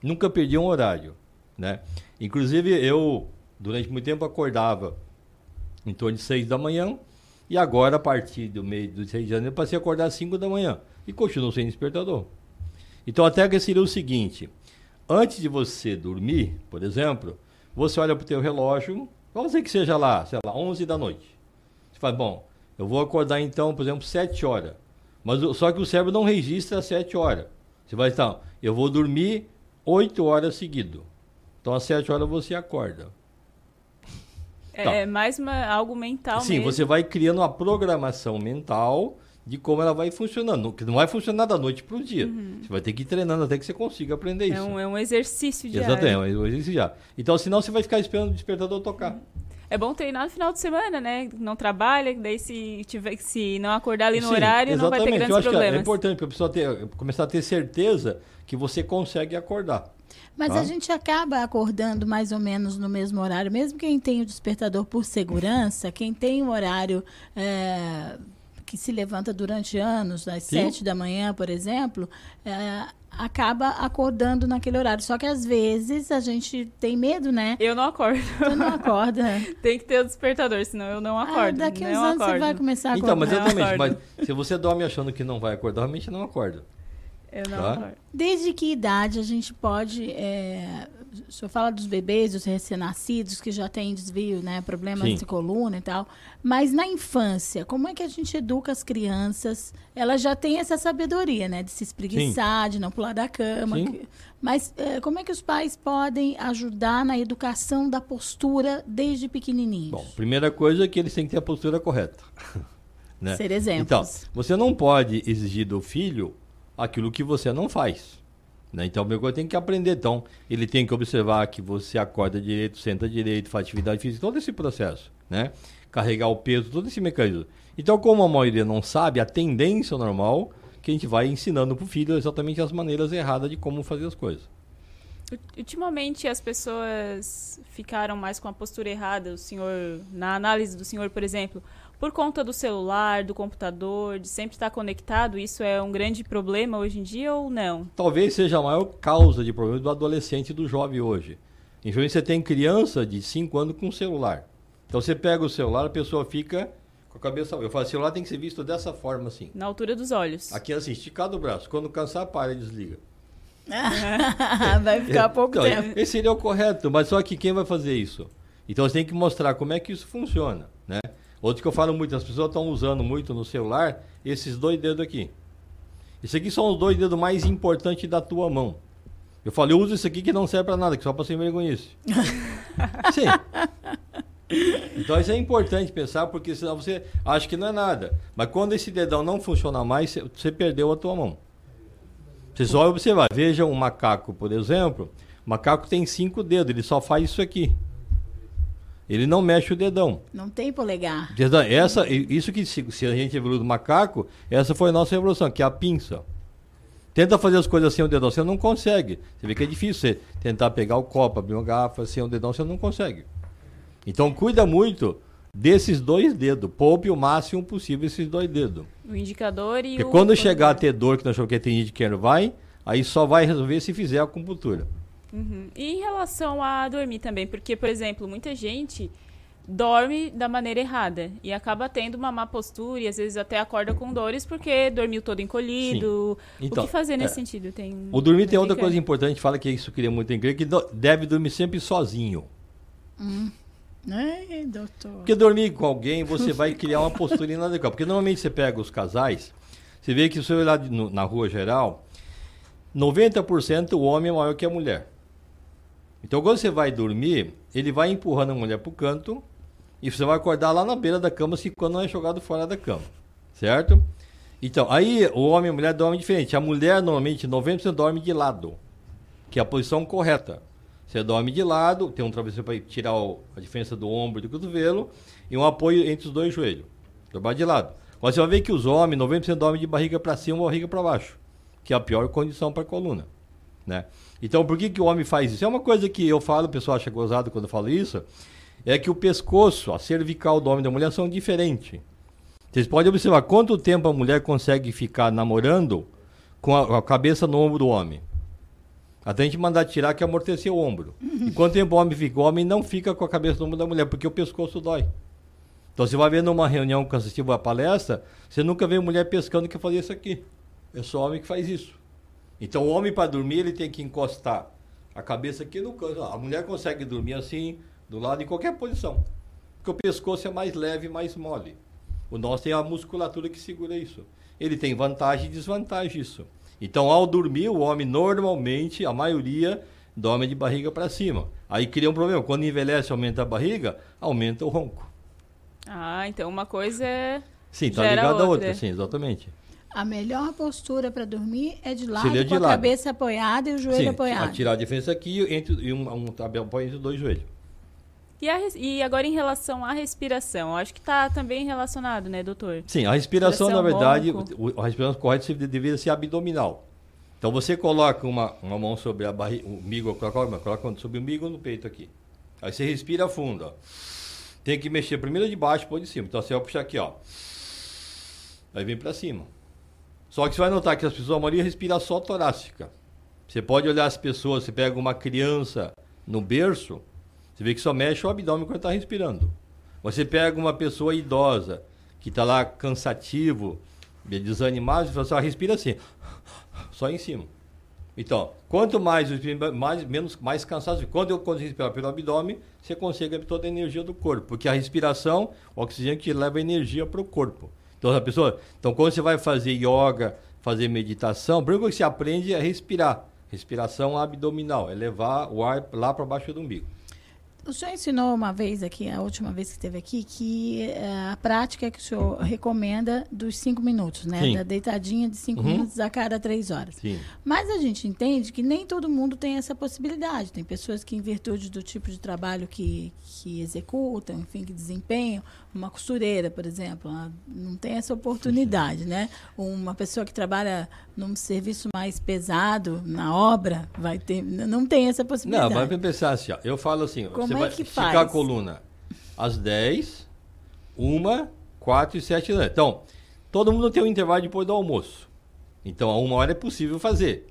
Nunca perdi um horário, né? Inclusive eu durante muito tempo acordava em torno de 6 da manhã e agora a partir do mês do 6 de janeiro passei a acordar às 5 da manhã e continuo sem despertador. Então a técnica seria o seguinte, antes de você dormir, por exemplo, você olha para o teu relógio, vamos dizer que seja lá, sei lá, 11 da noite. Você fala, bom, eu vou acordar então, por exemplo, 7 horas. Mas só que o cérebro não registra 7 horas. Você vai estar, eu vou dormir 8 horas seguido. Então às 7 horas você acorda. É mais uma, algo mental Sim, mesmo. você vai criando uma programação mental de como ela vai funcionando. Que não vai funcionar da noite para o dia. Você vai ter que ir treinando até que você consiga aprender isso. É um, é um exercício diário. Exatamente, é um exercício já. Então, senão você vai ficar esperando o despertador tocar. É bom treinar no final de semana, né? Não trabalha, daí se tiver se não acordar ali no Sim, horário, não vai ter exatamente. grandes Eu acho que é- problemas. é importante para a pessoa ter, começar a ter certeza que você consegue acordar. Mas tá? a gente acaba acordando mais ou menos no mesmo horário, mesmo quem tem o despertador por segurança, quem tem um horário é, que se levanta durante anos, às Sim. sete da manhã, por exemplo, é, acaba acordando naquele horário. Só que às vezes a gente tem medo, né? Eu não acordo. Tu não acorda. (laughs) Tem que ter o despertador, senão eu não acordo. Ah, daqui uns não anos você acordo. vai começar a acordar. Então, mas Não exatamente. acordo. Mas se você dorme achando que não vai acordar, realmente não acorda. Eu não Tá? acordo. Desde que idade a gente pode. É, o senhor fala dos bebês, dos recém-nascidos, que já têm desvio, né? Problemas Sim. de coluna e tal. Mas na infância, como é que a gente educa as crianças? Elas já têm essa sabedoria, né? De se espreguiçar, de não pular da cama. Sim. que- Mas é, como é que os pais podem ajudar na educação da postura desde pequenininhos? Bom, primeira coisa é que eles têm que ter a postura correta. (laughs) né? Ser exemplos. Então, você não pode exigir do filho aquilo que você não faz. Né? Então, primeira coisa tem que aprender. Então, ele tem que observar que você acorda direito, senta direito, faz atividade física, todo esse processo. Né? Carregar o peso, todo esse mecanismo. Então, como a maioria não sabe, a tendência normal é que a gente vai ensinando para o filho exatamente as maneiras erradas de como fazer as coisas. Ultimamente as pessoas ficaram mais com a postura errada, o senhor, na análise do senhor, por exemplo, por conta do celular, do computador, de sempre estar conectado, isso é um grande problema hoje em dia ou não? talvez seja a maior causa de problema do adolescente e do jovem hoje. Infelizmente, você tem criança de 5 anos com celular. Então, você pega o celular, a pessoa fica com a cabeça... Eu falo, celular tem que ser visto dessa forma, assim. Na altura dos olhos. Aqui, assim, esticado o braço. Quando cansar, para e desliga. (laughs) Vai ficar pouco Então, tempo. Esse seria o correto, mas só que quem vai fazer isso? Então, você tem que mostrar como é que isso funciona, né? Outro que eu falo muito, as pessoas estão usando muito no celular esses dois dedos aqui. Isso aqui são os dois dedos mais importantes da tua mão. Eu falei, uso isso aqui que não serve pra nada, que só pra ser vergonhice. (laughs) Sim. Então isso é importante pensar, porque senão você acha que não é nada. Mas quando esse dedão não funciona mais, você- você perdeu a tua mão. Você só observar. Veja um macaco, por exemplo. O macaco tem cinco dedos, ele só faz isso aqui. Ele não mexe o dedão. Não tem polegar. Essa, isso que se, se a gente evoluiu do macaco, essa foi a nossa evolução, que é a pinça. Tenta fazer as coisas sem o dedão, você não consegue. Você vê que é difícil você tentar pegar o copo, abrir uma garrafa sem o dedão, você não consegue. Então cuida muito desses dois dedos. Poupe o máximo possível esses dois dedos. O indicador e Porque o... quando chegar a ter dor, que nós achamos que é que não vai, aí só vai resolver se fizer a acupuntura. Uhum. E em relação a dormir também, porque, por exemplo, muita gente dorme da maneira errada e acaba tendo uma má postura e às vezes até acorda com dores porque dormiu todo encolhido. Sim. Então, o que fazer nesse é. sentido? Tem O dormir tem outra coisa importante, fala que isso queria muito em inglês, que do- deve dormir sempre sozinho. Hum. Ai, doutor. Porque dormir com alguém, você vai criar uma postura inadequada. Porque normalmente você pega os casais, você vê que se você olhar na rua geral, 90% o homem é maior que a mulher. Então quando você vai dormir, ele vai empurrando a mulher pro canto e você vai acordar lá na beira da cama se quando não é jogado fora da cama. Certo? Então, aí o homem e a mulher dormem diferente. A mulher normalmente 90% dorme de lado, que é a posição correta. Você dorme de lado, tem um travesseiro para tirar o, a diferença do ombro e do cotovelo e um apoio entre os dois joelhos. Dormir de lado. Mas você vai ver que os homens, 90% dormem de barriga para cima ou barriga para baixo, que é a pior condição para a coluna. Né? Então, por que, que o homem faz isso? É uma coisa que eu falo, o pessoal acha gozado quando eu falo isso, é que o pescoço, a cervical do homem e da mulher são diferentes. Vocês podem observar quanto tempo a mulher consegue ficar namorando com a, a cabeça no ombro do homem. Até a gente mandar tirar que amortecer o ombro. E quanto tempo o homem fica? O homem não fica com a cabeça no ombro da mulher, porque o pescoço dói. Então você vai ver numa reunião que assistiu a palestra, você nunca vê mulher pescando que fazer isso aqui. É só homem que faz isso. Então o homem para dormir ele tem que encostar a cabeça aqui no canto. A mulher consegue dormir assim, do lado, em qualquer posição. Porque o pescoço é mais leve mais mole. O nosso tem a musculatura que segura isso. Ele tem vantagem e desvantagem isso. Então, ao dormir, o homem normalmente, a maioria, dorme de barriga para cima. Aí cria um problema. Quando envelhece, aumenta a barriga, aumenta o ronco. Ah, então uma coisa é. Sim, tá ligado a outra, sim, exatamente. A melhor postura para dormir é de lado, Seria de com a lado. cabeça apoiada e o joelho sim, apoiado. tirar a diferença aqui entre, e um, um tabel põe entre os dois joelhos. E, a e agora em relação à respiração, acho que está também relacionado, né, doutor? Sim, a respiração, na Respiração, verdade, ronco. o- a respiração correta deveria ser abdominal. Então você coloca uma, uma mão sobre a barriga, o umbigo, coloca, coloca sobre o umbigo no peito aqui. Aí você respira fundo, ó. Tem que mexer primeiro de baixo, depois de cima. Então você vai puxar aqui, ó. Aí vem pra cima. Só que você vai notar que as pessoas, a maioria respira só torácica. Você pode olhar as pessoas, você pega uma criança no berço, você vê que só mexe o abdômen quando está respirando. Você pega uma pessoa idosa, que está lá cansativo, desanimado, você só respira assim, (laughs) só em cima. Então, quanto mais, mais menos, mais cansado. Quando eu consigo respirar pelo abdômen, você consegue toda a energia do corpo. Porque a respiração, o oxigênio que leva energia para o corpo. Então, a pessoa, então, quando você vai fazer yoga, fazer meditação, coisa que você aprende é respirar. Respiração abdominal, é levar o ar lá para baixo do umbigo. O senhor ensinou uma vez aqui, a última vez que esteve aqui, que eh, a prática que o senhor recomenda dos cinco minutos, né? Sim. Da deitadinha de cinco Uhum. minutos a cada três horas. Sim. Mas a gente entende que nem todo mundo tem essa possibilidade. Tem pessoas que, em virtude do tipo de trabalho que, que executam, enfim, que desempenham, uma costureira, por exemplo, não tem essa oportunidade, né? Uma pessoa que trabalha num serviço mais pesado, na obra, vai ter, não tem essa Não, possibilidade. mas vai pensar assim, ó. Eu falo assim, Como você é vai que esticar faz? a coluna às 10, 1, 4 e 7 da noite. Então, todo mundo tem um intervalo depois do almoço. Então, a uma hora é possível fazer.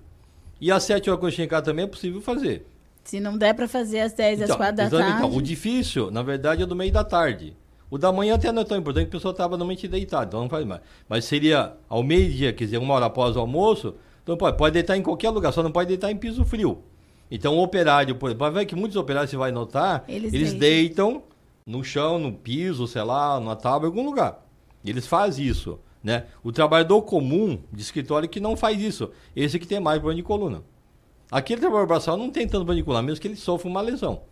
E às 7 horas quando chegar também é possível fazer. Se não der para fazer às 10, às Então, 4 da tarde. Então, o difícil, na verdade, é do meio da tarde. O da manhã até não é tão importante, porque a pessoa estava normalmente deitada, então não faz mais. Mas seria ao meio-dia, quer dizer, uma hora após o almoço, então pode, pode deitar em qualquer lugar, só não pode deitar em piso frio. Então o operário, por exemplo, vai ver que muitos operários, você vai notar, Eles eles, deitam. no chão, no piso, sei lá, na tábua, em algum lugar. Eles fazem isso, né? O trabalhador comum de escritório que não faz isso, esse que tem mais problema de coluna. Aquele trabalhador braçal não tem tanto problema de coluna, menos que ele sofra uma lesão,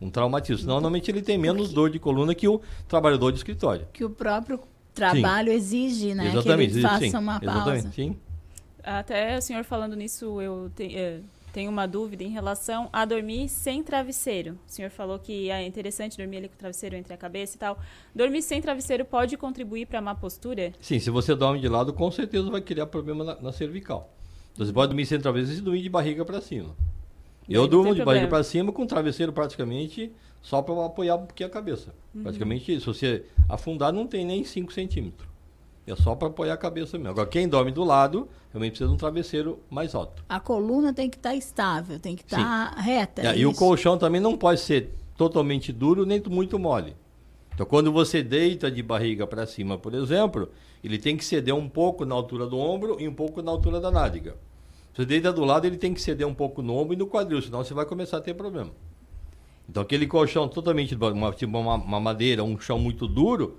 um traumatismo. Senão, normalmente ele tem menos dor de coluna que o trabalhador de escritório. Que o próprio trabalho exige, né? Exatamente, que ele faça sim, uma pausa. exatamente, sim. Até o senhor falando nisso, eu te- eh, tenho uma dúvida em relação a dormir sem travesseiro. O senhor falou que é interessante dormir ali com o travesseiro entre a cabeça e tal. Dormir sem travesseiro pode contribuir para a má postura? Sim, se você dorme de lado, com certeza vai criar problema na, na cervical. Então, você pode dormir sem travesseiro e dormir de barriga para cima. Eu aí durmo de barriga para cima com travesseiro praticamente só para apoiar um pouquinho a cabeça. Uhum. Praticamente isso. Se você afundar, não tem nem 5 centímetros. É só para apoiar a cabeça mesmo. Agora, quem dorme do lado, realmente precisa de um travesseiro mais alto. A coluna tem que estar estável, tem que estar reta. É, e o colchão também não pode ser totalmente duro nem muito mole. Então, quando você deita de barriga para cima, por exemplo, ele tem que ceder um pouco na altura do ombro e um pouco na altura da nádega. Se você deita do lado, ele tem que ceder um pouco no ombro e no quadril, senão você vai começar a ter problema. Então, aquele colchão totalmente, uma, tipo uma, uma madeira, um chão muito duro,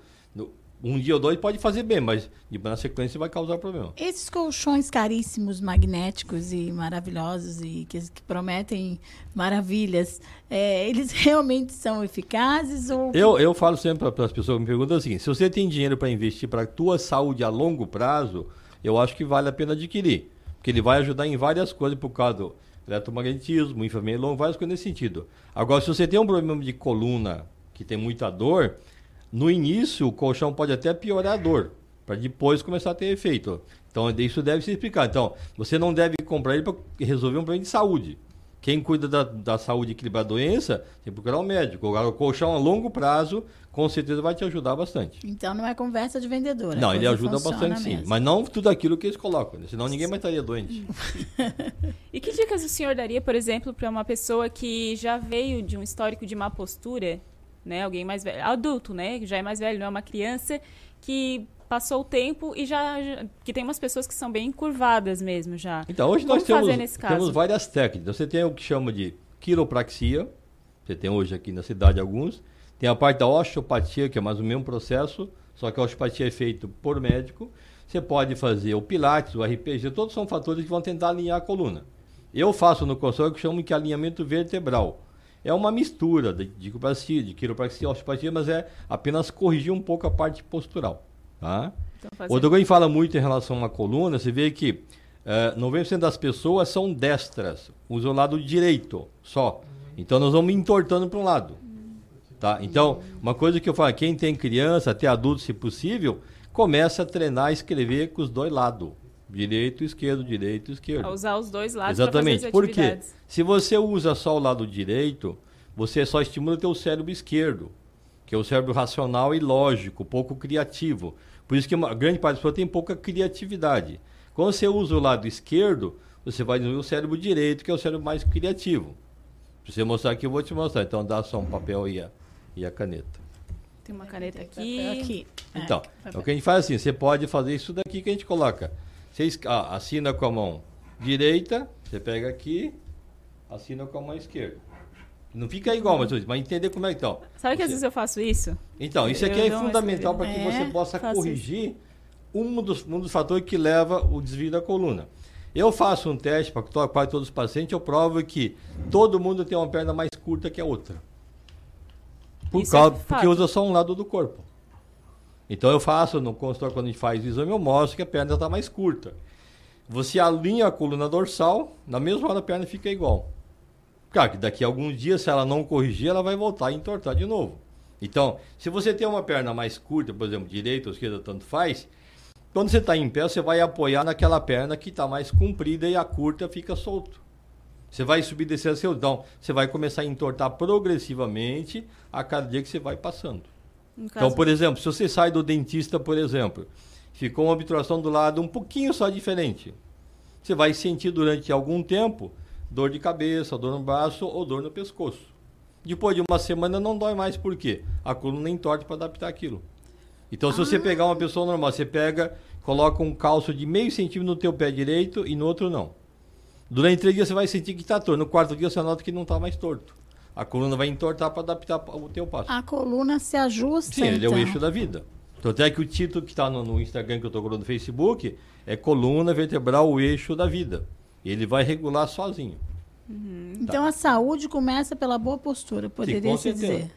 um dia ou dois pode fazer bem, mas na sequência vai causar problema. Esses colchões caríssimos, magnéticos e maravilhosos e que, que prometem maravilhas, é, eles (laughs) realmente são eficazes ou Eu, eu falo sempre para as pessoas que me perguntam assim: se você tem dinheiro para investir para a tua saúde a longo prazo, eu acho que vale a pena adquirir. Porque ele vai ajudar em várias coisas por causa do- eletromagnetismo, infravermelho, várias coisas nesse sentido. Agora, se você tem um problema de coluna que tem muita dor, no início o colchão pode até piorar a dor, para depois começar a ter efeito. Então, isso deve se explicar. Então, você não deve comprar ele para resolver um problema de saúde. Quem cuida da, da saúde e equilibrar a doença, tem que procurar um médico. Agora, o colchão a longo prazo, com certeza vai te ajudar bastante. Então não é conversa de vendedor. Não, ele ajuda bastante sim. mesmo. Mas não tudo aquilo que eles colocam, né? senão ninguém mais estaria doente. (laughs) E que dicas o senhor daria, por exemplo, para uma pessoa que já veio de um histórico de má postura, né? Alguém mais velho, adulto, né? Que já é mais velho, não é uma criança, que passou o tempo e já, já- que tem umas pessoas que são bem encurvadas mesmo já. Então, hoje Como nós temos, temos várias técnicas. Você tem o que chama de quiropraxia, você tem hoje aqui na cidade alguns. Tem a parte da osteopatia, que é mais o mesmo processo, só que a osteopatia é feito por médico. Você pode fazer o pilates, o RPG, todos são fatores que vão tentar alinhar a coluna. Eu faço no consultório que chamam de alinhamento vertebral. É uma mistura de, de quiropraxia, de quiropraxia e osteopatia, mas é apenas corrigir um pouco a parte postural. Tá? Então, gente fala muito em relação à coluna, você vê que eh, 90% das pessoas são destras, usam o lado direito só. Então nós vamos entortando para um lado. Tá? Então, uma coisa que eu falo, quem tem criança, até adulto se possível, começa a treinar a escrever com os dois lados. Direito, esquerdo, direito, esquerdo. A usar os dois lados Exatamente. Por quê? Se você usa só o lado direito, você só estimula o teu cérebro esquerdo, que é o cérebro racional e lógico, pouco criativo. Por isso que uma grande parte das pessoas tem pouca criatividade. Quando você usa o lado esquerdo, você vai desenvolver o cérebro direito, que é o cérebro mais criativo. Se você mostrar aqui, eu vou te mostrar. Então dá só um papel e a, e a caneta. Tem uma caneta aqui. aqui. Então, É, o que a gente faz assim, você pode fazer isso daqui que a gente coloca. Você ah, assina com a mão direita, você pega aqui, assina com a mão esquerda. Não fica igual, mas, mas entender como é que então. Sabe que às Você- vezes eu faço isso? Então, isso aqui Eu é fundamental para que escrevida. você É, possa corrigir um dos, um dos fatores que leva o desvio da coluna. Eu faço um teste para quase todos os pacientes, eu provo que todo mundo tem uma perna mais curta que a outra. Por Isso é causa, porque fato. usa só um lado do corpo. Então eu faço no consultório, quando a gente faz o exame, eu mostro que a perna está mais curta. Você alinha a coluna dorsal, na mesma hora a perna fica igual. Claro que daqui a alguns dias, se ela não corrigir, ela vai voltar a entortar de novo. Então, se você tem uma perna mais curta, por exemplo, direita ou esquerda, tanto faz, quando você está em pé, você vai apoiar naquela perna que está mais comprida e a curta fica solto. Você vai subir e descer seu então Você vai começar a entortar progressivamente a cada dia que você vai passando. Então, por exemplo, se você sai do dentista, por exemplo, ficou uma obturação do lado um pouquinho só diferente. Você vai sentir durante algum tempo dor de cabeça, dor no braço ou dor no pescoço. Depois de uma semana não dói mais, por quê? A coluna entorta para adaptar aquilo. Então, se você pegar uma pessoa normal, você pega, coloca um calço de meio centímetro no teu pé direito e no outro não. Durante três dias você vai sentir que está torto. No quarto dia você nota que não está mais torto. A coluna vai entortar para adaptar o teu passo. A coluna se ajusta. Sim, ele é o então. eixo da vida. Então, até que o título que está no, no Instagram que eu estou colocando no Facebook é coluna vertebral, o eixo da vida. Ele vai regular sozinho. Então a saúde começa pela boa postura, poderia se dizer.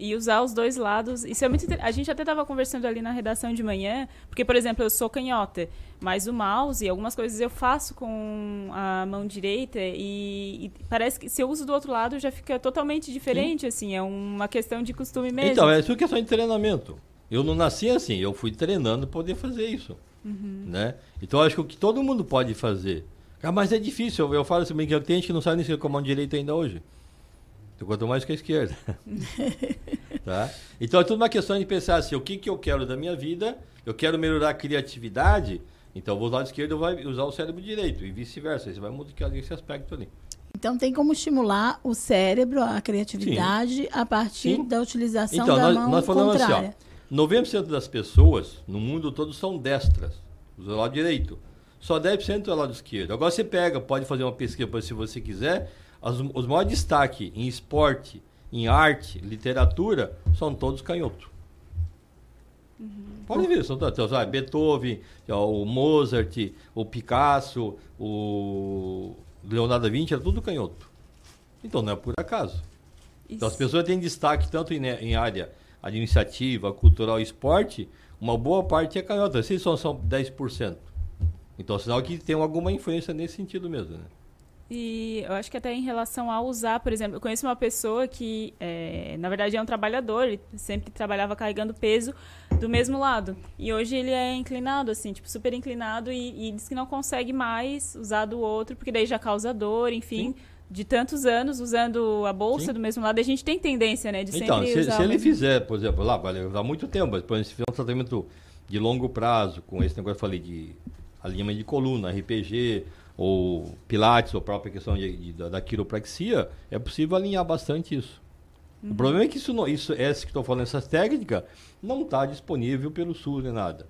E usar os dois lados. Isso é muito inter... A gente até estava conversando ali na redação de manhã, porque, por exemplo, eu sou canhota, mas o mouse e algumas coisas eu faço com a mão direita e, e parece que se eu uso do outro lado já fica totalmente diferente, assim, é uma questão de costume mesmo. Então, é isso que é só em treinamento. Eu não nasci assim, eu fui treinando para poder fazer isso. Uhum. Né? Então, eu acho que o que todo mundo pode fazer. Ah, mas é difícil, eu, eu falo assim, que tem gente que não sabe nem escrever com a mão direita ainda hoje. Então, quanto mais com a esquerda. (laughs) tá? Então, é tudo uma questão de pensar assim, o que, que eu quero da minha vida, eu quero melhorar a criatividade, então eu vou usar o esquerdo, eu vou usar o cérebro direito, e vice-versa. Você vai modificar esse aspecto ali. Então tem como estimular o cérebro, a criatividade, a partir Sim. da utilização Então, da nós, mão nós falamos contrária. assim, ó, 90% das pessoas no mundo todo são destras, do lado direito. Só 10% é o lado esquerdo. Agora você pega, pode fazer uma pesquisa se você quiser, as- os maiores destaques em esporte, em arte, literatura, são todos canhotos. Pode ver, são todos. Sabe, Beethoven, o Mozart, o Picasso, o Leonardo da Vinci, era tudo canhoto. Então não é por acaso. Então as pessoas têm destaque tanto em, em área administrativa, cultural e esporte, uma boa parte é canhota. Se só são 10%. Então, sinal que tem alguma influência nesse sentido mesmo, né? E eu acho que até em relação a usar, por exemplo, eu conheço uma pessoa que, é, na verdade, é um trabalhador, ele sempre trabalhava carregando peso do mesmo lado. E hoje ele é inclinado, assim, tipo, super inclinado e, e diz que não consegue mais usar do outro, porque daí já causa dor, enfim. Sim. De tantos anos usando a bolsa Sim. do mesmo lado, a gente tem tendência, né, de então, sempre se, se ele fizer, por exemplo, lá, vai levar muito tempo, mas, por exemplo, se fizer um tratamento de longo prazo, com esse negócio que eu falei de alinhamento de coluna, RPG, ou Pilates, ou própria questão de, de, da quiropraxia, é possível alinhar bastante isso. Uhum. O problema é que isso, não, isso essa que estou falando, essas técnicas, não está disponível pelo SUS nem nada.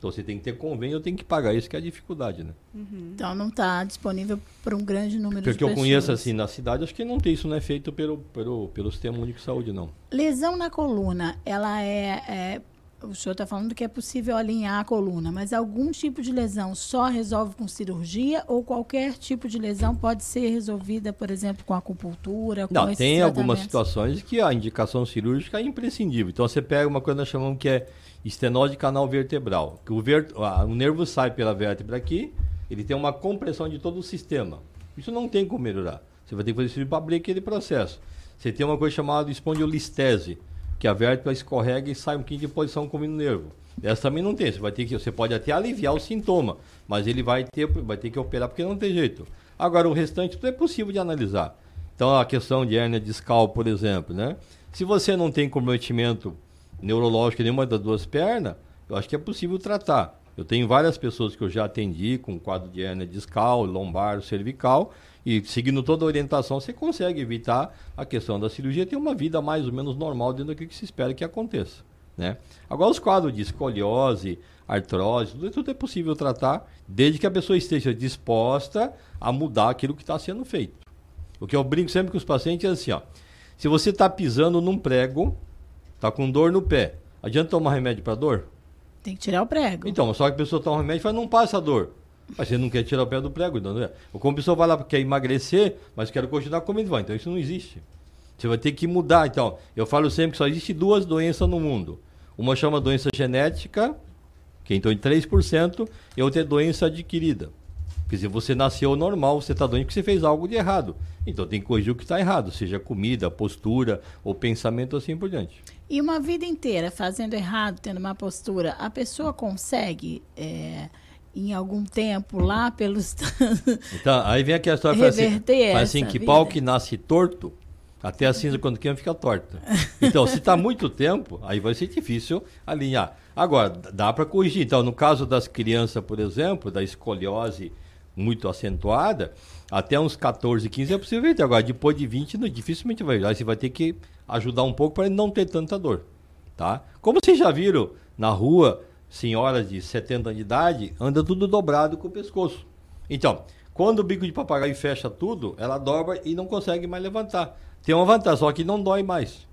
Então você tem que ter convênio, tem que pagar isso que é a dificuldade, né? Uhum. Então não está disponível para um grande número Porque de pessoas. Porque eu conheço assim na cidade, acho que não tem isso não é feito pelo pelo pelo sistema único de saúde não. Lesão na coluna, ela é, é o senhor está falando que é possível alinhar a coluna, mas algum tipo de lesão só resolve com cirurgia ou qualquer tipo de lesão pode ser resolvida, por exemplo, com acupuntura? Com Não, tem algumas situações que a indicação cirúrgica é imprescindível. Então você pega uma coisa que nós chamamos que é estenose de canal vertebral, que o, o nervo sai pela vértebra aqui, ele tem uma compressão de todo o sistema. Isso não tem como melhorar. Você vai ter que fazer cirurgia para abrir aquele processo. Você tem uma coisa chamada espondilistese que a vértebra escorrega e sai um pouquinho de posição como no nervo. Essa também não tem, você vai ter que, você pode até aliviar o sintoma, mas ele vai ter, vai ter que operar porque não tem jeito. Agora o restante tudo é possível de analisar. Então a questão de hérnia discal, por exemplo, né? Se você não tem comprometimento neurológico em nenhuma das duas pernas, eu acho que é possível tratar. Eu tenho várias pessoas que eu já atendi com quadro de hérnia discal, lombar, cervical, e seguindo toda a orientação, você consegue evitar a questão da cirurgia ter uma vida mais ou menos normal dentro daquilo que se espera que aconteça. Né? Agora, os quadros de escoliose, artrose, tudo, tudo é possível tratar, desde que a pessoa esteja disposta a mudar aquilo que está sendo feito. O que eu brinco sempre com os pacientes é assim: ó, se você está pisando num prego, está com dor no pé, adianta tomar remédio para dor? Tem que tirar o prego. Então, só que a pessoa toma remédio e fala, não passa a dor. Mas você não quer tirar o pé do prego, então, né? Ou como vai lá porque quer emagrecer, mas quer continuar comendo. Então isso não existe. Você vai ter que mudar. Então, eu falo sempre que só existe duas doenças no mundo. Uma chama doença genética, que é em torno de 3%, e outra é doença adquirida. Quer dizer, você nasceu normal, você está doente porque você fez algo de errado. Então tem que corrigir o que está errado, seja comida, postura ou pensamento assim por diante. E uma vida inteira fazendo errado, tendo uma postura, a pessoa consegue é, em algum tempo lá pelos. (laughs) então, aí vem aquela história assim, faz assim que vida. pau que nasce torto, até a cinza quando queima fica torta. Então, se está muito tempo, aí vai ser difícil alinhar. Agora, dá para corrigir. Então, no caso das crianças, por exemplo, da escoliose muito acentuada, até uns 14, 15 é possível ver. Agora, depois de 20, não, dificilmente vai. Aí você vai ter que ajudar um pouco para ele não ter tanta dor. Tá? Como vocês já viram na rua, senhoras de 70 anos de idade, anda tudo dobrado com o pescoço. Então, quando o bico de papagaio fecha tudo, ela dobra e não consegue mais levantar. Tem uma vantagem, só que não dói mais.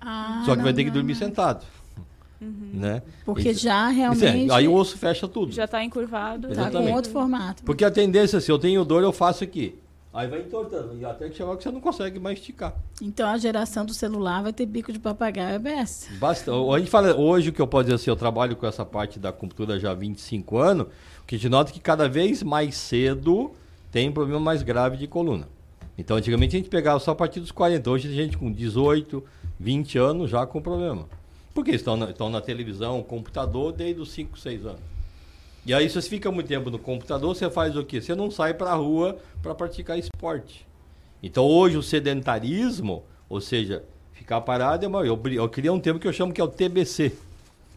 Ah, só que não, vai ter que dormir não. sentado. Uhum. Né? Porque então, já realmente. É, aí o osso fecha tudo. Já está encurvado. Está com outro formato. Porque a tendência, se eu tenho dor, eu faço aqui. Aí vai entortando. E até que chegar que você não consegue mais esticar. Então a geração do celular vai ter bico de papagaio ABS. Basta. A gente fala, hoje o que eu posso dizer assim, eu trabalho com essa parte da computadora já há 25 anos, o que a gente nota é que cada vez mais cedo tem um problema mais grave de coluna. Então antigamente a gente pegava só a partir dos 40. Hoje tem gente com 18, 20 anos já com problema. Porque estão na, estão na televisão, computador, desde os 5, 6 anos. E aí, se você fica muito tempo no computador, você faz o quê? Você não sai para a rua para praticar esporte. Então, hoje, o sedentarismo, ou seja, ficar parado é uma. Eu, eu um termo que eu chamo que é o TBC.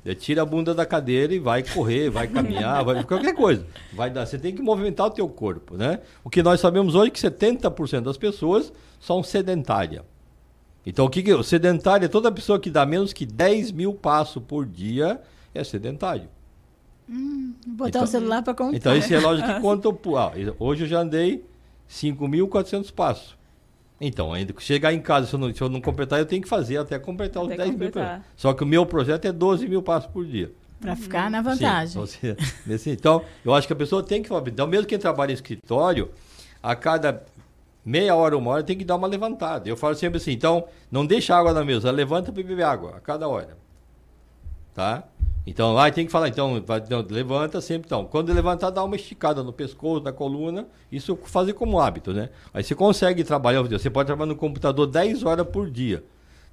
É, tira a bunda da cadeira e vai correr, vai caminhar, vai (laughs) qualquer coisa. Vai dar, você tem que movimentar o teu corpo, né? O que nós sabemos hoje é que 70% das pessoas são sedentárias. Então, o que, que sedentária é toda pessoa que dá menos que 10 mil passos por dia é sedentário. Hum, botar então, o celular para contar. Então, esse relógio que conta. (laughs) Ah, hoje eu já andei 5.400 passos. Então, ainda chegar em casa, se eu, não, se eu não completar, eu tenho que fazer até completar até os 10 completar. mil. Só que o meu projeto é 12 mil passos por dia. Para ficar na vantagem. Sim, você, (laughs) então, eu acho que a pessoa tem que. Então, mesmo quem trabalha em escritório, a cada meia hora, uma hora, tem que dar uma levantada. Eu falo sempre assim: então, não deixa água na mesa, levanta para beber água a cada hora. Tá? Então, lá tem que falar, então, vai, levanta sempre, então. Quando levantar, dá uma esticada no pescoço, na coluna, isso fazer como hábito, né? Aí você consegue trabalhar, você pode trabalhar no computador 10 horas por dia.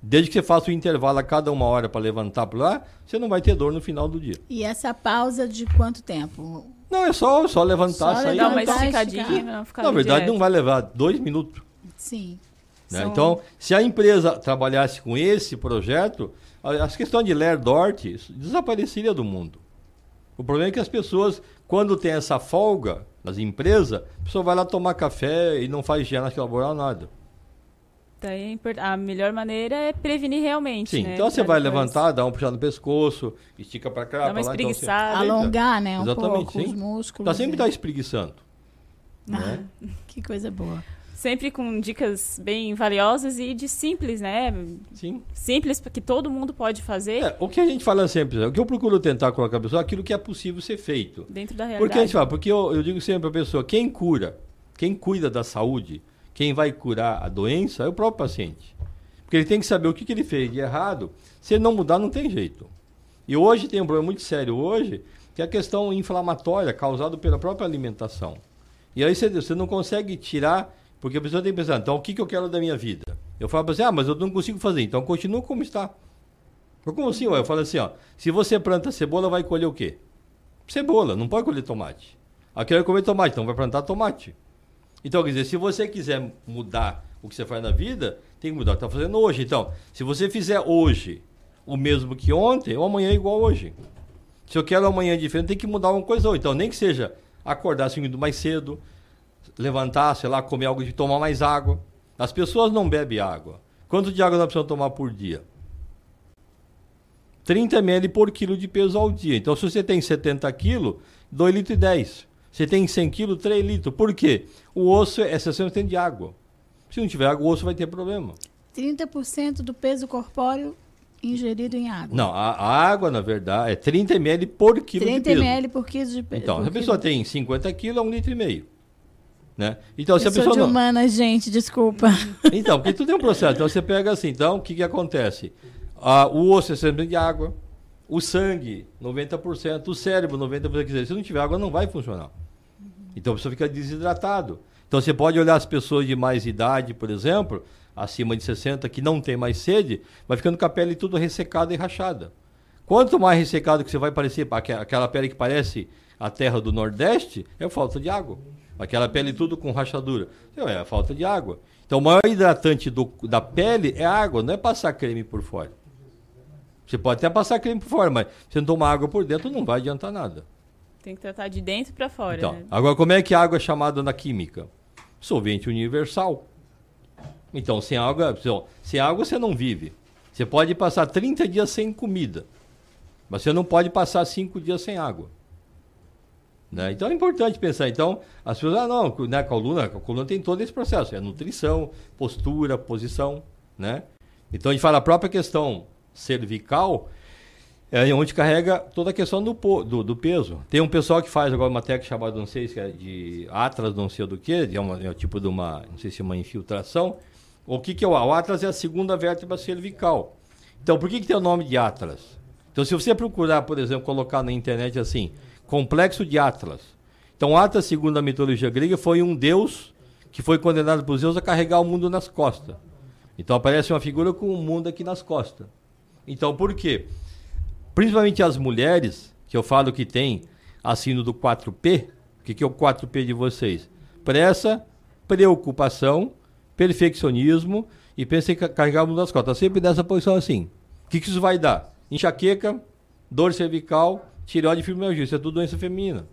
Desde que você faça o intervalo a cada uma hora para levantar por lá, você não vai ter dor no final do dia. E essa pausa de quanto tempo? Não, é só, só levantar, Só sair. Dá uma esticadinha, não ficar Na verdade, direto. não vai levar dois minutos. Sim. né? São- Então, se a empresa trabalhasse com esse projeto, as questões de Ler Dort isso desapareceria do mundo. O problema é que as pessoas, quando tem essa folga nas empresas, a pessoa vai lá tomar café e não faz ginástica laboral, nada. Daí é a melhor maneira é prevenir realmente, Sim, né? então você Pra vai depois- levantar, dá um puxado no pescoço, estica pra cá, Dá uma pra lá. então você-. Alongar, né, um Exatamente, pouco os sim. músculos, Tá sempre né? tá espreguiçando. né? (laughs) Que coisa boa. Sempre com dicas bem valiosas e de simples, né? Sim. Simples, que todo mundo pode fazer É, o que a gente fala sempre, o que eu procuro tentar colocar a pessoa, aquilo que é possível ser feito. dentro da realidade. Porque a gente fala, porque eu, eu digo sempre para a pessoa, quem cura, quem cuida da saúde, quem vai curar a doença é o próprio paciente. Porque ele tem que saber o que, que ele fez de errado. Se ele não mudar, não tem jeito. E hoje tem um problema muito sério hoje, que é a questão inflamatória causada pela própria alimentação. E aí você, você não consegue tirar, porque a pessoa tem que pensar, então o que, que eu quero da minha vida? Eu falo para você, ah, mas eu não consigo fazer, então continua como está. Como assim? Eu falo assim, ó, se você planta cebola, vai colher o quê? Cebola, não pode colher tomate. Aqui eu comer tomate, então vai plantar tomate. Então, quer dizer, se você quiser mudar o que você faz na vida, tem que mudar o que está fazendo hoje. Então, se você fizer hoje o mesmo que ontem, o amanhã é igual hoje. Se eu quero amanhã diferente, tem que mudar alguma coisa hoje. Então, nem que seja acordar assim mais cedo, levantar, sei lá, comer algo de tomar mais água. As pessoas não bebem água. Quanto de água nós precisamos tomar por dia? 30 ml por quilo de peso ao dia. Então, se você tem 70 quilos, 2 litros e 10. Você tem 100 quilos, 3 litros. Por quê? O osso é 60% de água. Se não tiver água, o osso vai ter problema. 30% do peso corpóreo ingerido em água. Não, a, a água, na verdade, é 30 ml por quilo 30 de peso. ml por quilo de peso. Então, se a pessoa tem 50 quilos, é um litro e meio. Né? Então, se a pessoa de não... humanas, gente, desculpa. Então, porque tudo é um processo. Então, você pega assim, então, o que, que acontece? Ah, o osso é sempre de água, o sangue, 90%, o cérebro, 90%. Quer dizer, se não tiver água, não vai funcionar. Então, a pessoa fica desidratado. Então, você pode olhar as pessoas de mais idade, por exemplo, acima de 60, que não tem mais sede, vai ficando com a pele tudo ressecada e rachada. Quanto mais ressecado que você vai parecer, aque- aquela pele que parece a terra do Nordeste, é falta de água. Aquela pele tudo com rachadura. Então, é a falta de água. Então, o maior hidratante do- da pele é água, não é passar creme por fora. Você pode até passar creme por fora, mas se não tomar água por dentro, não vai adiantar nada. Tem que tratar de dentro pra fora, Então, né? agora como é que a água é chamada na química? Solvente universal. Então, sem água, sem água você não vive. Você pode passar 30 dias sem comida, mas você não pode passar 5 dias sem água. Né? Então é importante pensar. Então, as pessoas, ah, não, né, a coluna, a coluna tem todo esse processo, é nutrição, postura, posição, né? Então a gente fala a própria questão cervical, é onde carrega toda a questão do, do, do peso. Tem um pessoal que faz agora uma técnica chamada, não sei se é de Atlas, não sei do que, é, uma, é um tipo de uma, não sei se é uma infiltração. O que, que é o, o Atlas? É a segunda vértebra cervical. Então, por que, que tem o nome de Atlas? Então, se você procurar, por exemplo, colocar na internet assim, complexo de Atlas. Então, Atlas, segundo a mitologia grega, foi um deus que foi condenado por Zeus a carregar o mundo nas costas. Então, aparece uma figura com o mundo aqui nas costas. Então, por quê? Principalmente as mulheres, que eu falo que tem a síndrome do 4P. O que, que é o 4P de vocês? Pressa, preocupação, perfeccionismo e pensa em ca- carregar o mundo nas costas. Sempre nessa posição assim. O que, que isso vai dar? Enxaqueca, dor cervical, tireoide e fibromialgia. Isso é tudo doença feminina.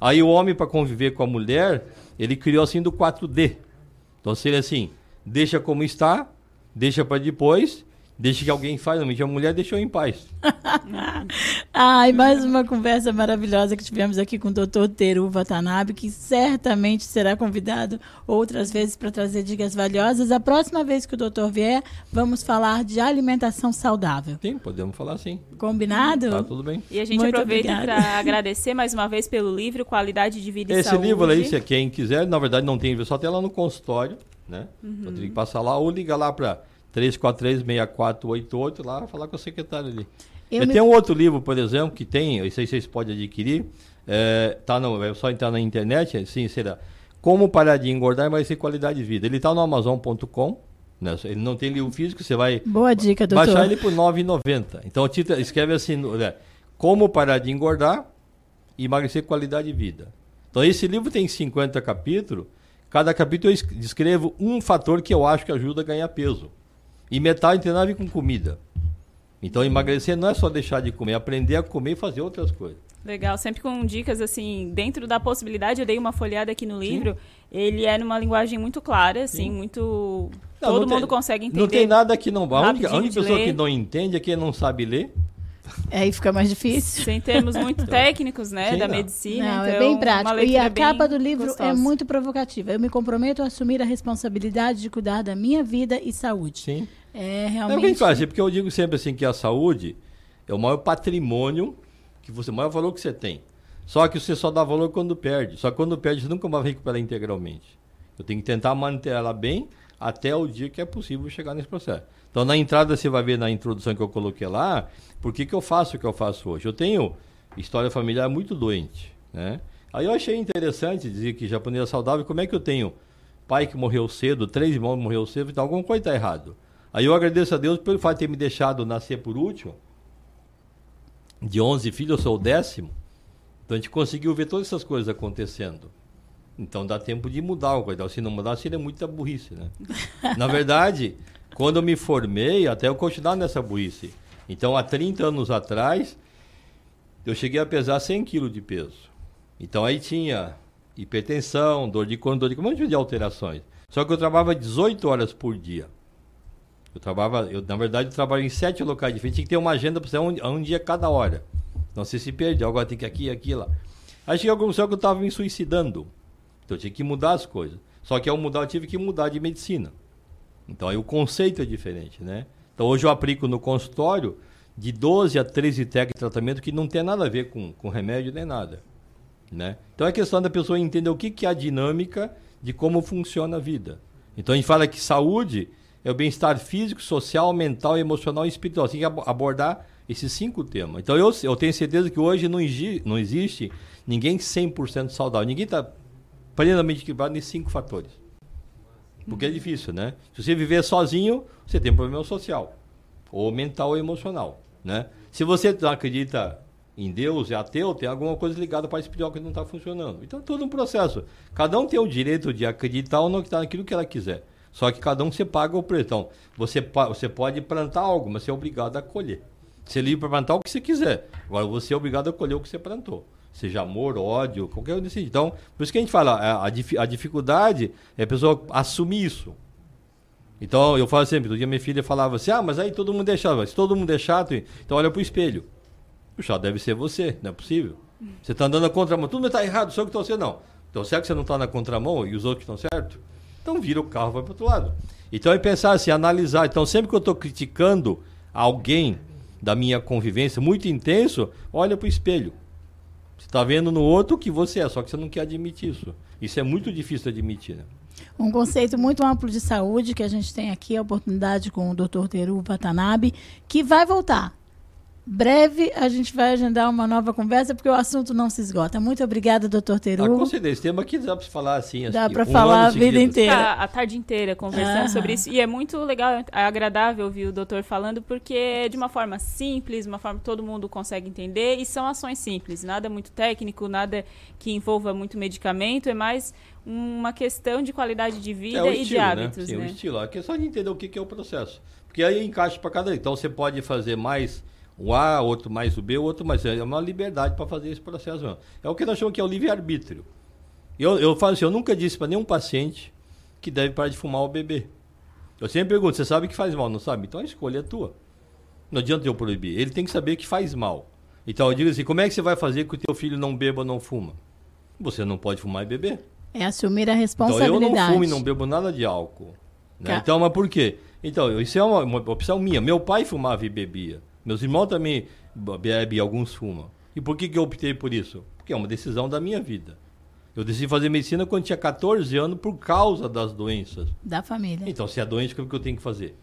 Aí o homem, para conviver com a mulher, ele criou assim do 4D. Então seria assim, deixa como está, deixa para depois, deixa que alguém faz. Normalmente a mulher deixou em paz. (laughs) Ai, mais uma conversa maravilhosa que tivemos aqui com o Dr. Teru Watanabe, que certamente será convidado outras vezes para trazer dicas valiosas. A próxima vez que o doutor vier, vamos falar de alimentação saudável. Sim, podemos falar sim. Combinado? Tá tudo bem. E a gente Muito aproveita para (laughs) agradecer mais uma vez pelo livro Qualidade de Vida e Esse Saúde. livro aí, se quem quiser, na verdade não tem, só tem lá no consultório, né? Uhum. Então tem que passar lá ou liga lá para 343-6488, lá falar com a secretária ali. Eu Eu me- Tem um outro livro, por exemplo, que tem, esse aí vocês podem adquirir, é, tá no, é só entrar na internet, assim, será Como Parar de Engordar e Emagrecer Qualidade de Vida. Ele está no Amazon.com, né? ele não tem livro físico, você vai Boa dica, doutor. baixar ele por R$ 9,90. Então o título escreve assim, né, Como Parar de Engordar e Emagrecer Qualidade de Vida. Então esse livro tem 50 capítulos, cada capítulo eu es- descrevo um fator que eu acho que ajuda a ganhar peso. E metade tem a ver com comida. Então emagrecer não é só deixar de comer, é aprender a comer e fazer outras coisas. Legal, sempre com dicas assim, dentro da possibilidade, eu dei uma folhada aqui no livro. Ele é numa linguagem muito clara, assim, muito. Não, todo não tem- mundo consegue entender. Não tem nada que não. A única, a única pessoa ler. que não entende é quem não sabe ler. Aí fica mais difícil. Sem termos muito (laughs) técnicos, né, Sim, da não. medicina. Não, então, é bem prático. E a capa do livro é gostosa. muito provocativa. Eu me comprometo a assumir a responsabilidade de cuidar da minha vida e saúde. Sim. É É o que a realmente. gente faz, porque eu digo sempre assim que a saúde é o maior patrimônio que você, o maior valor que você tem. Só que você só dá valor quando perde. Só que quando perde, você nunca vai recuperar integralmente. Eu tenho que tentar manter ela bem até o dia que é possível chegar nesse processo. Então, na entrada, você vai ver na introdução que eu coloquei lá, por que, que eu faço o que eu faço hoje. Eu tenho história familiar muito doente, né? Aí eu achei interessante dizer que japonês é saudável, como é que eu tenho pai que morreu cedo, três irmãos morreu cedo, então alguma coisa está errado. Aí eu agradeço a Deus pelo fato de ter me deixado nascer por último. De 11 filhos, eu sou o décimo. Então a gente conseguiu ver todas essas coisas acontecendo. Então dá tempo de mudar alguma coisa. Se não mudar, seria muita burrice, né? (laughs) Na verdade, quando eu me formei, até eu continuar nessa burrice. Então, há 30 anos atrás, eu cheguei a pesar 100 quilos de peso. Então aí tinha hipertensão, dor de coluna, dor de um monte de alterações. Só que eu trabalhava 18 horas por dia. Eu trabalhava, eu, na verdade, eu trabalho em sete locais diferentes. Tinha que ter uma agenda para você um, um dia cada hora. Não você se perde, agora tem que aqui, aqui, lá. Aí cheguei a conclusão que eu estava me suicidando. Então eu tinha que mudar as coisas. Só que ao mudar, eu tive que mudar de medicina. Então aí o conceito é diferente, né? Então hoje eu aplico no consultório de 12 a 13 técnicas de tratamento que não tem nada a ver com, com remédio nem nada. Né? Então é questão da pessoa entender o que, que é a dinâmica de como funciona a vida. Então a gente fala que saúde é o bem-estar físico, social, mental, emocional e espiritual. Você tem que abo- abordar esses cinco temas. Então eu, eu tenho certeza que hoje não, não existe ninguém 100% saudável. Ninguém está plenamente equilibrado nesses cinco fatores. Porque é difícil, né? Se você viver sozinho, você tem um problema social, ou mental ou emocional, né? Se você não acredita em Deus, é ateu, tem alguma coisa ligada para a espiritual que não está funcionando. Então, é todo um processo. Cada um tem o direito de acreditar ou não acreditar naquilo que ela quiser. Só que cada um você paga o preço. Então, você, você pode plantar algo, mas você é obrigado a colher. Você é livre para plantar o que você quiser. Agora, você é obrigado a colher o que você plantou. Seja amor, ódio, qualquer um desse. Então, por isso que a gente fala, a, a, a dificuldade é a pessoa assumir isso. Então, eu falo sempre, outro dia minha filha falava assim, ah, mas aí todo mundo é chato. Se todo mundo é chato, então olha pro espelho. O chato deve ser você, não é possível. Você está andando na contramão, tudo está errado, só que você não. Então, será que você não está na contramão e os outros estão certos? Então, vira o carro vai para outro lado. Então, é pensar assim, analisar. Então, sempre que eu estou criticando alguém da minha convivência muito intenso, olha pro espelho. Você está vendo no outro o que você é, só que você não quer admitir isso. Isso é muito difícil de admitir, né? Um conceito muito amplo de saúde que a gente tem aqui, a oportunidade com o Dr. Teru Watanabe, que vai voltar. Breve a gente vai agendar uma nova conversa, porque o assunto não se esgota. Muito obrigada, doutor Teru. Ah, com certeza, esse tema aqui dá para falar assim. Dá pra um falar a vida seguido. inteira. Ficar a tarde inteira conversando Ah. sobre isso. E é muito legal, é agradável ouvir o doutor falando, porque é de uma forma simples, uma forma que todo mundo consegue entender, e são ações simples, nada muito técnico, nada que envolva muito medicamento, é mais uma questão de qualidade de vida É o e de estilo, né? hábitos, Sim, né? o estilo. A questão de entender o que que é o processo. Porque aí encaixa para cada um. Então você pode fazer mais o A, outro mais o B, outro mais. É uma liberdade para fazer esse processo mesmo. É o que nós chamamos que é o livre-arbítrio. Eu, eu falo assim, eu nunca disse para nenhum paciente que deve parar de fumar ou beber. Eu sempre pergunto, você sabe que faz mal, não sabe? Então a escolha é tua. Não adianta eu proibir. Ele tem que saber que faz mal. Então eu digo assim, como é que você vai fazer que o teu filho não beba ou não fuma? Você não pode fumar e beber. É assumir a Então responsabilidade. eu não fumo e não bebo nada de álcool. né? Ca- Então, mas por quê? Então, isso é uma, uma opção minha. Meu pai fumava e bebia. Meus irmãos também bebem, alguns fumam. E por que, que eu optei por isso? Porque é uma decisão da minha vida. Eu decidi fazer medicina quando tinha 14 anos por causa das doenças. Da família. Então, se é doente, o que eu tenho que fazer?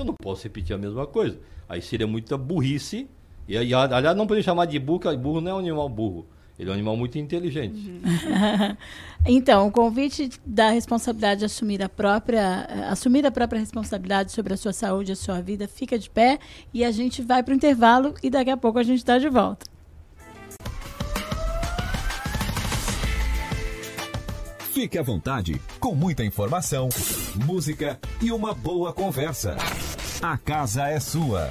eu não posso repetir a mesma coisa. Aí seria muita burrice. E aí, aliás, não poderia chamar de burro, porque burro não é um animal burro. Ele é um animal muito inteligente. Uhum. (laughs) então, o convite da responsabilidade de assumir a própria, assumir a própria responsabilidade sobre a sua saúde, a sua vida, fica de pé e a gente vai para o intervalo e daqui a pouco a gente está de volta. Fique à vontade, com muita informação, música e uma boa conversa. A casa é sua.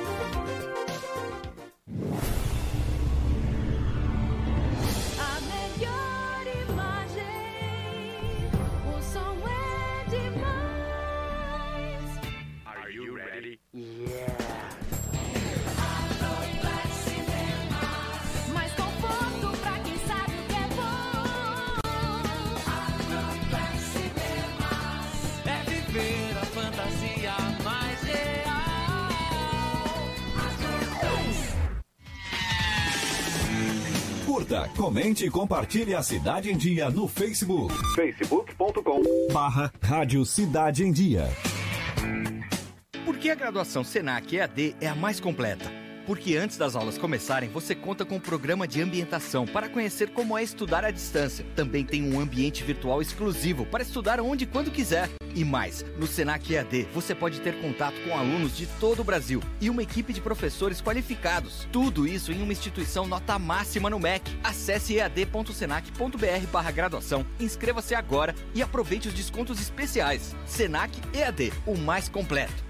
Curta, comente e compartilhe a Cidade em Dia no Facebook. facebook.com barra Rádio Cidade em Dia. Por que a graduação Senac EAD é a mais completa? Porque antes das aulas começarem, você conta com um programa de ambientação para conhecer como é estudar à distância. Também tem um ambiente virtual exclusivo para estudar onde e quando quiser. E mais, no Senac EAD você pode ter contato com alunos de todo o Brasil e uma equipe de professores qualificados. Tudo isso em uma instituição nota máxima no MEC. Acesse ead.senac.br graduação, inscreva-se agora e aproveite os descontos especiais. Senac EAD, o mais completo.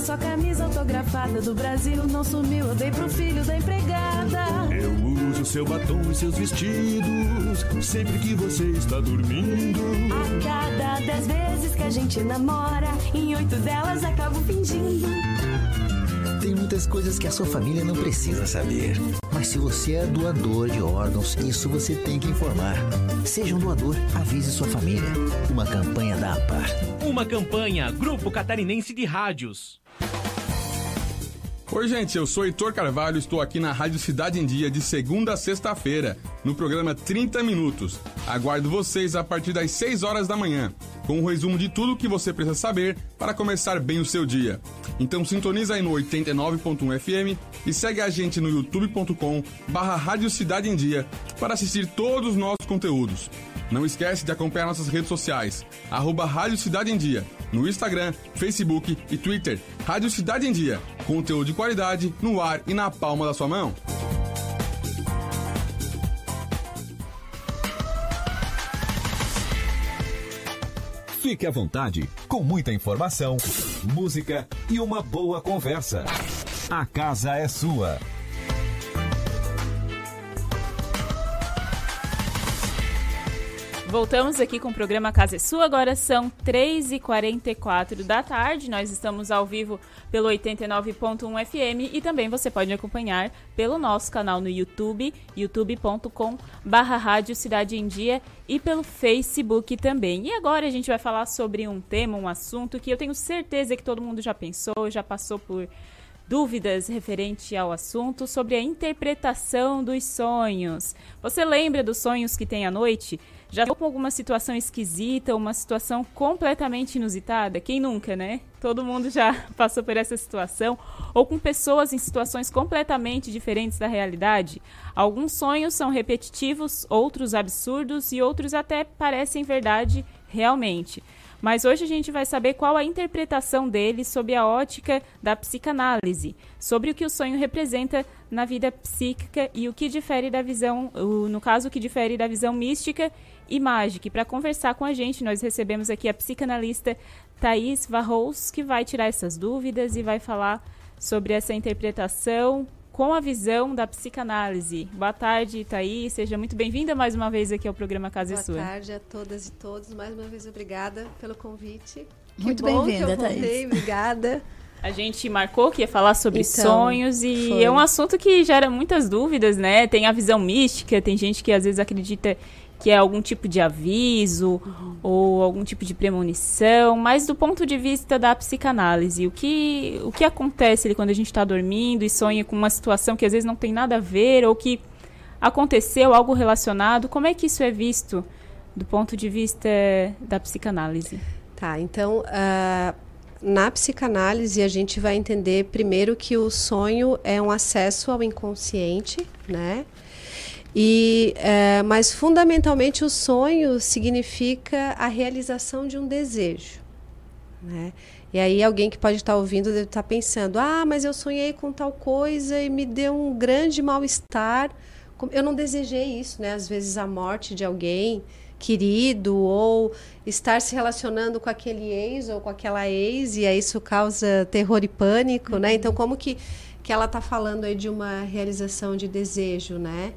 sua camisa autografada do Brasil não sumiu, eu dei pro filho da empregada. Eu uso seu batom e seus vestidos sempre que você está dormindo. A cada dez vezes que a gente namora, em oito delas acabo fingindo. Tem muitas coisas que a sua família não precisa saber. Mas se você é doador de órgãos, isso você tem que informar. Seja um doador, avise sua família. Uma campanha da APAR. Uma campanha Grupo Catarinense de Rádios. Oi, gente, eu sou Heitor Carvalho, estou aqui na Rádio Cidade em Dia de segunda a sexta-feira, no programa 30 Minutos. Aguardo vocês a partir das 6 horas da manhã, com um resumo de tudo o que você precisa saber para começar bem o seu dia. Então sintoniza aí no 89.1 FM e segue a gente no youtube.com barra Rádio Cidade em Dia para assistir todos os nossos conteúdos. Não esquece de acompanhar nossas redes sociais, arroba Rádio Cidade em Dia, no Instagram, Facebook e Twitter. Rádio Cidade em Dia, conteúdo de qualidade no ar e na palma da sua mão. Fique à vontade, com muita informação, música e uma boa conversa. A casa é sua. Voltamos aqui com o programa Casa é Sua. Agora são 3h44 da tarde. Nós estamos ao vivo pelo 89.1 FM e também você pode acompanhar pelo nosso canal no YouTube, youtube.com barra Rádio Cidade em Dia e pelo Facebook também. E agora a gente vai falar sobre um tema, um assunto que eu tenho certeza que todo mundo já pensou, já passou por dúvidas referente ao assunto sobre a interpretação dos sonhos. Você lembra dos sonhos que tem à noite? Já com alguma situação esquisita, uma situação completamente inusitada? Quem nunca, né? todo mundo já (laughs) passou por essa situação, ou com pessoas em situações completamente diferentes da realidade. Alguns sonhos são repetitivos, outros absurdos e outros até parecem verdade realmente. Mas hoje a gente vai saber qual a interpretação dele sob a ótica da psicanálise, sobre o que o sonho representa na vida psíquica e o que difere da visão, no caso, o que difere da visão mística e mágica. E para conversar com a gente, nós recebemos aqui a psicanalista Thaís Varros, que vai tirar essas dúvidas e vai falar sobre essa interpretação com a visão da psicanálise. Boa tarde, Thaís. Seja muito bem-vinda mais uma vez aqui ao programa Casa Boa Sua. Boa tarde a todas e todos. Mais uma vez, obrigada pelo convite. Que muito bem-vinda, Thaís. Obrigada. A gente marcou que ia falar sobre então, sonhos e foi. é um assunto que gera muitas dúvidas, né? Tem a visão mística, tem gente que às vezes acredita que é algum tipo de aviso uhum. ou algum tipo de premonição, mas do ponto de vista da psicanálise, o que, o que acontece ali quando a gente está dormindo e sonha com uma situação que às vezes não tem nada a ver ou que aconteceu algo relacionado, como é que isso é visto do ponto de vista da psicanálise? Tá, então uh, na psicanálise a gente vai entender primeiro que o sonho é um acesso ao inconsciente, né? E, é, mas fundamentalmente o sonho significa a realização de um desejo. Né? E aí alguém que pode estar ouvindo deve estar pensando: ah, mas eu sonhei com tal coisa e me deu um grande mal-estar. Eu não desejei isso, né? Às vezes a morte de alguém querido ou estar se relacionando com aquele ex ou com aquela ex e aí isso causa terror e pânico, uhum. né? Então como que que ela está falando aí de uma realização de desejo, né?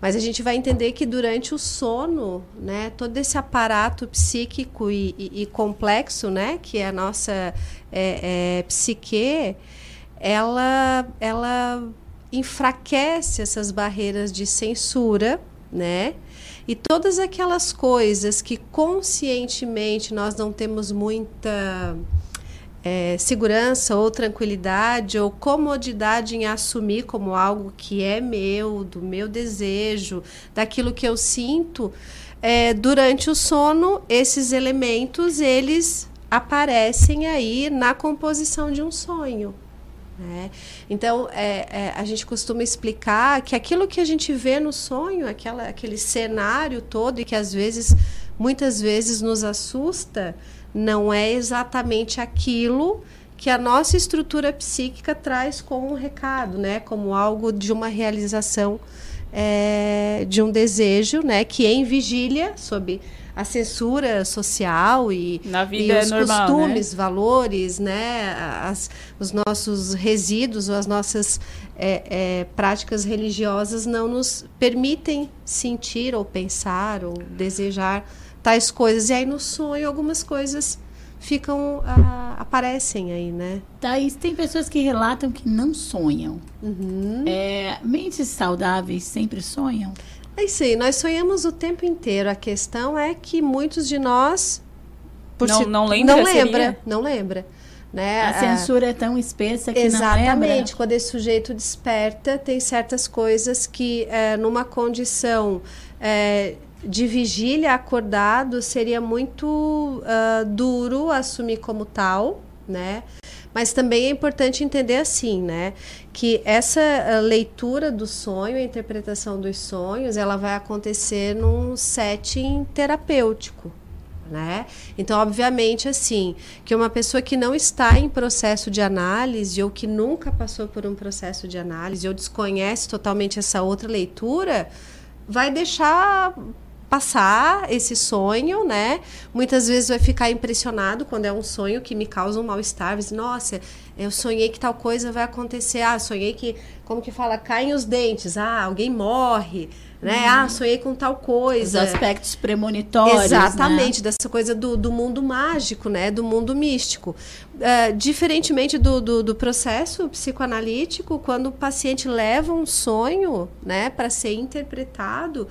Mas a gente vai entender que durante o sono, né, todo esse aparato psíquico e, e, e complexo, né, que é a nossa é, é, psique, ela, ela enfraquece essas barreiras de censura, né? E todas aquelas coisas que conscientemente nós não temos muita é, segurança ou tranquilidade ou comodidade em assumir como algo que é meu, do meu desejo, daquilo que eu sinto, é, durante o sono, esses elementos eles aparecem aí na composição de um sonho. Né? Então, é, é, a gente costuma explicar que aquilo que a gente vê no sonho, aquela, aquele cenário todo e que às vezes, muitas vezes nos assusta, não é exatamente aquilo que a nossa estrutura psíquica traz como um recado, né? Como algo de uma realização é, de um desejo, né? Que em vigília, sob a censura social e, e os normal, costumes, né? valores, né? As, os nossos resíduos ou as nossas é, é, práticas religiosas não nos permitem sentir ou pensar ou desejar tais coisas. E aí no sonho algumas coisas ficam ah, aparecem aí, né? Thaís, tem pessoas que relatam que não sonham. Uhum. É, mentes saudáveis sempre sonham? É aí, nós sonhamos o tempo inteiro. A questão é que muitos de nós não, si, não lembra, não lembra, não lembra. Né? A censura é tão espessa que Exatamente. não lembra. Quando esse sujeito desperta, tem certas coisas que, é, numa condição é, de vigília acordado seria muito uh, duro assumir como tal, né? Mas também é importante entender assim, né? Que essa uh, leitura do sonho, a interpretação dos sonhos, ela vai acontecer num setting terapêutico, né? Então, obviamente, assim, que uma pessoa que não está em processo de análise ou que nunca passou por um processo de análise ou desconhece totalmente essa outra leitura, vai deixar passar esse sonho, né? Muitas vezes vai ficar impressionado quando é um sonho que me causa um mal-estar. Nossa, eu sonhei que tal coisa vai acontecer. Ah, sonhei que, como que fala, caem os dentes. Ah, alguém morre. Né? Hum. Ah, sonhei com tal coisa. Os aspectos premonitórios. Exatamente, né? dessa coisa do, do mundo mágico, né? Do mundo místico. Uh, diferentemente do, do, do, processo psicoanalítico, quando o paciente leva um sonho né, para ser interpretado,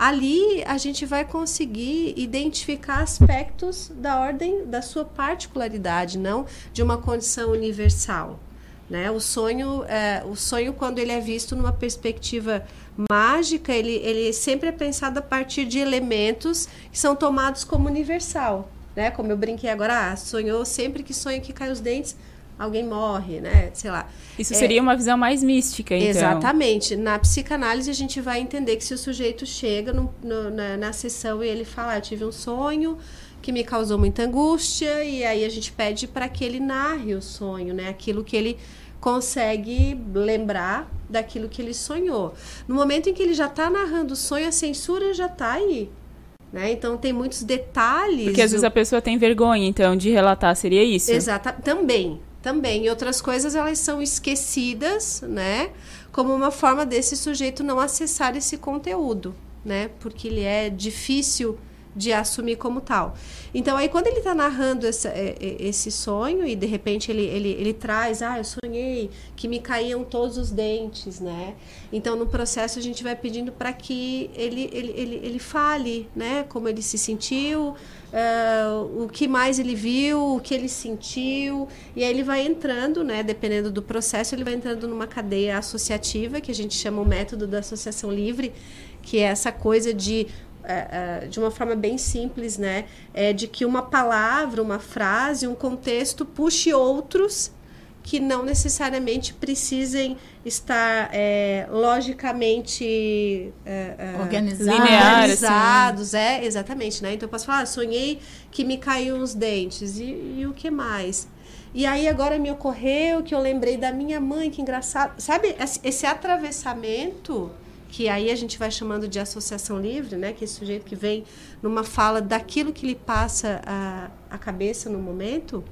ali a gente vai conseguir identificar aspectos da ordem da sua particularidade, não de uma condição universal. Né? O sonho, é, o sonho quando ele é visto numa perspectiva mágica, ele, ele sempre é pensado a partir de elementos que são tomados como universal. né? Como eu brinquei agora, ah, sonhou sempre que sonha que cai os dentes, alguém morre, né? Sei lá. Isso É, seria uma visão mais mística, então. Exatamente. Na psicanálise, a gente vai entender que se o sujeito chega no- no- na, na sessão e ele fala, "Ah, eu tive um sonho que me causou muita angústia, e aí a gente pede para que ele narre o sonho, né? Aquilo que ele consegue lembrar daquilo que ele sonhou. No momento em que ele já está narrando o sonho, a censura já está aí. Né? Então tem muitos detalhes. Porque às do- vezes a pessoa tem vergonha, então, de relatar, seria isso? Exata, também, também. E outras coisas elas são esquecidas, né? Como uma forma desse sujeito não acessar esse conteúdo, né? Porque ele é difícil de assumir como tal. Então aí quando ele está narrando essa- é, é, esse sonho e de repente ele, ele, ele traz, ah, eu sonhei que me caíam todos os dentes, né? Então no processo a gente vai pedindo para que ele, ele, ele, ele fale, né? Como ele se sentiu, ah, o que mais ele viu, o que ele sentiu, e aí ele vai entrando, né, dependendo do processo, ele vai entrando numa cadeia associativa, que a gente chama o método da associação livre, que é essa coisa de eh, eh, de uma forma bem simples, né, é de que uma palavra, uma frase, um contexto puxe outros que não necessariamente precisem estar eh, logicamente eh, eh, Organizados. Assim. é, exatamente, né? Então eu posso falar, ah, sonhei que me caíam os dentes, e, e o que mais? E aí agora me ocorreu que eu lembrei da minha mãe, que engraçado. Sabe, esse esse atravessamento, que aí a gente vai chamando de associação livre, né? Que é esse sujeito que vem numa fala daquilo que lhe passa a, a cabeça no momento,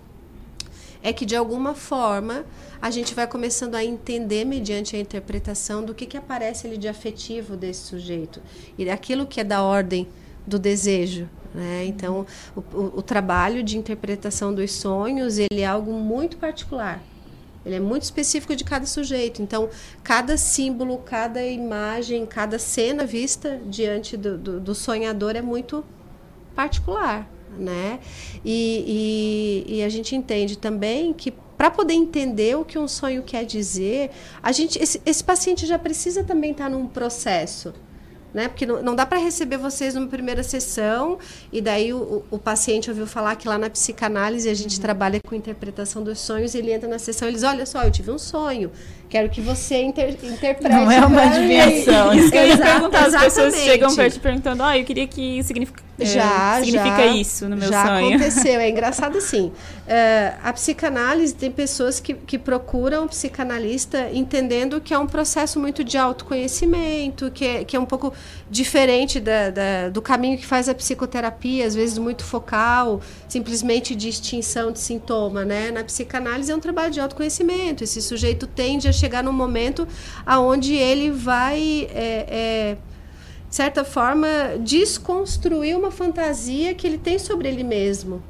é que de alguma forma a gente vai começando a entender mediante a interpretação do que, que aparece ali de afetivo desse sujeito e daquilo que é da ordem do desejo. Né? Então, o, o, o trabalho de interpretação dos sonhos ele é algo muito particular. Ele é muito específico de cada sujeito. Então, cada símbolo, cada imagem, cada cena vista diante do, do, do sonhador é muito particular, né? E, e, e a gente entende também que para poder entender o que um sonho quer dizer, a gente, esse, esse paciente já precisa também estar num processo. Né? Porque não, não dá para receber vocês numa primeira sessão e daí o, o, paciente ouviu falar que lá na psicanálise a gente trabalha com interpretação dos sonhos ele entra na sessão e diz, olha só, eu tive um sonho, quero que você inter, interprete. Não é uma pra mim." adivinhação. (laughs) Isso que eu ia perguntar, as pessoas chegam perto e perguntando, ah, eu queria que significa, é, Já, significa já, isso no meu já sonho. aconteceu. É engraçado (laughs) assim. é, a psicanálise tem pessoas que, que procuram o psicanalista entendendo que é um processo muito de autoconhecimento, que é, que é um pouco diferente da, da- do caminho que faz a psicoterapia, às vezes muito focal, simplesmente de extinção de sintoma, né? Na psicanálise é um trabalho de autoconhecimento. Esse sujeito tende a chegar num momento aonde ele vai é, é, de certa forma, desconstruir uma fantasia que ele tem sobre ele mesmo.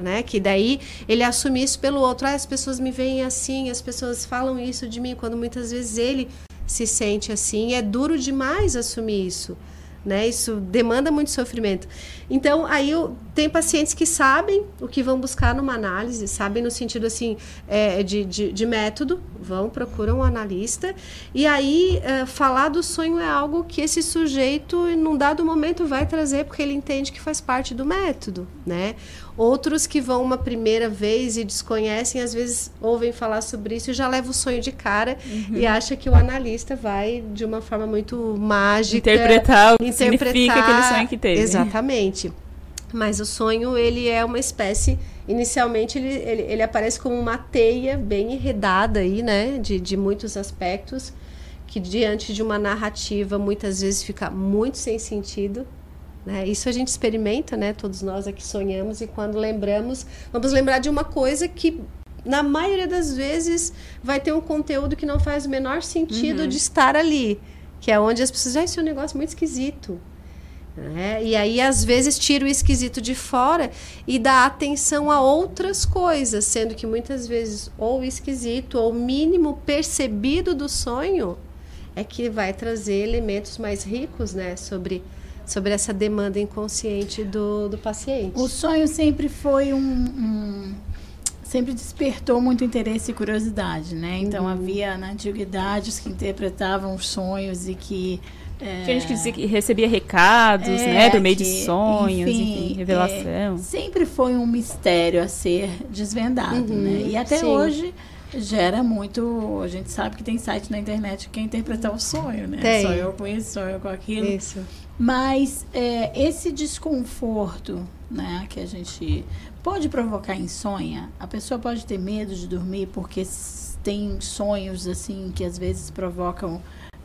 Né? Que daí ele assume isso pelo outro. Ah, as pessoas me veem assim, as pessoas falam isso de mim, quando muitas vezes ele se sente assim. É duro demais assumir isso. Né? Isso demanda muito sofrimento. Então, aí eu, tem pacientes que sabem o que vão buscar numa análise, sabem no sentido assim é, de, de, de método, vão, procuram um analista, e aí é, falar do sonho é algo que esse sujeito, num dado momento, vai trazer porque ele entende que faz parte do método. Né? Outros que vão uma primeira vez e desconhecem, às vezes ouvem falar sobre isso e já leva o sonho de cara Uhum. e acha que o analista vai, de uma forma muito mágica, Interpretar o que significa aquele sonho que teve. Exatamente. Mas o sonho, ele é uma espécie. Inicialmente, ele, ele, ele aparece como uma teia bem enredada aí, né? De, de muitos aspectos, que diante de uma narrativa muitas vezes fica muito sem sentido. Né? Isso a gente experimenta, né? Todos nós aqui sonhamos e quando lembramos, vamos lembrar de uma coisa que na maioria das vezes vai ter um conteúdo que não faz o menor sentido Uhum. de estar ali, que é onde as pessoas, ah, esse é um negócio muito esquisito. né? E aí, às vezes, tira o esquisito de fora e dá atenção a outras coisas, sendo que muitas vezes ou o esquisito ou o mínimo percebido do sonho é que vai trazer elementos mais ricos né, sobre, sobre essa demanda inconsciente do, do paciente. O sonho sempre foi um, um- sempre despertou muito interesse e curiosidade, né? Então Uhum. havia na antiguidade os que interpretavam os sonhos e que É... Gente que dizia que recebia recados, é, né? Por meio que, de sonhos, enfim, enfim revelação. É, sempre foi um mistério a ser desvendado, uhum, né? E até sim. hoje gera muito. A gente sabe que tem site na internet que quer interpretar o sonho, né? Tem. Sonhou com isso, sonhou com aquilo. Isso. Mas é, esse desconforto, né, que a gente pode provocar insônia, a pessoa pode ter medo de dormir porque tem sonhos assim que às vezes provocam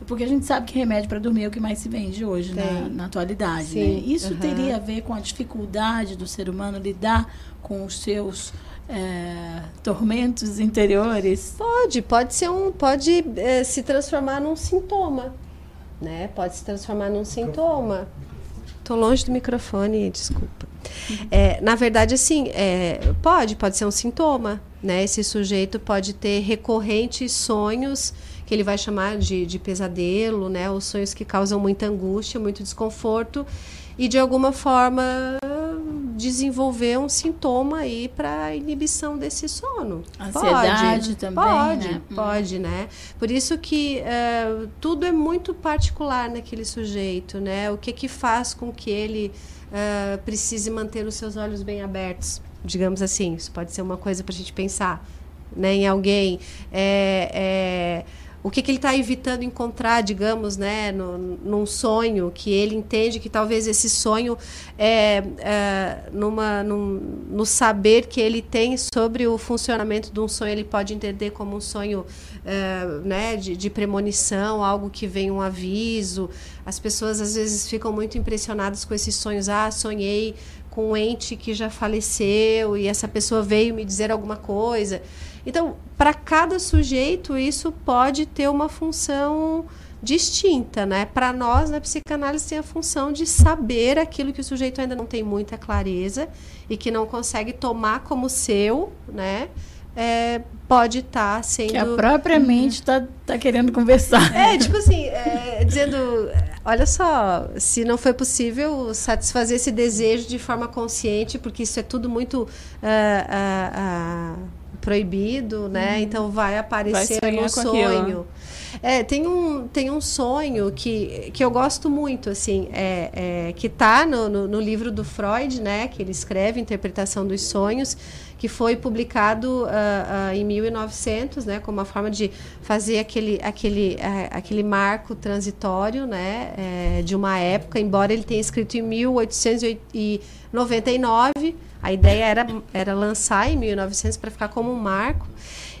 porque a gente sabe que remédio para dormir é o que mais se vende hoje na, na, atualidade. Né? Isso uhum. teria a ver com a dificuldade do ser humano lidar com os seus é, tormentos interiores? Pode, pode ser um, pode é, se transformar num sintoma, né? Pode se transformar num sintoma. Tô longe do microfone, desculpa. É, na verdade, assim, é, pode, pode ser um sintoma, né? Esse sujeito pode ter recorrentes sonhos que ele vai chamar de, de pesadelo, né? Os sonhos que causam muita angústia, muito desconforto e de alguma forma desenvolver um sintoma aí para inibição desse sono. Ansiedade pode, também, pode, né? Pode, né? Por isso que uh, tudo é muito particular naquele sujeito, né? O que que faz com que ele uh, precise manter os seus olhos bem abertos, digamos assim. Isso pode ser uma coisa para a gente pensar, né? Em alguém é, é o que, que ele está evitando encontrar, digamos, né, no, num sonho que ele entende que talvez esse sonho é, é numa, num, no saber que ele tem sobre o funcionamento de um sonho, ele pode entender como um sonho é, né, de, de premonição, algo que vem um aviso. As pessoas às vezes ficam muito impressionadas com esses sonhos. Ah, sonhei com um ente que já faleceu e essa pessoa veio me dizer alguma coisa. Então, para cada sujeito, isso pode ter uma função distinta, né? Para nós, na psicanálise, tem a função de saber aquilo que o sujeito ainda não tem muita clareza e que não consegue tomar como seu, né? É, pode estar tá sendo. Que a própria mente está tá querendo conversar. É, tipo assim, é, dizendo: olha só, se não foi possível satisfazer esse desejo de forma consciente, porque isso é tudo muito. Uh, uh, uh, proibido, né? Uhum. Então vai aparecer vai no sonho. É, tem um, tem um sonho que, que eu gosto muito, assim, é, é que está no, no, no, livro do Freud, né? Que ele escreve, Interpretação dos Sonhos, que foi publicado uh, uh, em 1900, né? Como uma forma de fazer aquele, aquele, uh, aquele marco transitório, né? É, de uma época, embora ele tenha escrito em 1899, a ideia era, era lançar em 1900 para ficar como um marco.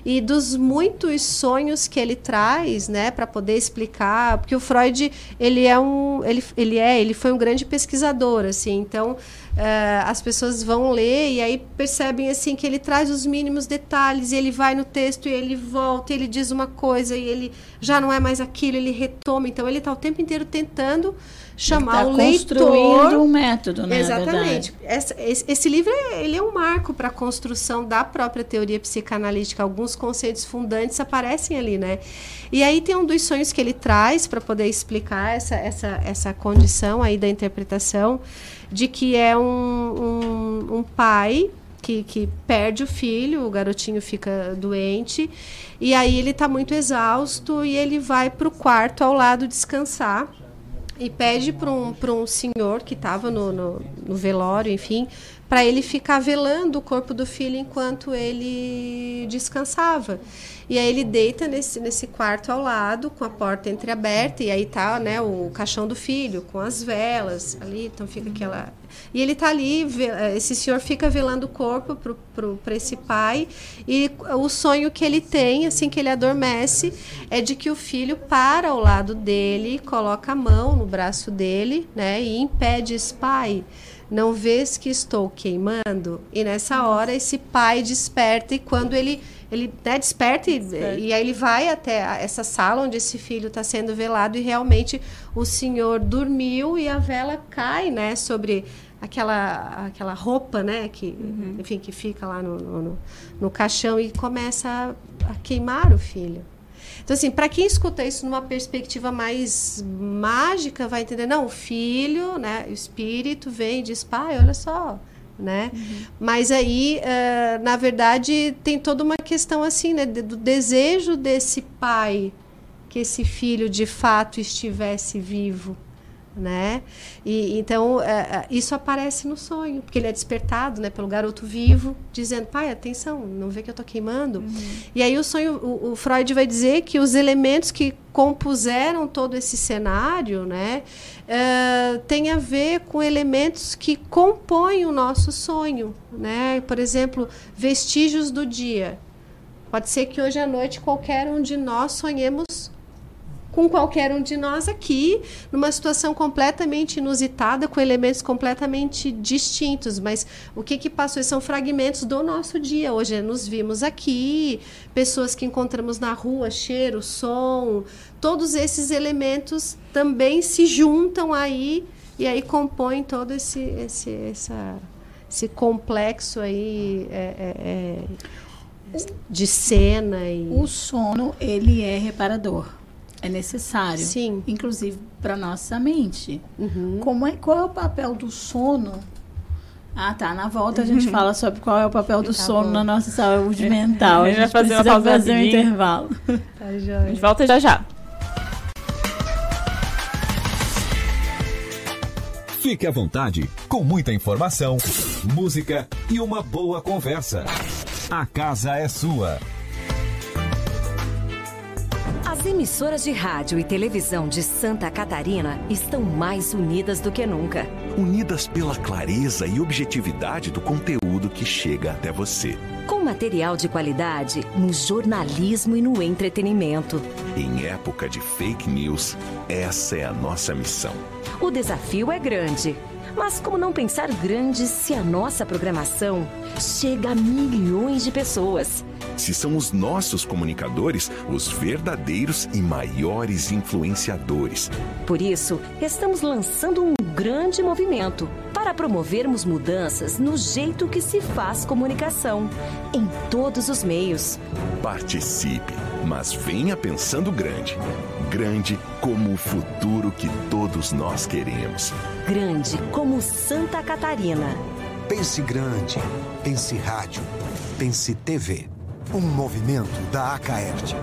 E dos muitos sonhos que ele traz, né, para poder explicar, porque o Freud ele é um, ele, ele é, ele foi um grande pesquisador, assim, então uh, as pessoas vão ler e aí percebem assim que ele traz os mínimos detalhes, e ele vai no texto e ele volta, e ele diz uma coisa e ele já não é mais aquilo, ele retoma, então ele está o tempo inteiro tentando chamar tá o leitor. construindo um método, né? Exatamente. Esse, esse, esse, livro é, ele é um marco para a construção da própria teoria psicanalítica. Alguns conceitos fundantes aparecem ali, né? E aí tem um dos sonhos que ele traz para poder explicar essa, essa, essa condição aí da interpretação de que é um, um, um pai que, que, perde o filho, o garotinho fica doente, e aí ele está muito exausto e ele vai para o quarto ao lado descansar e pede para um, um senhor que estava no, no, no, velório, enfim, para ele ficar velando o corpo do filho enquanto ele descansava. E aí ele deita nesse, nesse quarto ao lado, com a porta entreaberta, e aí tá né, o caixão do filho, com as velas ali, então fica aquela. E ele tá ali, esse senhor fica velando o corpo para esse pai, e o sonho que ele tem, assim que ele adormece, é de que o filho para ao lado dele, coloca a mão no braço dele, né, e impede esse pai não vês que estou queimando? E nessa hora esse pai desperta e quando ele ele né, desperta, e, e, aí ele vai até essa sala onde esse filho está sendo velado e realmente o senhor dormiu e a vela cai, né, sobre aquela aquela roupa, né, que uhum. enfim que fica lá no, no, no caixão e começa a, a queimar o filho. Então, assim, para quem escuta isso numa perspectiva mais mágica, vai entender, não, o filho, né, o espírito vem e diz, pai, olha só, né? Uhum. Mas aí, uh, na verdade, tem toda uma questão assim, né, do desejo desse pai que esse filho de fato estivesse vivo né? E então é, isso aparece no sonho, porque ele é despertado, né, pelo garoto vivo, dizendo: "Pai, atenção, não vê que eu estou queimando?". Uhum. E aí o sonho, o, o, Freud vai dizer que os elementos que compuseram todo esse cenário, né, uh, tem a ver com elementos que compõem o nosso sonho, né? Por exemplo, vestígios do dia. Pode ser que hoje à noite qualquer um de nós sonhemos com qualquer um de nós aqui, numa situação completamente inusitada, com elementos completamente distintos. Mas o que, que passou? São fragmentos do nosso dia. Hoje nos vimos aqui, pessoas que encontramos na rua, cheiro, som, todos esses elementos também se juntam aí e aí compõem todo esse, esse, essa, esse complexo aí. É, é, é, de cena e o sono ele é reparador é necessário. Sim. Inclusive para nossa mente. Uhum. Como é, qual é o papel do sono? Ah, tá. Na volta a gente uhum. fala sobre qual é o papel do tá sono bom. na nossa saúde mental. A gente, vai fazer uma pausa fazer um intervalo. (laughs) Tá joia. A gente volta já já. Fique à vontade, com muita informação, música e uma boa conversa. A casa é sua. As emissoras de rádio e televisão de Santa Catarina estão mais unidas do que nunca. Unidas pela clareza e objetividade do conteúdo que chega até você. Com material de qualidade no jornalismo e no entretenimento. Em época de fake news, essa é a nossa missão. O desafio é grande. Mas como não pensar grande se a nossa programação chega a milhões de pessoas? Se são os nossos comunicadores os verdadeiros e maiores influenciadores. Por isso, estamos lançando um grande movimento para promovermos mudanças no jeito que se faz comunicação, em todos os meios. Participe, mas venha pensando grande. Grande como o futuro que todos nós queremos. Grande como Santa Catarina. Pense grande. Pense rádio. Pense TV. Um movimento da Acaerte.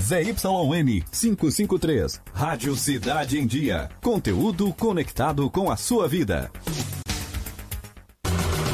ZYN 553. Rádio Cidade em Dia. Conteúdo conectado com a sua vida.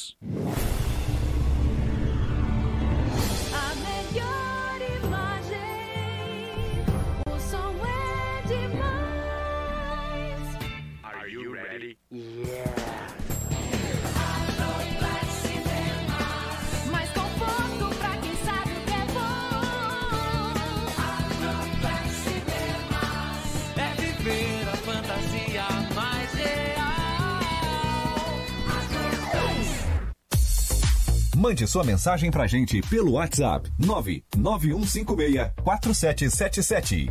A Mande sua mensagem pra gente pelo WhatsApp 99156 4777.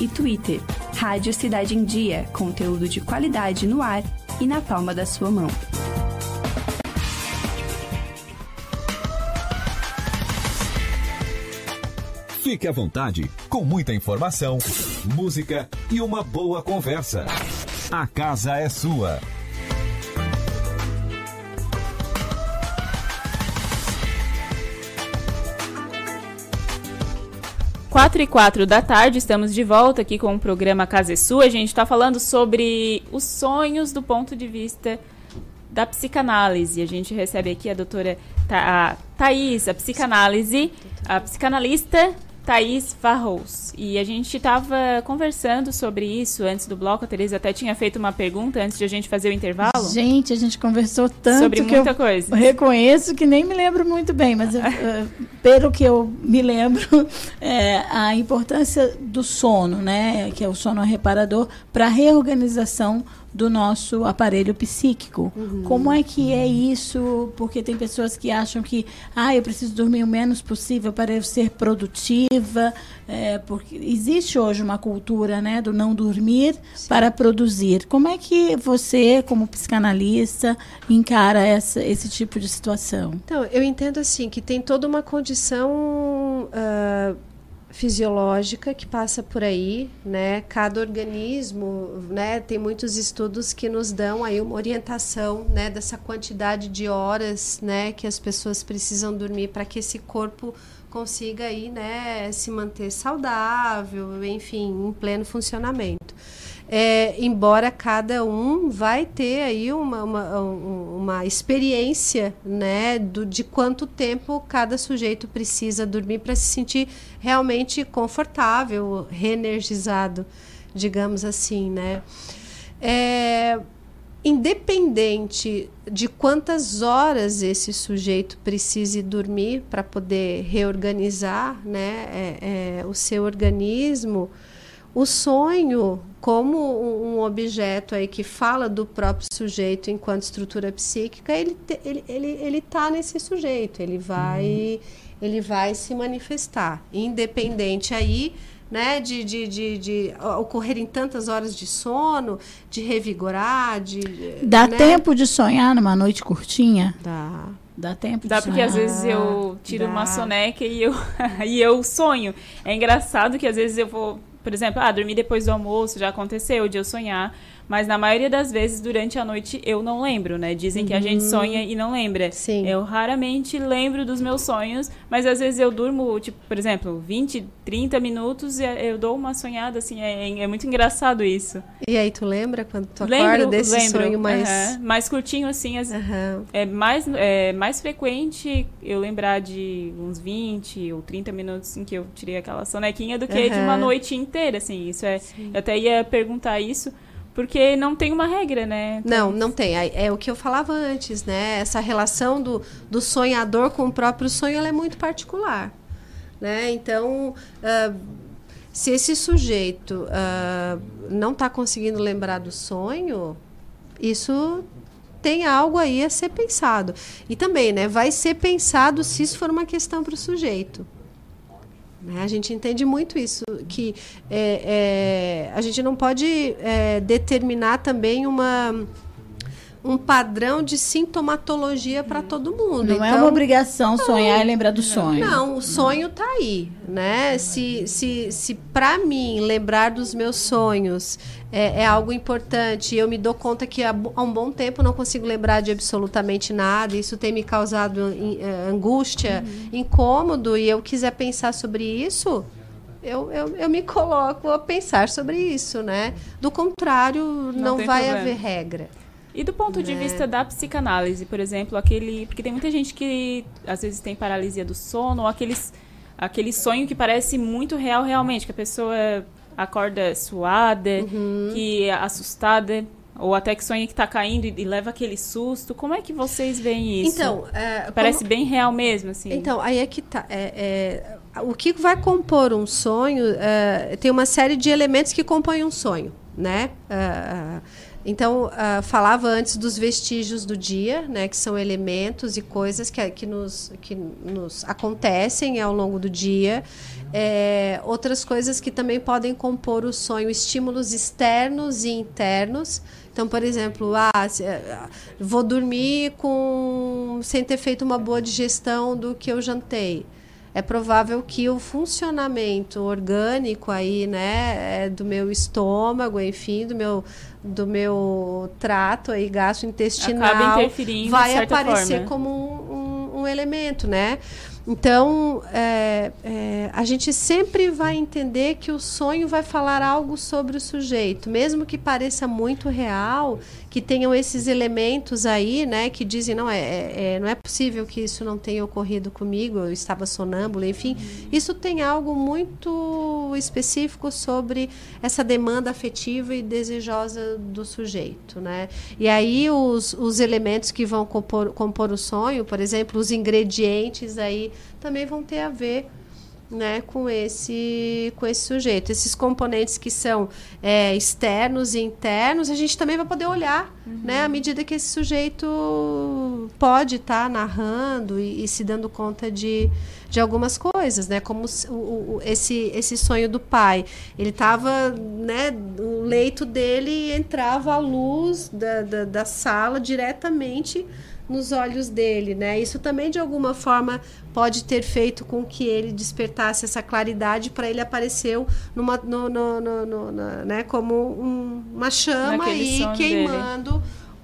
e Twitter. Rádio Cidade em Dia, conteúdo de qualidade no ar e na palma da sua mão. Fique à vontade, com muita informação, música e uma boa conversa. A casa é sua. Quatro e quatro da tarde, estamos de volta aqui com o programa Casa é Sua. A gente está falando sobre os sonhos do ponto de vista da psicanálise. A gente recebe aqui a doutora Tha a Thaís, a psicanálise, a psicanalista Thaís Farros. E a gente estava conversando sobre isso antes do bloco. A Teresa até tinha feito uma pergunta antes de a gente fazer o intervalo. Gente, a gente conversou tanto Sobre que muita eu coisa. reconheço que nem me lembro muito bem, mas eu, (laughs) eh, pelo que eu me lembro, (laughs) é, a importância do sono, né, que é o sono reparador, para a reorganização do nosso aparelho psíquico. Como é que é isso? Porque tem pessoas que acham que, ah, eu preciso dormir o menos possível para eu ser produtiva, é, porque existe hoje uma cultura, né, do não dormir para produzir. Como é que você, como psicanalista, encara essa, esse tipo de situação? Então, eu entendo assim que tem toda uma condição ah, fisiológica que passa por aí, né? Cada organismo, né? Tem muitos estudos que nos dão aí uma orientação, né? Dessa quantidade de horas, né? Que as pessoas precisam dormir para que esse corpo consiga aí, né? Se manter saudável, enfim, em pleno funcionamento. É, embora cada um vai ter aí uma, uma, um- uma experiência né, do, de quanto tempo cada sujeito precisa dormir para se sentir realmente confortável, reenergizado, digamos assim, né? É, independente de quantas horas esse sujeito precise dormir para poder reorganizar né, é, é, o seu organismo, o sonho, como um objeto aí que fala do próprio sujeito enquanto estrutura psíquica, ele te- ele ele ele está nesse sujeito, ele vai ele vai se manifestar, independente aí né, de, de, de, de ocorrerem tantas horas de sono, de revigorar, de Dá né? tempo de sonhar numa noite curtinha? Dá. Dá tempo de Dá porque sonhar? às vezes eu tiro dá. uma soneca e eu, (laughs) e eu sonho. É engraçado que às vezes eu vou, por exemplo, ah, dormir depois do almoço, já aconteceu de eu sonhar. Mas na maioria das vezes, durante a noite, eu não lembro, né? Dizem que a gente Uhum. sonha e não lembra. Sim. Eu raramente lembro dos meus sonhos, mas às vezes eu durmo, tipo, por exemplo, 20, 30 minutos e eu dou uma sonhada, assim, é, é muito engraçado isso. E aí tu lembra quando tu acorda Lembro, desse lembro. sonho mais aham, mais curtinho, assim. as- é, mais, é mais frequente eu lembrar de uns 20 ou 30 minutos em que eu tirei aquela sonequinha do que de uma noite inteira, assim. Isso é, eu até ia perguntar isso, porque não tem uma regra, né? Não, não tem. É, o que eu falava antes, né? Essa relação do, do sonhador com o próprio sonho é muito particular. Né? Então, ah, se esse sujeito ah, não está conseguindo lembrar do sonho, isso tem algo aí a ser pensado. E também, né, vai ser pensado se isso for uma questão para o sujeito. Né? A gente entende muito isso, que é, é, a gente não pode é, determinar também uma, um padrão de sintomatologia para todo mundo. Não é Então, uma obrigação sonhar e lembrar do sonho. Não, o sonho está aí, né? Se, se, se para mim lembrar dos meus sonhos é, é algo importante, eu me dou conta que há, um bom tempo não consigo lembrar de absolutamente nada, isso tem me causado eh, angústia, incômodo, e eu quiser pensar sobre isso, eu, eu, eu me coloco a pensar sobre isso, né? Do contrário, não, tem vai problema. haver regra. E do ponto de Né? vista da psicanálise, por exemplo, aquele. Porque tem muita gente que às vezes tem paralisia do sono, ou aqueles, aquele sonho que parece muito real realmente, que a pessoa acorda suada, Uhum. que é assustada, ou até que sonha que está caindo e, e leva aquele susto. Como é que vocês veem isso? Então, é, parece como- bem real mesmo, assim. Então, aí é que tá. É, é, o que vai compor um sonho é, tem uma série de elementos que compõem um sonho, né? Ah, então, ah, falava antes dos vestígios do dia, né? Que são elementos e coisas que, que, nos, que nos acontecem ao longo do dia. É, outras coisas que também podem compor o sonho, estímulos externos e internos. Então, por exemplo, ah, ah, vou dormir com sem ter feito uma boa digestão do que eu jantei. É provável que o funcionamento orgânico aí, né, é, do meu estômago, enfim, do meu do meu trato aí gastrointestinal vai aparecer forma. como um, um- um elemento, né? Então, é, é, a gente sempre vai entender que o sonho vai falar algo sobre o sujeito, mesmo que pareça muito real, que tenham esses elementos aí, né, que dizem não é, é- é- não é possível que isso não tenha ocorrido comigo, eu estava sonâmbula, enfim, isso tem algo muito específico sobre essa demanda afetiva e desejosa do sujeito, né? E aí os, os elementos que vão compor, compor o sonho, por exemplo, os ingredientes aí também vão ter a ver né, com esse com esse sujeito. Esses componentes que são é, externos e internos, a gente também vai poder olhar, né, à medida que esse sujeito pode estar narrando e, e se dando conta de, de algumas coisas, né, como o, o- esse esse sonho do pai. Ele estava, né, o leito dele entrava a luz da, da, da sala diretamente nos olhos dele, né? Isso também de alguma forma pode ter feito com que ele despertasse essa claridade para ele apareceu numa, no, no, no, no- né? Como um- uma chama Naquele aí sonho queimando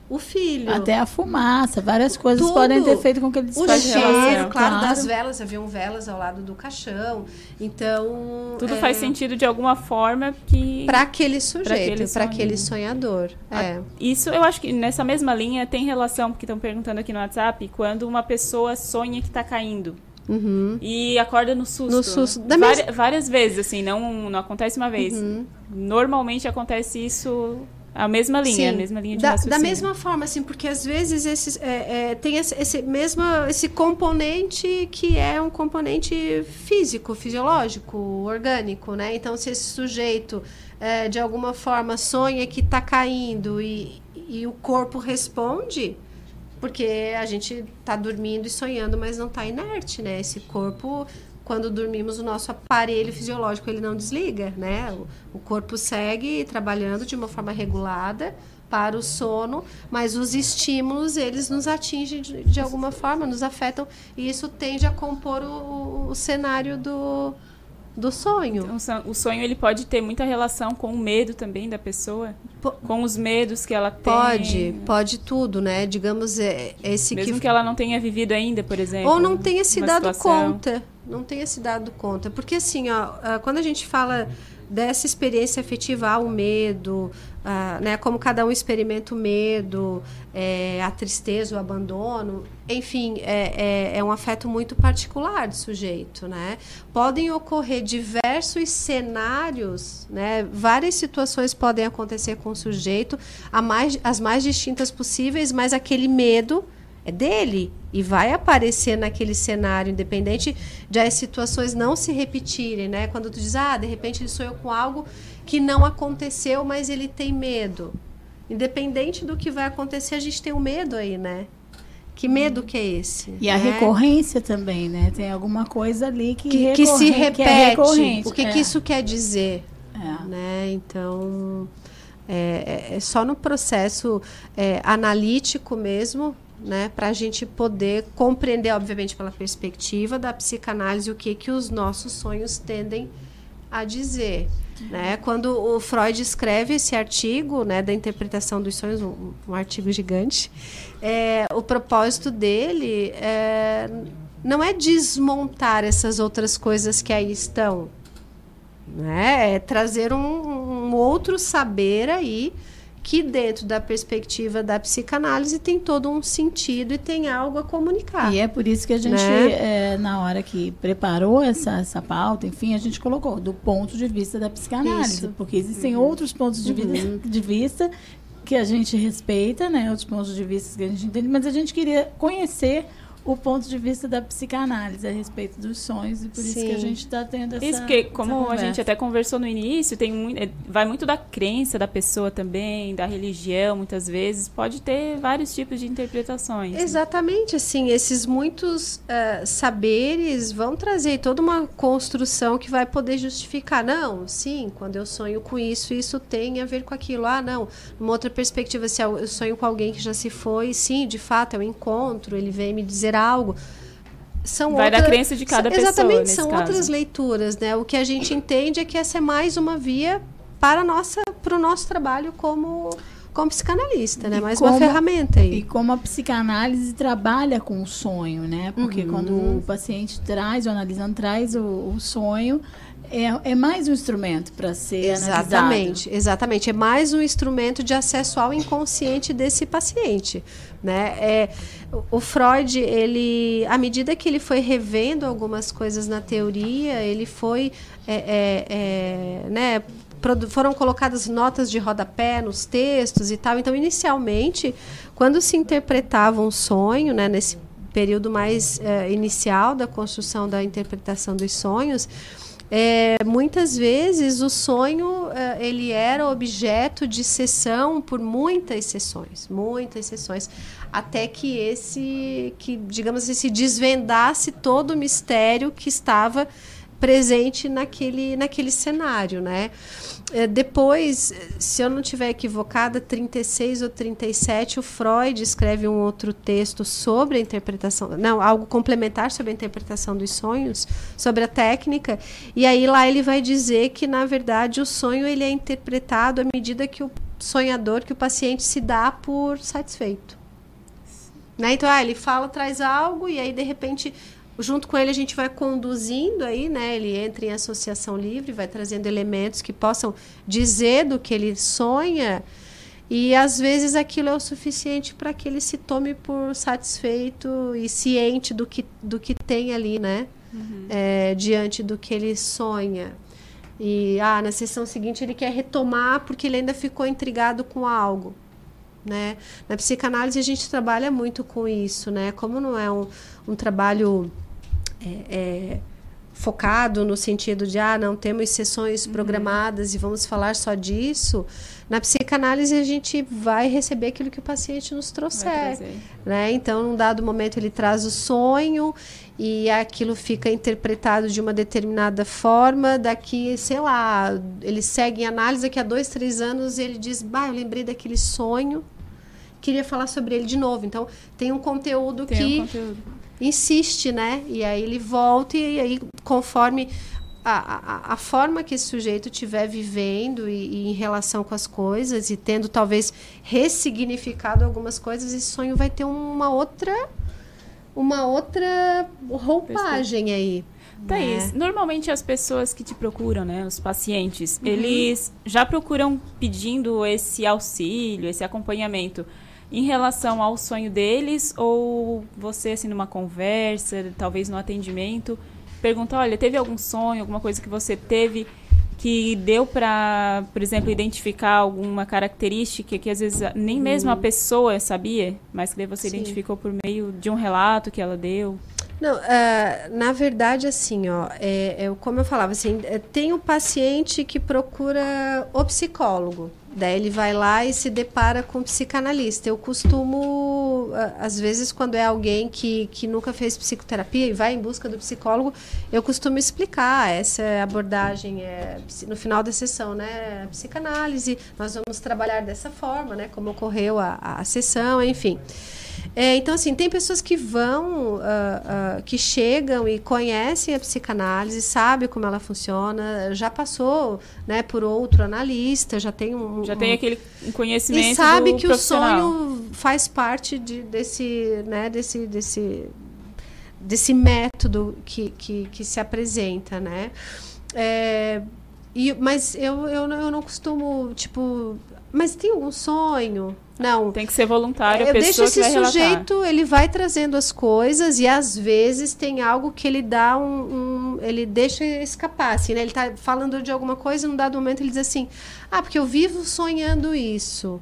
o filho. Até a fumaça, várias coisas Tudo. podem ter feito com que ele o despertasse. cheiro, claro, das velas, haviam velas ao lado do caixão. Então, Tudo é, faz sentido de alguma forma que. para aquele sujeito, para aquele sonhador. É. Isso eu acho que nessa mesma linha tem relação, porque estão perguntando aqui no WhatsApp, quando uma pessoa sonha que está caindo. Uhum. E acorda no susto. No susto. Da Vari- mes- Várias vezes, assim, não, não acontece uma vez. Uhum. Normalmente acontece isso a mesma linha, a Sim, mesma linha de da, raciocínio. da mesma forma, assim, porque às vezes esses, é, é, tem esse, esse mesmo esse componente que é um componente físico, fisiológico, orgânico, né? Então, se esse sujeito é, de alguma forma sonha que está caindo e, e o corpo responde, porque a gente está dormindo e sonhando, mas não está inerte, né? Esse corpo, quando dormimos, o nosso aparelho fisiológico ele não desliga, né? O, o corpo segue trabalhando de uma forma regulada para o sono, mas os estímulos eles nos atingem de, de alguma forma, nos afetam e isso tende a compor o, o- cenário do, do sonho. Então, o sonho ele pode ter muita relação com o medo também da pessoa, com os medos que ela tem. Pode, pode tudo, né? Digamos, é, esse Mesmo que que ela não tenha vivido ainda, por exemplo. Ou não tenha se dado situação. conta. Não tenha se dado conta. Porque, assim, ó, ah, quando a gente fala dessa experiência afetiva, há o medo, ah, né, como cada um experimenta o medo, é, a tristeza, o abandono, enfim, é, é, é um afeto muito particular do sujeito, né? Podem ocorrer diversos cenários, né? Várias situações podem acontecer com o sujeito, a mais, as mais distintas possíveis, mas aquele medo é dele e vai aparecer naquele cenário, independente de as situações não se repetirem, né? Quando tu diz, ah, de repente ele sonhou com algo que não aconteceu, mas ele tem medo. Independente do que vai acontecer, a gente tem o medo aí, né? Que medo que é esse? E a né? recorrência também, né? Tem alguma coisa ali que, que, que se repete. que é o que, é. que isso quer dizer? Né? Então, é, é- é só no processo é, analítico mesmo, né, para a gente poder compreender, obviamente, pela perspectiva da psicanálise, o que, que os nossos sonhos tendem a dizer. Né? Quando o Freud escreve esse artigo né, da interpretação dos sonhos, um, um artigo gigante, é, o propósito dele é, não é desmontar essas outras coisas que aí estão, né? É trazer um, um outro saber aí que dentro da perspectiva da psicanálise tem todo um sentido e tem algo a comunicar. E é por isso que a gente, né? é, na hora que preparou essa, essa pauta, enfim, a gente colocou do ponto de vista da psicanálise, Isso. porque existem Uhum. outros pontos de, vi- de vista que a gente respeita, né? Outros pontos de vista que a gente entende, mas a gente queria conhecer o ponto de vista da psicanálise a respeito dos sonhos e por isso que a Sim. gente está tendo essa Isso, porque essa como a gente até conversou no início, tem muito, é, vai muito da crença da pessoa também, da religião, muitas vezes. Pode ter vários tipos de interpretações. Exatamente, assim, esses muitos eh, saberes vão trazer toda uma construção que vai poder justificar. Não, sim, quando eu sonho com isso, isso tem a ver com aquilo. Ah, não, numa outra perspectiva, se eu sonho com alguém que já se foi, sim, de fato, é um encontro, ele vem me dizer algo. são Vai da outra- crença de cada são- pessoa, Exatamente, são caso. outras leituras, né? O que a gente entende é que essa é mais uma via para a nossa, para o nosso trabalho como como psicanalista, né? E Mais uma como- ferramenta aí. E como a psicanálise trabalha com o sonho, né? Porque Uhum. quando o paciente traz, o analisando traz o, o sonho, é, é mais um instrumento para ser Exatamente, analisado. exatamente. É mais um instrumento de acesso ao inconsciente desse paciente, né? É, o- Freud, ele, à medida que ele foi revendo algumas coisas na teoria, ele foi, é, é, é, né? Foram colocadas notas de rodapé nos textos e tal. Então, inicialmente, quando se interpretava um sonho, né, nesse período mais eh, inicial da construção da interpretação dos sonhos, é, muitas vezes o sonho eh, ele era objeto de sessão por muitas sessões, muitas sessões, até que esse, que digamos assim, se desvendasse todo o mistério que estava presente naquele, naquele cenário, né? Eh, depois, se eu não estiver equivocada, 36 ou 37, o Freud escreve um outro texto sobre a interpretação, não, algo complementar sobre a interpretação dos sonhos, sobre a técnica, e aí lá ele vai dizer que na verdade o sonho ele é interpretado à medida que o sonhador, que o paciente se dá por satisfeito. Né? Então, ah, ele fala, traz algo, e aí, de repente, junto com ele, a gente vai conduzindo aí, né? Ele entra em associação livre, vai trazendo elementos que possam dizer do que ele sonha, e às vezes aquilo é o suficiente para que ele se tome por satisfeito e ciente do que, do que tem ali, né? É, diante do que ele sonha. E ah, na sessão seguinte ele quer retomar porque ele ainda ficou intrigado com algo. Né? Na psicanálise a gente trabalha muito com isso, né? Como não é um, um trabalho é, é, focado no sentido de ah, não temos sessões programadas e vamos falar só disso. Na psicanálise a gente vai receber aquilo que o paciente nos trouxer, né? Então, num dado momento ele traz o sonho e aquilo fica interpretado de uma determinada forma. Daqui, sei lá, ele segue em análise daqui a dois, três anos ele diz, bah, eu lembrei daquele sonho, queria falar sobre ele de novo. Então, tem um conteúdo Tem um que conteúdo. Insiste, né? E aí ele volta e aí conforme a, a, a forma que esse sujeito estiver vivendo e, e em relação com as coisas e tendo talvez ressignificado algumas coisas, esse sonho vai ter uma outra uma outra roupagem aí. Thaís, né? normalmente as pessoas que te procuram, né, os pacientes, Uhum. eles já procuram pedindo esse auxílio, esse acompanhamento em relação ao sonho deles ou você assim numa conversa, talvez no atendimento, pergunta, olha, teve algum sonho, alguma coisa que você teve que deu para, por exemplo, identificar alguma característica que às vezes nem mesmo a Uhum. pessoa sabia, mas que daí você Sim. identificou por meio de um relato que ela deu? Não, ah, na verdade, assim, ó, é, é, como eu falava, assim, é, tem o paciente que procura o psicólogo. Daí ele vai lá e se depara com o psicanalista. Eu costumo, às vezes, quando é alguém que, que nunca fez psicoterapia e vai em busca do psicólogo, eu costumo explicar. Essa abordagem é, no final da sessão, né? Psicanálise, nós vamos trabalhar dessa forma, né? Como ocorreu a, a sessão, enfim. É, então, assim, tem pessoas que vão, ah, ah, que chegam e conhecem a psicanálise, sabe como ela funciona, já passou né, por outro analista, já tem um. Já tem um- aquele conhecimento e sabe que o sonho faz parte de, desse, né, desse, desse, desse método que, que, que se apresenta, né? É, e, mas eu, eu, não- eu não costumo, tipo, mas tem algum sonho? Não. Tem que ser voluntário, Eu deixo que esse vai relatar. sujeito, ele vai trazendo as coisas e às vezes tem algo que ele dá um, um- ele deixa escapar, assim, né? Ele tá falando de alguma coisa e num dado momento ele diz assim: "Ah, porque eu vivo sonhando isso".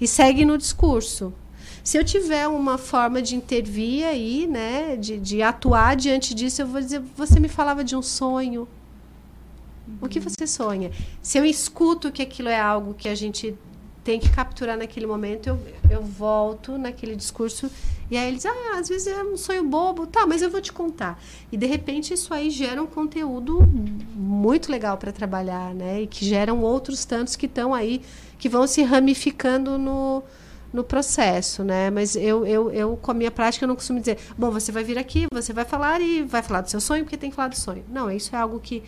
E segue no discurso. Se eu tiver uma forma de intervir aí, né, de, de atuar diante disso, eu vou dizer: "Você me falava de um sonho. O que você sonha?". Se eu escuto que aquilo é algo que a gente tem que capturar naquele momento, eu, eu volto naquele discurso e aí eles, ah, às vezes é um sonho bobo, tá, mas eu vou te contar. E de repente isso aí gera um conteúdo muito legal para trabalhar, né? E que geram outros tantos que estão aí, que vão se ramificando no, no processo, né? Mas eu, eu, eu, com a minha prática, eu não costumo dizer, bom, você vai vir aqui, você vai falar e vai falar do seu sonho, porque tem que falar do sonho. Não, isso é algo que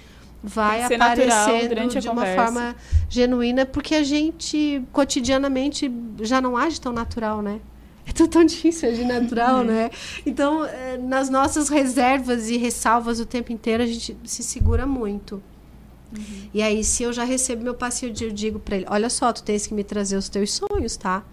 vai aparecendo de uma forma genuína, porque a gente, cotidianamente, já não age tão natural, né? É tudo tão difícil agir natural, uhum. né? Então, eh, nas nossas reservas e ressalvas o tempo inteiro, a gente se segura muito. Uhum. E aí, se eu já recebo meu paciente, eu digo para ele: olha só, tu tens que me trazer os teus sonhos, tá?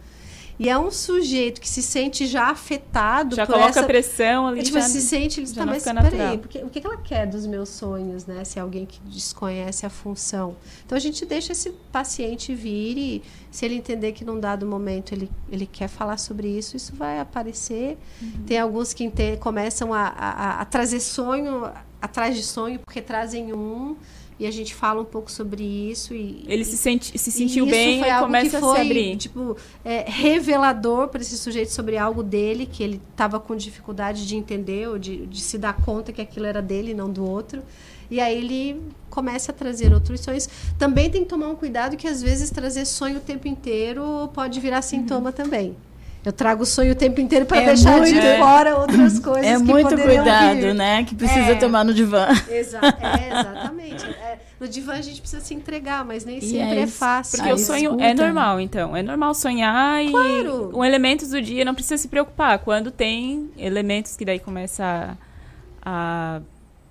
E é um sujeito que se sente já afetado já por coloca essa... pressão ali. Tipo, já, se sente, ele está, mas peraí, porque, o que ela quer dos meus sonhos, né? Se é alguém que desconhece a função. Então, a gente deixa esse paciente vir e se ele entender que num dado momento ele, ele quer falar sobre isso, isso vai aparecer. Uhum. Tem alguns que começam a, a, a trazer sonho atrás de sonho, porque trazem um e a gente fala um pouco sobre isso e ele se sente se sentiu bem e começa foi, a se abrir tipo é, revelador para esse sujeito sobre algo dele que ele estava com dificuldade de entender ou de, de se dar conta que aquilo era dele e não do outro e aí ele começa a trazer outros sonhos. Também tem que tomar um cuidado que às vezes trazer sonho o tempo inteiro pode virar sintoma uhum. também. Eu trago o sonho o tempo inteiro para é deixar muito, de fora outras coisas é que muito cuidado, vir. né? Que precisa é, tomar no divã. Exa é, exatamente. (laughs) É, no divã a gente precisa se entregar, mas nem e sempre é, é fácil. Porque o sonho escuta. é normal, então. É normal sonhar e claro. o elementos do dia não precisa se preocupar. Quando tem elementos que daí começa a, a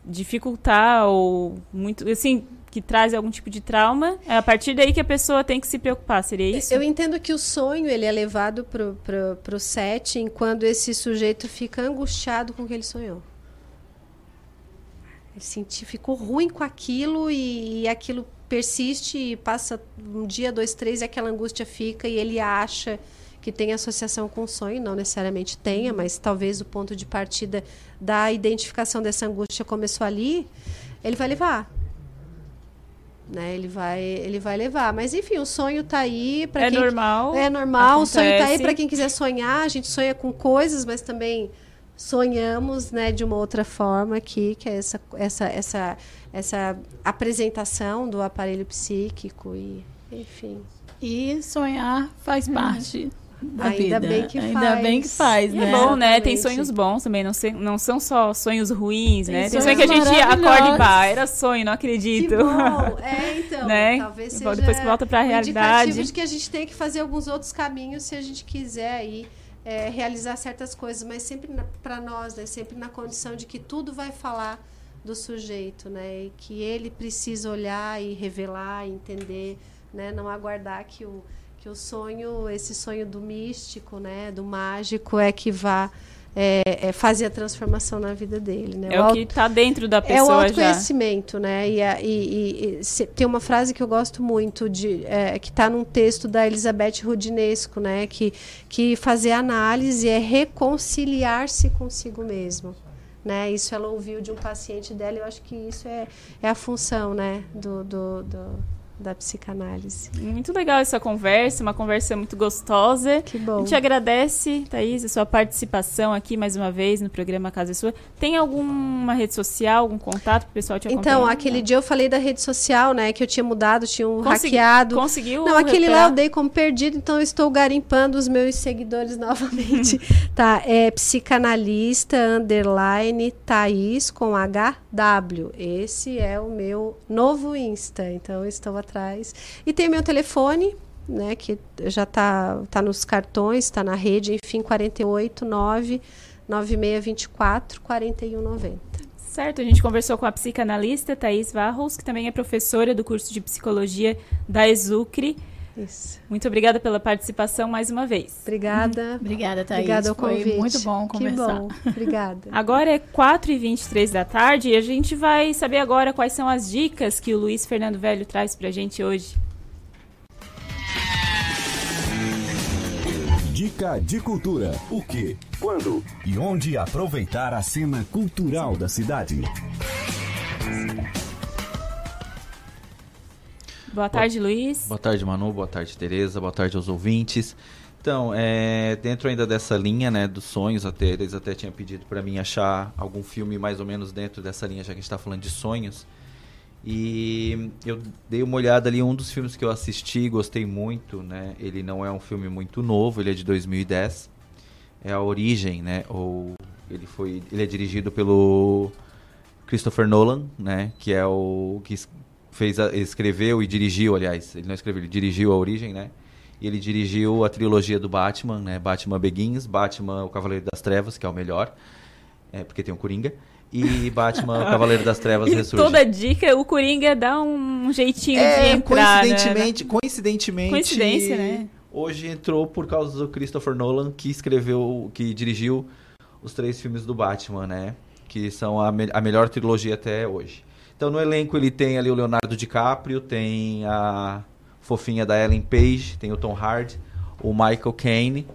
dificultar ou muito, assim, que traz algum tipo de trauma, é a partir daí que a pessoa tem que se preocupar, seria isso? Eu entendo que o sonho ele é levado pro, pro, pro setting quando esse sujeito fica angustiado com o que ele sonhou. Ele senti, ficou ruim com aquilo e, e aquilo persiste e passa um dia, dois, três e aquela angústia fica e ele acha que tem associação com o sonho, não necessariamente tenha, mas talvez o ponto de partida da identificação dessa angústia começou ali, ele vai levar né? Ele vai, ele vai levar. Mas enfim, o sonho está aí para é quem normal. É normal. Acontece. O sonho está aí para quem quiser sonhar. A gente sonha com coisas, mas também sonhamos, né, de uma outra forma aqui, que é essa essa essa essa apresentação do aparelho psíquico e enfim. E sonhar faz uhum. parte da Ainda vida. bem que Ainda faz. bem que faz, né? É bom, né? Tem sonhos bons também, não, se, não são só sonhos ruins, Tem né? Tem sonho que a gente acorda e pá, era sonho, não acredito. Que bom. É, então, (laughs) né? talvez seja depois que volta para a realidade. de que a gente tem que fazer alguns outros caminhos se a gente quiser aí é, realizar certas coisas, mas sempre para nós, né? Sempre na condição de que tudo vai falar do sujeito, né? E que ele precisa olhar e revelar, entender, né? Não aguardar que o que o sonho, esse sonho do místico, né, do mágico, é que vá é, é fazer a transformação na vida dele. Né? É o, o que está dentro da pessoa. É o autoconhecimento, já. né? E, a, e, e, e se, tem uma frase que eu gosto muito, de, é, que está num texto da Elizabeth Rudinesco, né? Que, que fazer análise é reconciliar-se consigo mesmo. Né? Isso ela ouviu de um paciente dela, eu acho que isso é, é a função né? do, do, do da psicanálise. Muito legal essa conversa, uma conversa muito gostosa. Que bom. A gente agradece, Thaís, a sua participação aqui mais uma vez no programa Casa é Sua. Tem alguma rede social, algum contato para o pessoal te acompanhar? Então, aquele dia eu falei da rede social, né, que eu tinha mudado, tinha um Consegui, hackeado. Conseguiu? Não, aquele recuperar? lá eu dei como perdido, então eu estou garimpando os meus seguidores (laughs) novamente. tá, é psicanalista underline Thaís com HW. Esse é o meu novo Insta, então eu estou atrás. E tem meu telefone, né, que já está tá nos cartões, está na rede, enfim, 489 9624 4190. Certo, a gente conversou com a psicanalista Thais Varros, que também é professora do curso de psicologia da Exucre. Isso. Muito obrigada pela participação mais uma vez. Obrigada. Obrigada, Thaís. Obrigada ao Foi convite. muito bom conversar. Que bom. Obrigada. (laughs) Agora é 4h23 da tarde e a gente vai saber agora quais são as dicas que o Luiz Fernando Velho traz pra gente hoje. Dica de cultura. O que, quando e onde aproveitar a cena cultural da cidade. Boa tarde, boa, Luiz. Boa tarde, Manu. Boa tarde, Tereza. Boa tarde aos ouvintes. Então, é, dentro ainda dessa linha, né, dos sonhos, até eles até tinham pedido para mim achar algum filme mais ou menos dentro dessa linha, já que a gente está falando de sonhos. E eu dei uma olhada ali, um dos filmes que eu assisti, gostei muito, né? Ele não é um filme muito novo, ele é de 2010. É A Origem, né? Ou ele foi, ele é dirigido pelo Christopher Nolan, né? Que é o que fez, a, escreveu e dirigiu, aliás, ele não escreveu, ele dirigiu A Origem, né? E ele dirigiu a trilogia do Batman, né? Batman Begins, Batman O Cavaleiro das Trevas, que é o melhor, é porque tem o Coringa, e Batman O Cavaleiro das Trevas (laughs) E Ressurge. toda dica, o Coringa dá um jeitinho de É, entrar, né? coincidentemente, coincidentemente, Coincidência, né? Hoje entrou por causa do Christopher Nolan, que escreveu, que dirigiu os três filmes do Batman, né? Que são a, me- a melhor trilogia até hoje. Então no elenco ele tem ali o Leonardo DiCaprio, tem a fofinha da Ellen Page, tem o Tom Hardy, o Michael Caine,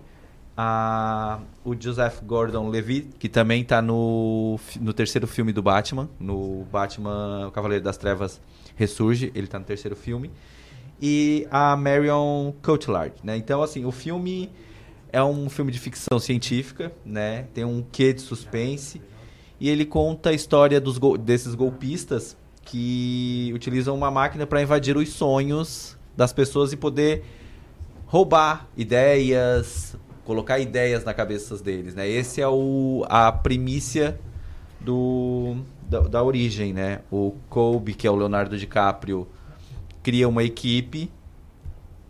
a, o Joseph Gordon-Levitt, que também está no, no terceiro filme do Batman, no Batman O Cavaleiro das Trevas Ressurge, ele está no terceiro filme, e a Marion Cotillard, né? Então, assim, o filme é um filme de ficção científica, né? Tem um quê de suspense, e ele conta a história dos desses golpistas que utilizam uma máquina para invadir os sonhos das pessoas e poder roubar ideias, colocar ideias na cabeça deles, né? Esse é o a primícia do da, da origem, né? O Kobe, que é o Leonardo DiCaprio, cria uma equipe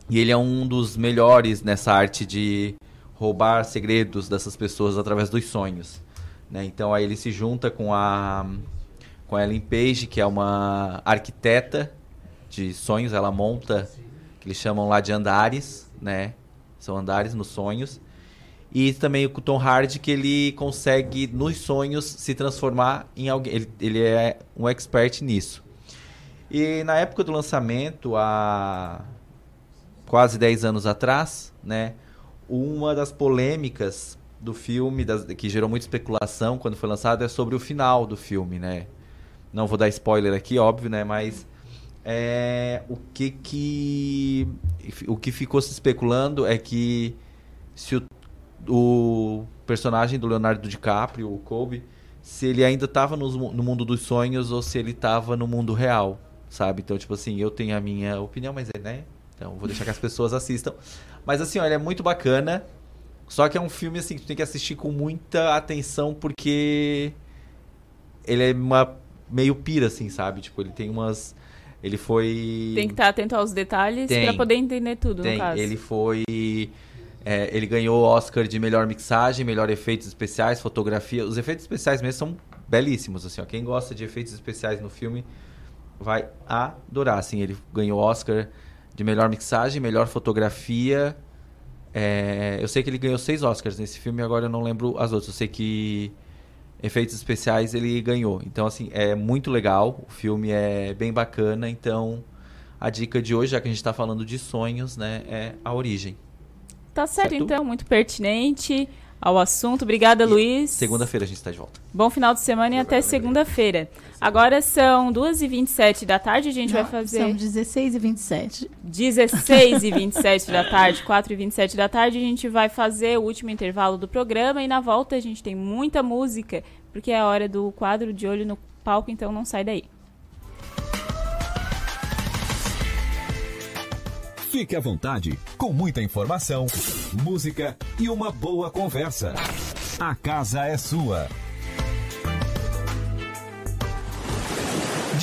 e ele é um dos melhores nessa arte de roubar segredos dessas pessoas através dos sonhos, né? Então aí ele se junta com a com a Ellen Page, que é uma arquiteta de sonhos, ela monta que eles chamam lá de andares, né? São andares nos sonhos. E também o Tom Hardy, que ele consegue, nos sonhos, se transformar em alguém. Ele, ele é um expert nisso. E na época do lançamento, há quase 10 anos atrás, né? Uma das polêmicas do filme, das- que gerou muita especulação quando foi lançado, é sobre o final do filme, né? Não vou dar spoiler aqui, óbvio, né? Mas é, o que que o que ficou se especulando é que se o, o personagem do Leonardo DiCaprio, o Kobe, se ele ainda estava no, no mundo dos sonhos ou se ele estava no mundo real, sabe? Então, tipo assim, eu tenho a minha opinião, mas é, né? Então, vou deixar que as pessoas assistam. Mas assim, olha, é muito bacana. Só que é um filme assim que tu tem que assistir com muita atenção porque ele é uma meio pira assim, sabe? Tipo, ele tem umas ele foi Tem que estar atento aos detalhes pra poder entender tudo, Tem. no caso. Ele foi. é, ele ganhou o Oscar de melhor mixagem, melhor efeitos especiais, fotografia. Os efeitos especiais mesmo são belíssimos, assim, ó. Quem gosta de efeitos especiais no filme vai adorar, assim. Ele ganhou o Oscar de melhor mixagem, melhor fotografia. É, eu sei que ele ganhou seis Oscars nesse filme, agora eu não lembro as outras. Eu sei que efeitos especiais ele ganhou. Então, assim, é muito legal. O filme é bem bacana. Então, a dica de hoje, já que a gente está falando de sonhos, né, é a origem. Tá certo, Certo? então, muito pertinente ao assunto. Obrigada, Luiz. Segunda-feira a gente está de volta. Bom final de semana e até segunda-feira. Agora são 2h27 da tarde, a gente vai fazer... São 16 e 27. 16 e 27 da tarde, 4 e 27 da tarde, a gente vai fazer o último intervalo do programa e na volta a gente tem muita música, porque é a hora do quadro de olho no palco, então não sai daí. Fique à vontade, com muita informação, música e uma boa conversa. A casa é sua.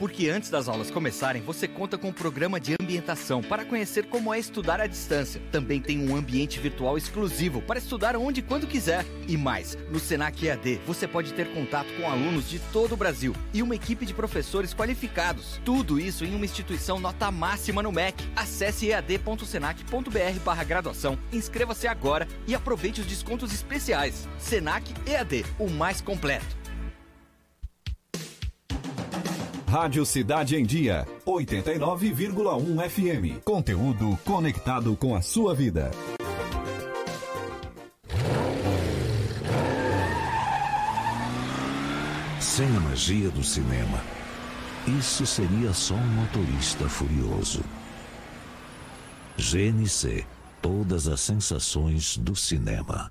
Porque antes das aulas começarem, você conta com um programa de ambientação para conhecer como é estudar à distância. Também tem um ambiente virtual exclusivo para estudar onde e quando quiser. E mais, no Senac EAD você pode ter contato com alunos de todo o Brasil e uma equipe de professores qualificados. Tudo isso em uma instituição nota máxima no MEC. Acesse ead.senac.br barra graduação, inscreva-se agora e aproveite os descontos especiais. Senac EAD, o mais completo. Rádio Cidade em Dia, 89,1 FM. Conteúdo conectado com a sua vida. Sem a magia do cinema, isso seria só um motorista furioso. GNC Todas as sensações do cinema.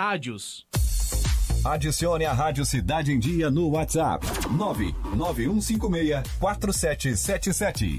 Rádios. Adicione a Rádio Cidade em Dia no WhatsApp 99156 4777.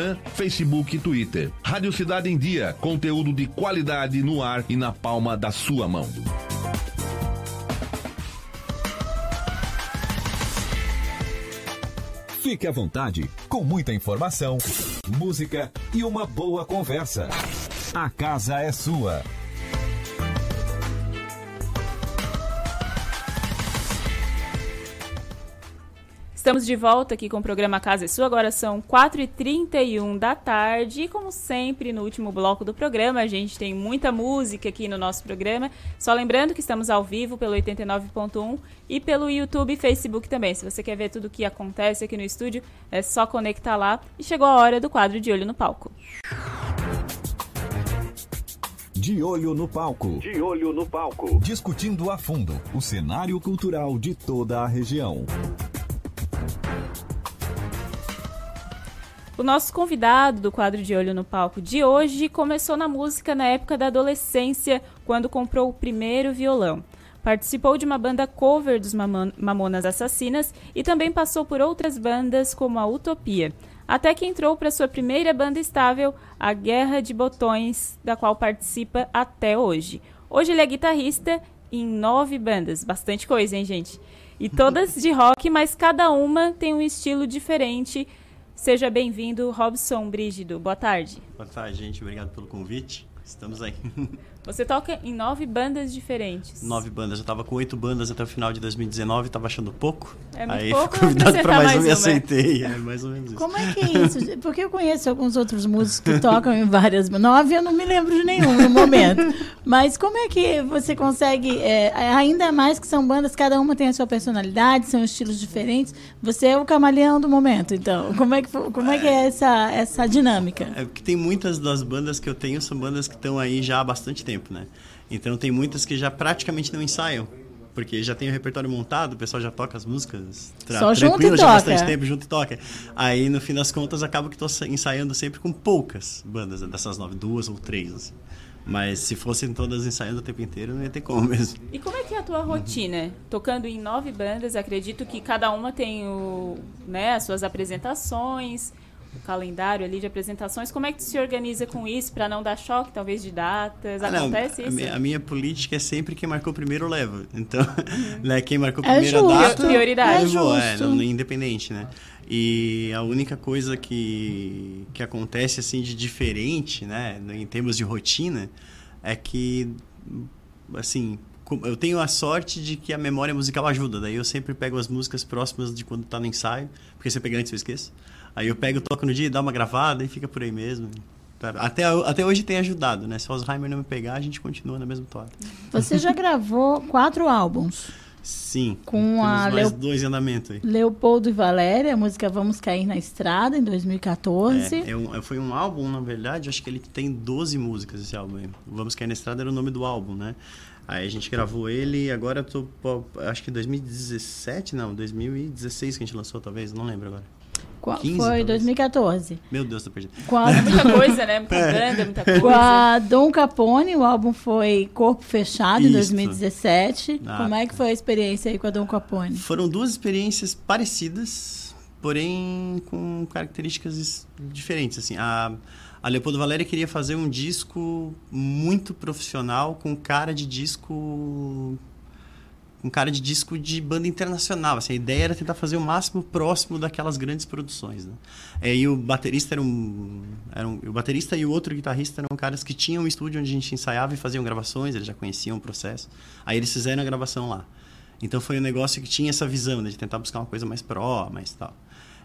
Instagram, Facebook e Twitter. Rádio Cidade em Dia, conteúdo de qualidade no ar e na palma da sua mão. Fique à vontade, com muita informação, música e uma boa conversa. A casa é sua. Estamos de volta aqui com o programa Casa é Sua. Agora são 4h31 da tarde. E como sempre, no último bloco do programa, a gente tem muita música aqui no nosso programa. Só lembrando que estamos ao vivo pelo 89.1 e pelo YouTube e Facebook também. Se você quer ver tudo o que acontece aqui no estúdio, é só conectar lá. E chegou a hora do quadro De Olho no Palco. De Olho no Palco. De Olho no Palco. Discutindo a fundo o cenário cultural de toda a região. O nosso convidado do quadro de Olho no Palco de hoje começou na música na época da adolescência, quando comprou o primeiro violão. Participou de uma banda cover dos Mamonas Assassinas e também passou por outras bandas como a Utopia, até que entrou para sua primeira banda estável, a Guerra de Botões, da qual participa até hoje. Hoje ele é guitarrista em nove bandas, bastante coisa, hein, gente? E todas de rock, mas cada uma tem um estilo diferente Seja bem-vindo, Robson Brígido. Boa tarde. Boa tarde, gente. Obrigado pelo convite. Estamos aí. (laughs) Você toca em nove bandas diferentes. Nove bandas. Eu estava com oito bandas até o final de 2019, estava achando pouco. É muito Aí pouco, fui convidado para mais, mais um e uma. aceitei. É mais ou menos isso. Como é que é isso? (laughs) Porque eu conheço alguns outros músicos que tocam em várias. Nove eu não me lembro de nenhum no momento. Mas como é que você consegue. é, ainda mais que são bandas, cada uma tem a sua personalidade, são estilos diferentes. Você é o camaleão do momento, então. Como é que, como é, que é essa, essa dinâmica? É porque tem muitas das bandas que eu tenho são bandas que estão aí já há bastante tempo, né? Então tem muitas que já praticamente não ensaiam. Porque já tem o repertório montado, o pessoal já toca as músicas tra Só junto tranquilo, e já há bastante tempo junto e toca. Aí no fim das contas acaba que estou ensaiando sempre com poucas bandas, dessas nove, duas ou três. Assim. Mas se fossem todas ensaiando o tempo inteiro, não ia ter como mesmo. E como é que é a tua rotina? Tocando em nove bandas, acredito que cada uma tem o, né, as suas apresentações, o calendário ali de apresentações. Como é que tu se organiza com isso para não dar choque, talvez, de datas? Ah, não, Acontece a, isso? minha, a minha política é sempre quem marcou primeiro leva. (laughs) Então, né, quem marcou É primeiro justo. a data. Prioridade. levou, É é, justo. não- independente, né? E a única coisa que, que acontece assim de diferente, né, em termos de rotina, é que assim, eu tenho a sorte de que a memória musical ajuda. Daí eu sempre pego as músicas próximas de quando tá no ensaio, porque se eu pegar antes eu esqueço. Aí eu pego, toco no dia, dá uma gravada e fica por aí mesmo. Até, até hoje tem ajudado, né? Se o Alzheimer não me pegar, a gente continua na mesma toada. Você já gravou quatro álbuns. Sim. Com a mais Leo- dois em andamento aí. Leopoldo e Valéria, a música Vamos Cair na Estrada, em 2014. É, é um- foi um álbum, na verdade, acho que ele tem 12 músicas esse álbum aí. Vamos Cair na Estrada era o nome do álbum, né? Aí a gente gravou ele agora eu tô. Acho que 2017, não, 2016 que a gente lançou, talvez, não lembro agora. Qual- 15, foi talvez. 2014. Meu Deus, tô perdido. Com a- (laughs) Muita coisa, né? (laughs) Muita É. banda, muita Com coisa. a Dom Capone, o álbum foi Corpo Fechado, em Isso. 2017. Ah, Como é que foi a experiência aí com a Dom Capone? Foram duas experiências parecidas, porém com características es- diferentes. Assim, a, a Leopoldo Valéria queria fazer um disco muito profissional, com cara de disco. Com cara de disco de banda internacional. Assim, a ideia era tentar fazer o máximo próximo daquelas grandes produções. Né? É, e o baterista era um, era um. O baterista e o outro guitarrista eram caras que tinham um estúdio onde a gente ensaiava e faziam gravações, eles já conheciam o processo. Aí eles fizeram a gravação lá. Então foi um negócio que tinha essa visão, né, de tentar buscar uma coisa mais pró, mais tal.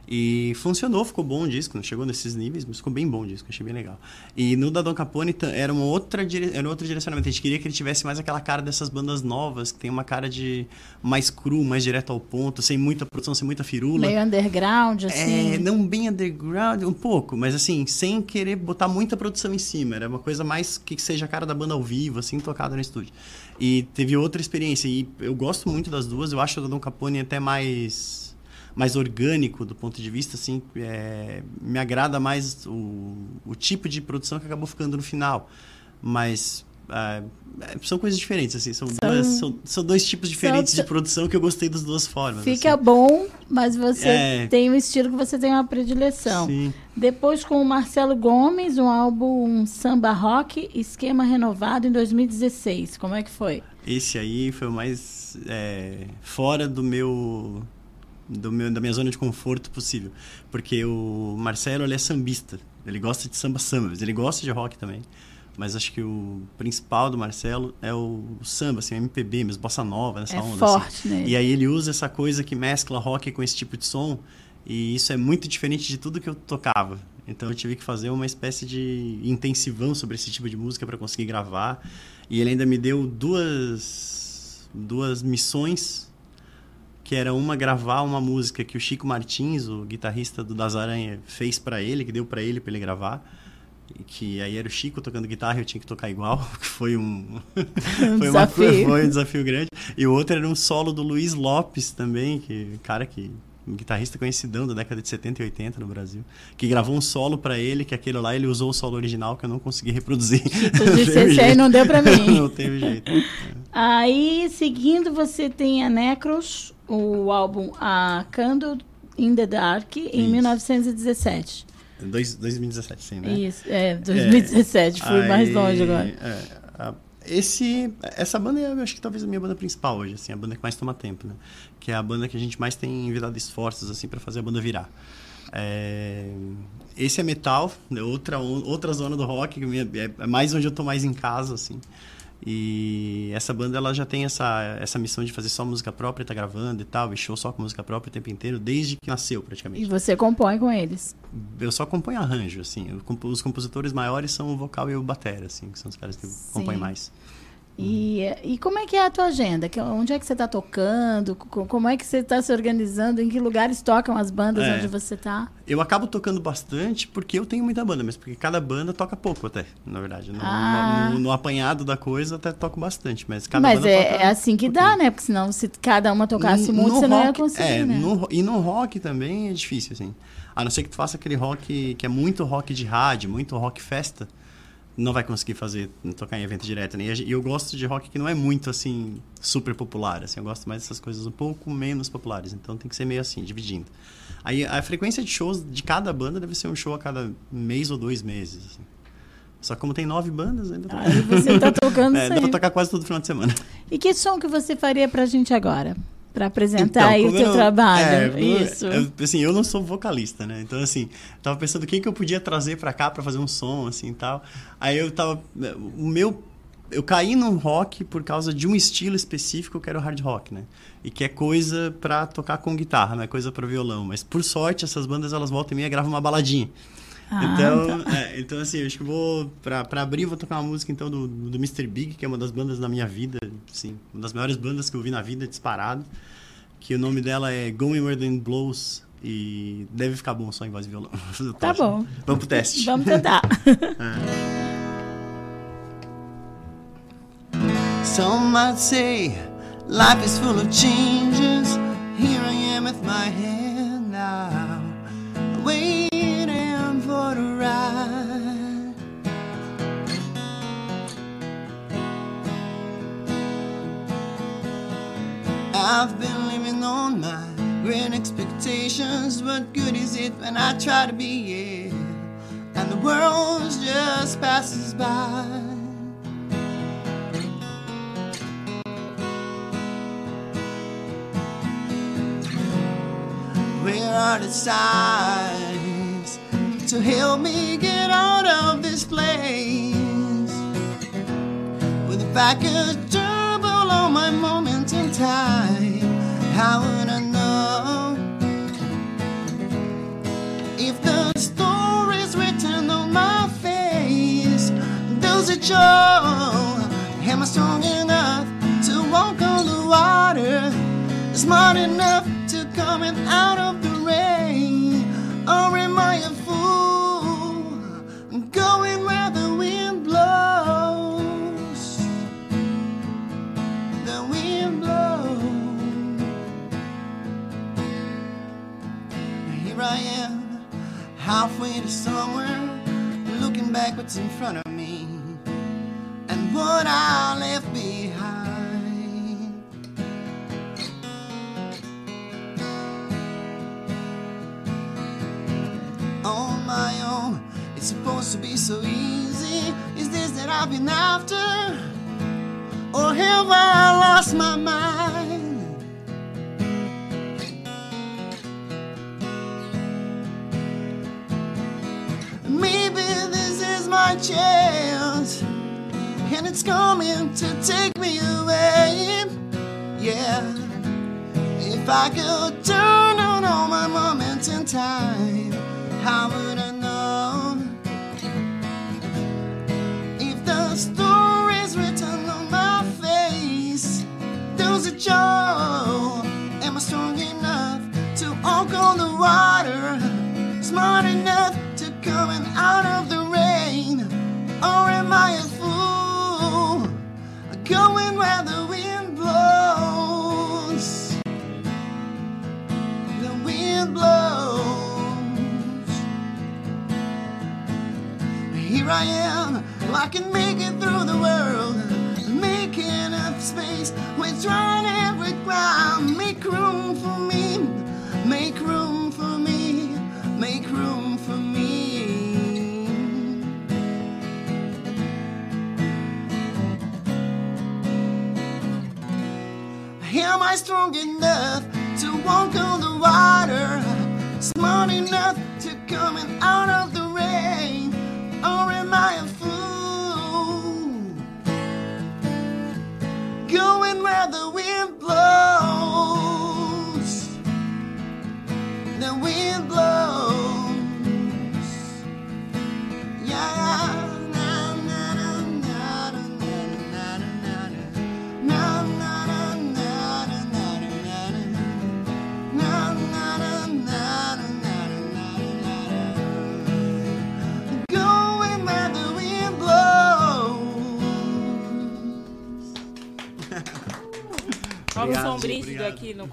E funcionou, ficou bom o disco, não chegou nesses níveis, mas ficou bem bom o disco, achei bem legal. E no da Don Capone era, uma outra dire... era outro direcionamento, a gente queria que ele tivesse mais aquela cara dessas bandas novas, que tem uma cara de mais cru, mais direto ao ponto, sem muita produção, sem muita firula. Meio underground, assim. É, não bem underground, um pouco, mas assim, sem querer botar muita produção em cima. Era uma coisa mais que seja a cara da banda ao vivo, assim, tocada no estúdio. E teve outra experiência, e eu gosto muito das duas, eu acho o da Don Capone até mais mais orgânico do ponto de vista, assim, é, me agrada mais o, o tipo de produção que acabou ficando no final. Mas ah, é, são coisas diferentes, assim, são, São- duas- são, são dois tipos diferentes de produção que eu gostei das duas formas. Fica assim. bom, mas você É. tem um estilo que você tem uma predileção. Sim. Depois com o Marcelo Gomes, um álbum Samba Rock, Esquema Renovado, em 2016. Como é que foi? Esse aí foi o mais é, fora do meu, do meu da minha zona de conforto possível, porque o Marcelo ele é sambista, ele gosta de samba samba, ele gosta de rock também, mas acho que o principal do Marcelo é o, samba, assim, o MPB, mesmo bossa nova nessa É onda. forte assim. nele. E aí ele usa essa coisa que mescla rock com esse tipo de som e isso é muito diferente de tudo que eu tocava. Então eu tive que fazer uma espécie de intensivão sobre esse tipo de música para conseguir gravar. E ele ainda me deu duas duas missões que era uma gravar uma música que o Chico Martins, o guitarrista do Das Aranha, fez para ele, que deu para ele para ele gravar. E que aí era o Chico tocando guitarra e eu tinha que tocar igual, (laughs) que foi um Um foi, uma, (laughs) foi um desafio grande. E o outro era um solo do Luiz Lopes também, que cara que um guitarrista conhecidão da década de 70 e 80 no Brasil, que gravou um solo para ele, que aquele lá ele usou o solo original que eu não consegui reproduzir. (laughs) Tu disse, esse aí não deu pra mim. (laughs) não teve jeito. Aí, seguindo, você tem a Necros, o álbum A Candle in the Dark, em Isso. 1917. Dois, 2017, sim, né? Isso, é, 2017, fui mais longe agora. é, a- esse, essa banda é, eu acho que talvez a minha banda principal hoje, assim, a banda que mais toma tempo, né? Que é a banda que a gente mais tem envidado esforços, assim, para fazer a banda virar. É, esse é metal, é outra, outra zona do rock, é é mais onde eu tô mais em casa, assim. E essa banda ela já tem essa, essa missão de fazer só música própria, tá gravando e tal, e show só com música própria o tempo inteiro, desde que nasceu praticamente. E você compõe com eles. Eu só componho arranjo, assim. Eu os compositores maiores são o vocal e o batera, assim, que são os caras que compõem mais. E, e como é que é a tua agenda? Que- Onde é que você está tocando? Co- Como é que você está se organizando? Em que lugares tocam as bandas É. onde você tá? está? Eu acabo tocando bastante porque eu tenho muita banda, mas porque cada banda toca pouco até, na verdade. No, Ah. no- no apanhado da coisa até toco bastante, mas cada Mas banda é, toca é assim que dá, né? Porque senão, se cada uma tocasse No- muito, no você não ia rock- conseguir, é, né? no e no rock também é difícil, assim. A não ser que tu faça aquele rock que é muito rock de rádio, muito rock festa, não vai conseguir fazer, tocar em evento direto, né? E eu gosto de rock que não é muito, assim, super popular, assim. Eu gosto mais dessas coisas um pouco menos populares. Então tem que ser meio assim, dividindo. Aí a frequência de shows de cada banda deve ser um show a cada mês ou dois meses, assim. Só que como tem nove bandas, ainda tô... Aí você tá tocando (laughs) é, dá pra tocar quase todo final de semana. E que som que você faria pra gente agora? Pra apresentar Então, aí o teu eu- trabalho. é, Isso. eu- assim, eu não sou vocalista, né? Então, assim, tava pensando quem que eu podia trazer pra cá pra fazer um som, assim, tal. Aí eu tava... O meu eu caí no rock por causa de um estilo específico que era o hard rock, né? E que é coisa pra tocar com guitarra, não é coisa pra violão. Mas por sorte, essas bandas elas voltam e meia gravam uma baladinha. Ah, então, tá. é, então, assim, eu acho que vou. Pra, pra abrir, vou tocar uma música então do, do Mr. Big, que é uma das bandas da minha vida, sim, uma das maiores bandas que eu vi na vida, disparado. Que o nome dela é Going Where the Blows. E deve ficar bom só em voz e violão. (laughs) Tá achando. bom. Vamos pro teste. Vamos tentar. É. Some might say life is full of changes. Here I am with my hand now, for the ride. I've been living on my great expectations. What good is it when I try to be it, and the world just passes by? Where are the signs to help me get out of this place? With a package trouble on my moments in time,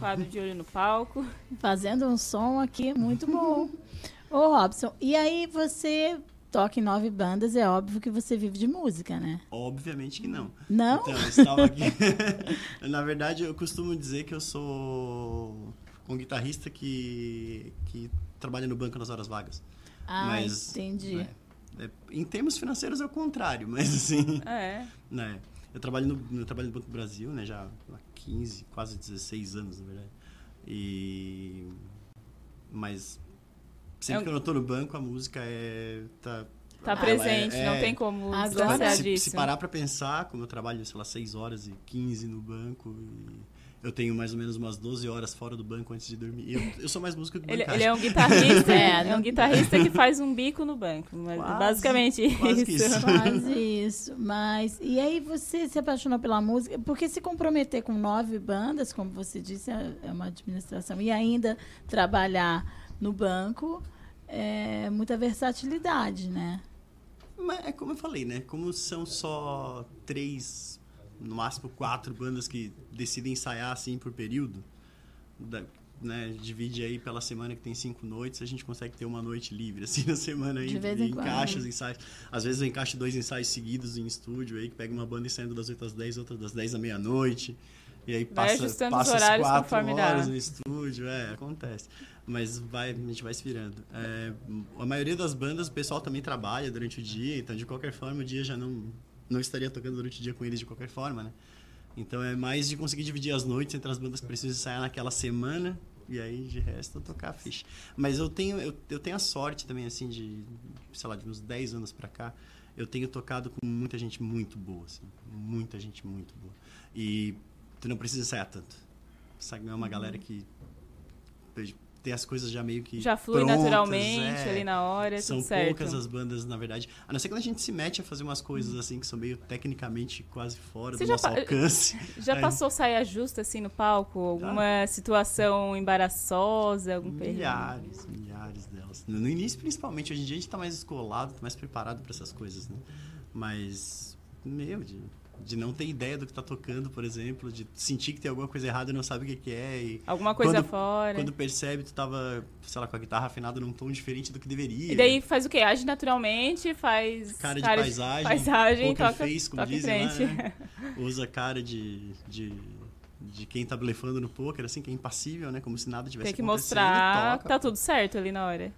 quadro de olho no palco. Fazendo um som aqui muito bom. Ô, Robson, e aí você toca em nove bandas, é óbvio que você vive de música, né? Obviamente que não. Não? Então, eu estava aqui. (laughs) Na verdade, eu costumo dizer que eu sou um guitarrista que, que trabalha no banco nas horas vagas. Ah, entendi. né, é, em termos financeiros é o contrário, mas assim. É. Né, eu trabalho no, eu trabalho no Banco do Brasil, né, já há 15, quase 16 anos, na verdade. E mas sempre É um- que eu não tô no banco, a música é tá Tá presente, É, não é. tem como Se- distanciar se, disso. se parar pra pensar, como eu trabalho, sei lá, 6 horas e 15 no banco, e eu tenho mais ou menos umas 12 horas fora do banco antes de dormir. Eu, eu sou mais músico que Ele, ele é um guitarrista, (laughs) é, é um guitarrista que faz um bico no banco. mas Quase, basicamente quase isso. isso. (laughs) Quase isso. Mas. E aí você se apaixonou pela música? Porque se comprometer com nove bandas, como você disse, é é uma administração, e ainda trabalhar no banco, é muita versatilidade, né? Mas é como eu falei, né? Como são só três, no máximo quatro bandas que decidem ensaiar assim por período, da- né? divide aí pela semana que tem cinco noites, a gente consegue ter uma noite livre assim (laughs) na semana aí. De e encaixa os ensaios. Às vezes eu encaixo dois ensaios seguidos em estúdio aí, que pega uma banda ensaiando das 8 às 10, outra das 10 à meia-noite. E aí Vai passa, passa as quatro dá. horas no estúdio, é, acontece. Mas vai, a gente vai se virando. É, a maioria das bandas, o pessoal também trabalha durante o dia, então de qualquer forma o dia já não, não estaria tocando durante o dia com eles de qualquer forma, né? Então é mais de conseguir dividir as noites entre as bandas que precisam ensaiar naquela semana e aí de resto tocar a ficha. Mas eu tenho, eu, eu tenho a sorte também, assim, de, sei lá, de uns 10 anos pra cá, eu tenho tocado com muita gente muito boa, assim, muita gente muito boa. E tu não precisa ensaiar tanto. Sabe, é uma galera que tem as coisas já meio que Já flui prontas, naturalmente é. ali na hora, São tudo certo. poucas as bandas, na verdade. A não ser quando a gente se mete a fazer umas coisas assim que são meio tecnicamente quase fora Você do nosso alcance. (laughs) Já Aí- passou saia justa assim no palco? Alguma situação embaraçosa? Algum perrengue? Milhares, milhares delas. No início, principalmente, hoje em dia a gente tá mais escolado, tá mais preparado para essas coisas, né? Mas, meu, de, de não ter ideia do que tá tocando, por exemplo, de sentir que tem alguma coisa errada e não sabe o que, que é. E Alguma coisa quando, fora. Quando percebe, tu tava, sei lá, com a guitarra afinada num tom diferente do que deveria. E daí faz o quê? Age naturalmente, faz cara de paisagem, paisagem poker toca, face, como toca em dizem lá, né? Usa cara de, de, de quem tá blefando no poker, assim, que é impassível, né? Como se nada tivesse Tem que acontecendo, mostrar que tá tudo certo ali na hora.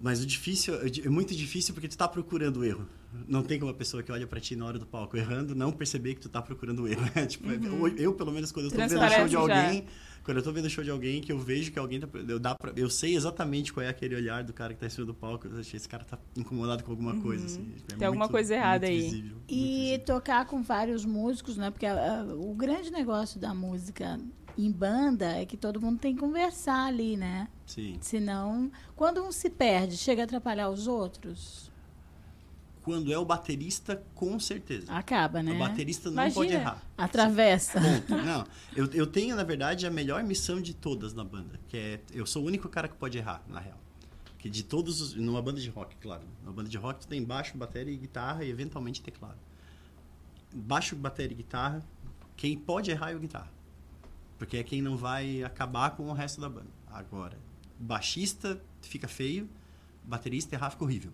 Mas o difícil, é muito difícil porque tu tá procurando o erro. Não tem como a pessoa que olha pra ti na hora do palco errando não perceber que tu tá procurando o erro. (laughs) né? tipo, Uhum. eu, eu, pelo menos, quando eu tô vendo show de já. alguém, quando eu tô vendo show de alguém que eu vejo que alguém tá, eu, dá pra, eu sei exatamente qual é aquele olhar do cara que tá em cima do palco. Eu achei esse cara tá incomodado com alguma coisa, assim. É Uhum. Tem alguma muito- coisa errada aí. visível. E tocar com vários músicos, né? Porque ah, o grande negócio da música em banda é que todo mundo tem que conversar ali, né? Sim. Senão, quando um se perde, chega a atrapalhar os outros, Quando é o baterista, com certeza. acaba, né? O baterista não Imagina, pode errar. Atravessa. Ponto. Não, eu, eu tenho, na verdade, a melhor missão de todas na banda, que é eu sou o único cara que pode errar, na real. Que de todos os, numa banda de rock, claro. Numa banda de rock tu tem baixo, bateria e guitarra e eventualmente teclado. Baixo, bateria e guitarra, quem pode errar é o guitarra. Porque é quem não vai acabar com o resto da banda. Agora, baixista fica feio, baterista errar fica horrível.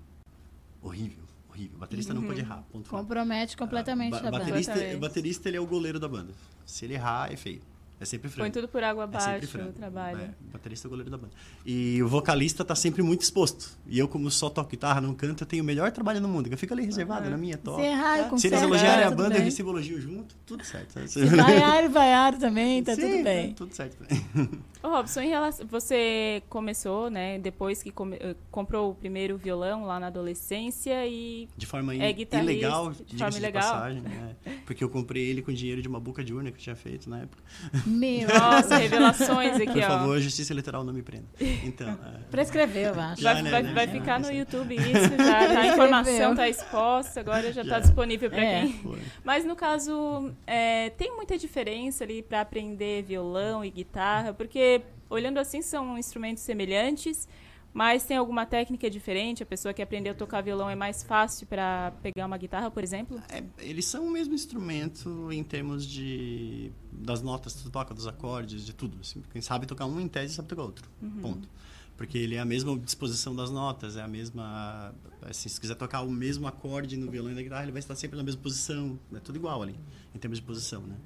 Horrível, horrível. Baterista não Uhum. pode errar, ponto final. Compromete completamente Ba- a banda. baterista, baterista ele é o goleiro da banda. Se ele errar, é feio. É sempre frango. Põe tudo por água É abaixo frango. o trabalho. É, baterista é o goleiro da banda. E o vocalista tá sempre muito exposto. E eu, como só toco guitarra, não canto, eu tenho o melhor trabalho no mundo. Eu fico ali reservado na minha toca. Se errar, eu Se eles elogiarem a tudo banda, eu bem. recebo elogio junto, tudo certo. Se vaiar, vaiar também, tá Sim, tudo bem. tá tudo certo também. (laughs) Ô, Robson, em relação, você começou, né, depois que come- eh, comprou o primeiro violão lá na adolescência e De forma é i- guitarrista, ilegal, de diga-se forma de ilegal. passagem. né? Porque eu comprei ele com dinheiro de uma boca de urna que eu tinha feito na época. Meu. (laughs) Nossa, revelações aqui, Por ó. favor, a Justiça Eleitoral não me prenda. Então, é... Prescreveu, eu acho. Já, Vai, né, vai, né, vai ficar no. YouTube isso, já tá, a informação tá exposta, agora já, tá Já. disponível para É. quem. Foi. Mas no caso, é, tem muita diferença ali para aprender violão e guitarra, porque olhando assim são instrumentos semelhantes, mas tem alguma técnica diferente? A pessoa que aprendeu a tocar violão é mais fácil para pegar uma guitarra, por exemplo? É, eles são o mesmo instrumento em termos de das notas que tu toca, dos acordes, de tudo. Assim, quem sabe tocar um, em tese, sabe tocar outro. Uhum. Ponto. Porque ele é a mesma disposição das notas, é a mesma... Assim, se quiser tocar o mesmo acorde no violão e na guitarra, ele vai estar sempre na mesma posição. É tudo igual ali, em termos de posição, né?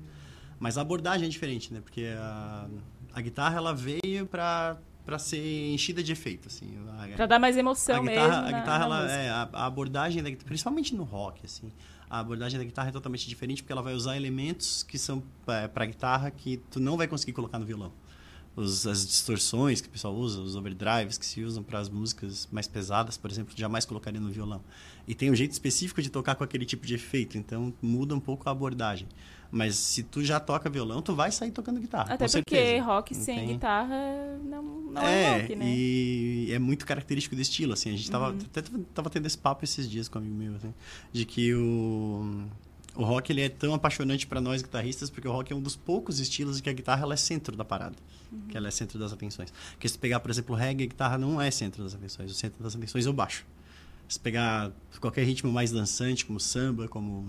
Mas a abordagem é diferente, né? Porque a, a guitarra, ela veio para para ser enchida de efeito, assim. Para dar mais emoção a mesmo guitarra, na- a guitarra na ela, é, a, a abordagem da guitarra, principalmente no rock, assim, a abordagem da guitarra é totalmente diferente porque ela vai usar elementos que são para guitarra que tu não vai conseguir colocar no violão. os, as distorções que o pessoal usa, os overdrives que se usam para as músicas mais pesadas, por exemplo, jamais colocaria no violão. E tem um jeito específico de tocar com aquele tipo de efeito, então muda um pouco a abordagem. Mas se tu já toca violão, tu vai sair tocando guitarra. Até porque certeza. rock sem tem- guitarra não, não é, é, rock, né? e é muito característico do estilo, assim. A gente tava, Uhum. até tava tendo esse papo esses dias com um amigo meu, assim, de que o, o rock ele é tão apaixonante para nós guitarristas porque o rock é um dos poucos estilos em que a guitarra ela é centro da parada, Uhum. que ela é centro das atenções. Porque se pegar, por exemplo, o reggae, a guitarra não é centro das atenções, o centro das atenções é o baixo. Se pegar qualquer ritmo mais dançante, como samba, como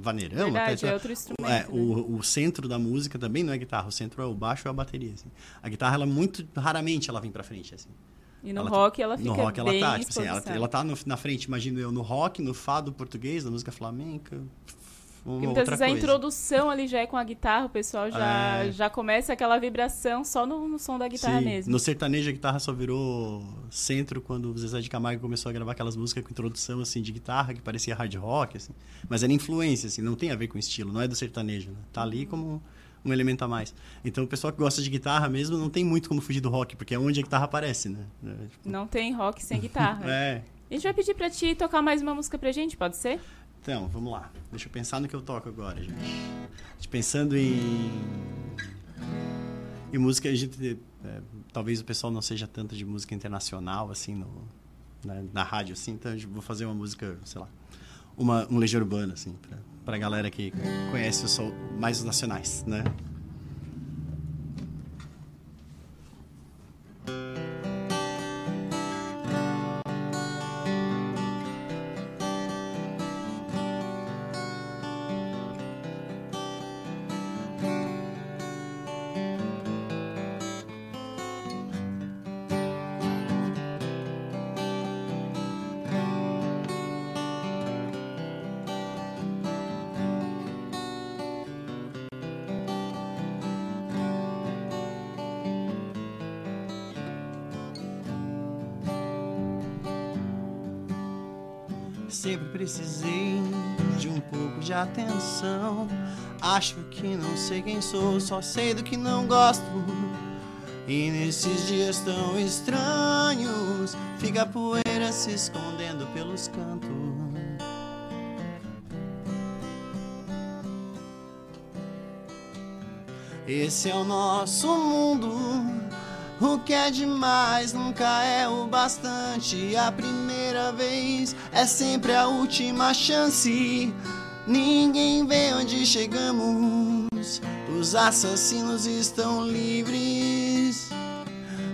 vaneirão, Verdade, até, é outro instrumento, é, né? o, o centro da música também não é a guitarra, o centro é o baixo ou a bateria. assim. A guitarra, ela muito raramente ela vem pra frente. Assim. E no Ela- rock ela fica No rock ela tá, tipo assim, ela, ela tá no- na frente, imagino eu, no rock, no fado português, na música flamenca, uma Porque muitas outra vezes a coisa. introdução ali já é com a guitarra, o pessoal já, É. já começa aquela vibração só no, no som da guitarra Sim. mesmo. No sertanejo a guitarra só virou centro quando o Zezé de Camargo começou a gravar aquelas músicas com introdução assim de guitarra que parecia hard rock assim, mas era influência assim, não tem a ver com estilo, não é do sertanejo, né? Tá ali como um elemento a mais. Então o pessoal que gosta de guitarra mesmo não tem muito como fugir do rock, porque é onde a guitarra aparece, né? É, tipo, Não tem rock sem guitarra. (laughs) É. A gente vai pedir pra ti tocar mais uma música pra gente, pode ser? Então, vamos lá. Deixa eu pensar no que eu toco agora, gente. Pensando em. Em música, a gente. é, talvez o pessoal não seja tanto de música internacional, assim, no, na, na rádio, assim. Então, eu vou fazer uma música, sei lá. Uma, um Legião Urbana, assim, pra, pra galera que conhece o mais os nacionais, né? Que não sei quem sou, só sei do que não gosto. E nesses dias tão estranhos, fica a poeira se escondendo pelos cantos. Esse é o nosso mundo. O que é demais nunca é o bastante. A primeira vez é sempre a última chance. Ninguém vê onde chegamos. Os assassinos estão livres.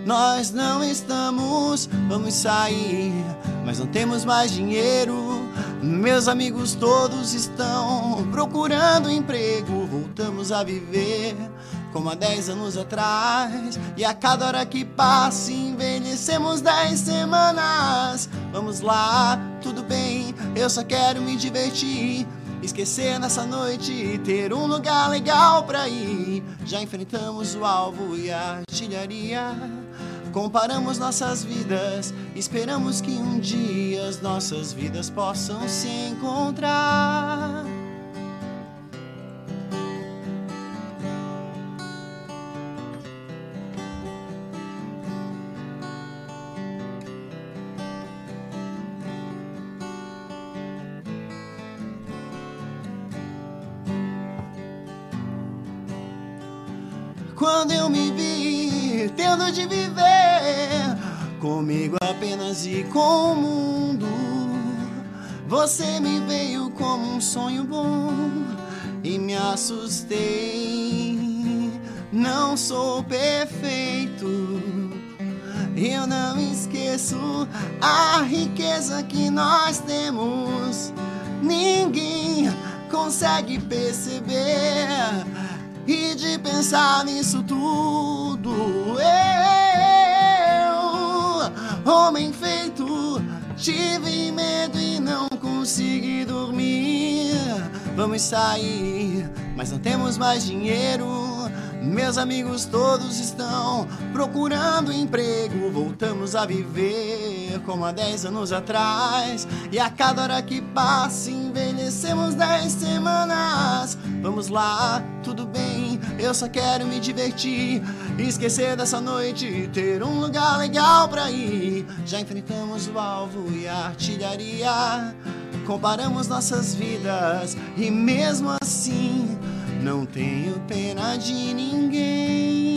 Nós não estamos, vamos sair, mas não temos mais dinheiro. Meus amigos todos estão procurando emprego. Voltamos a viver como há 10 anos atrás. E a cada hora que passa, envelhecemos 10 semanas. Vamos lá, tudo bem, eu só quero me divertir. Esquecer nessa noite, ter um lugar legal pra ir. Já enfrentamos o alvo e a artilharia. Comparamos nossas vidas, esperamos que um dia as nossas vidas possam se encontrar. Tendo de viver comigo apenas e com o mundo, você me veio como um sonho bom e me assustei. Não sou perfeito, eu não esqueço a riqueza que nós temos. Ninguém consegue perceber e de pensar nisso tudo. Eu, homem feito, tive medo e não consegui dormir. Vamos sair, mas não temos mais dinheiro. Meus amigos todos estão procurando emprego. Voltamos a viver como há 10 anos atrás. E a cada hora que passa, envelhecemos 10 semanas. Vamos lá, tudo bem, Eu só quero me divertir, esquecer dessa noite, ter um lugar legal pra ir. Já enfrentamos o alvo e a artilharia. Comparamos nossas vidas e mesmo assim não tenho pena de ninguém.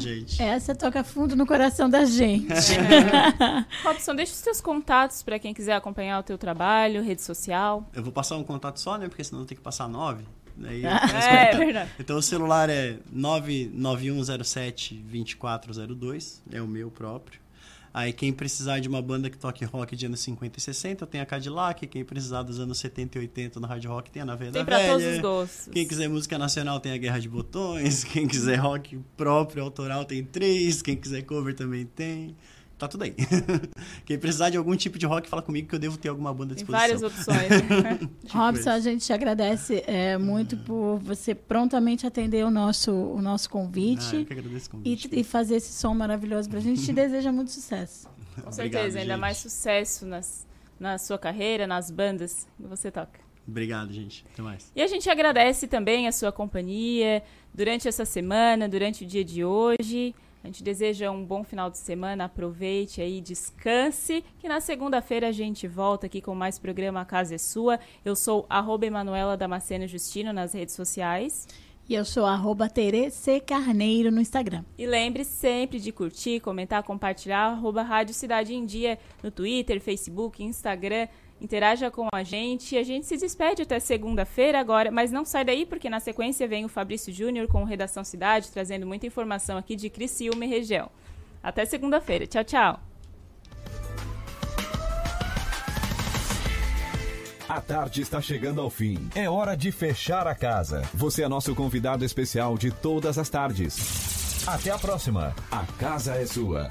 Gente. Essa toca fundo no coração da gente. (laughs) Robson, deixa os seus contatos para quem quiser acompanhar o teu trabalho, rede social. Eu vou passar um contato só, né? Porque senão eu tenho que passar nove. Daí, (laughs) É, verdade. Então o celular é 99107-2402, é o meu próprio. Aí quem precisar de uma banda que toque rock de anos 50 e 60, eu tenho a Cadillac. Quem precisar dos anos 70 e 80 no hard rock, tem a Nave da Tem pra todos os gostos. Quem quiser música nacional, tem a Guerra de Botões. Quem quiser rock próprio, autoral, tem três. Quem quiser cover, também tem. Tá tudo aí. (laughs) Quem precisar de algum tipo de rock, fala comigo que eu devo ter alguma banda à Tem disposição. várias opções. (laughs) (laughs) Tipo Robson, esse. a gente te agradece é, muito por você prontamente atender o nosso, o nosso convite. Ah, eu que agradeço o convite. E, e fazer esse som maravilhoso pra gente. Te deseja muito sucesso. Com certeza, ainda mais sucesso nas, na sua carreira, nas bandas que você toca. Obrigado, gente. Até mais. E a gente agradece também a sua companhia durante essa semana, durante o dia de hoje. A gente deseja um bom final de semana, aproveite aí, descanse, que na segunda-feira a gente volta aqui com mais programa Casa é Sua. Eu sou arroba Emanuela Damasceno Justino nas redes sociais. E eu sou arroba Tere C. Carneiro no Instagram. E lembre sempre de curtir, comentar, compartilhar, arroba Rádio Cidade em Dia no Twitter, Facebook, Instagram. Interaja com a gente. A gente se despede até segunda-feira agora, mas não sai daí porque na sequência vem o Fabrício Júnior com o Redação Cidade, trazendo muita informação aqui de Criciúma e região. Até segunda-feira. Tchau, tchau. A tarde está chegando ao fim. É hora de fechar a casa. Você é nosso convidado especial de todas as tardes. Até a próxima. A casa é sua.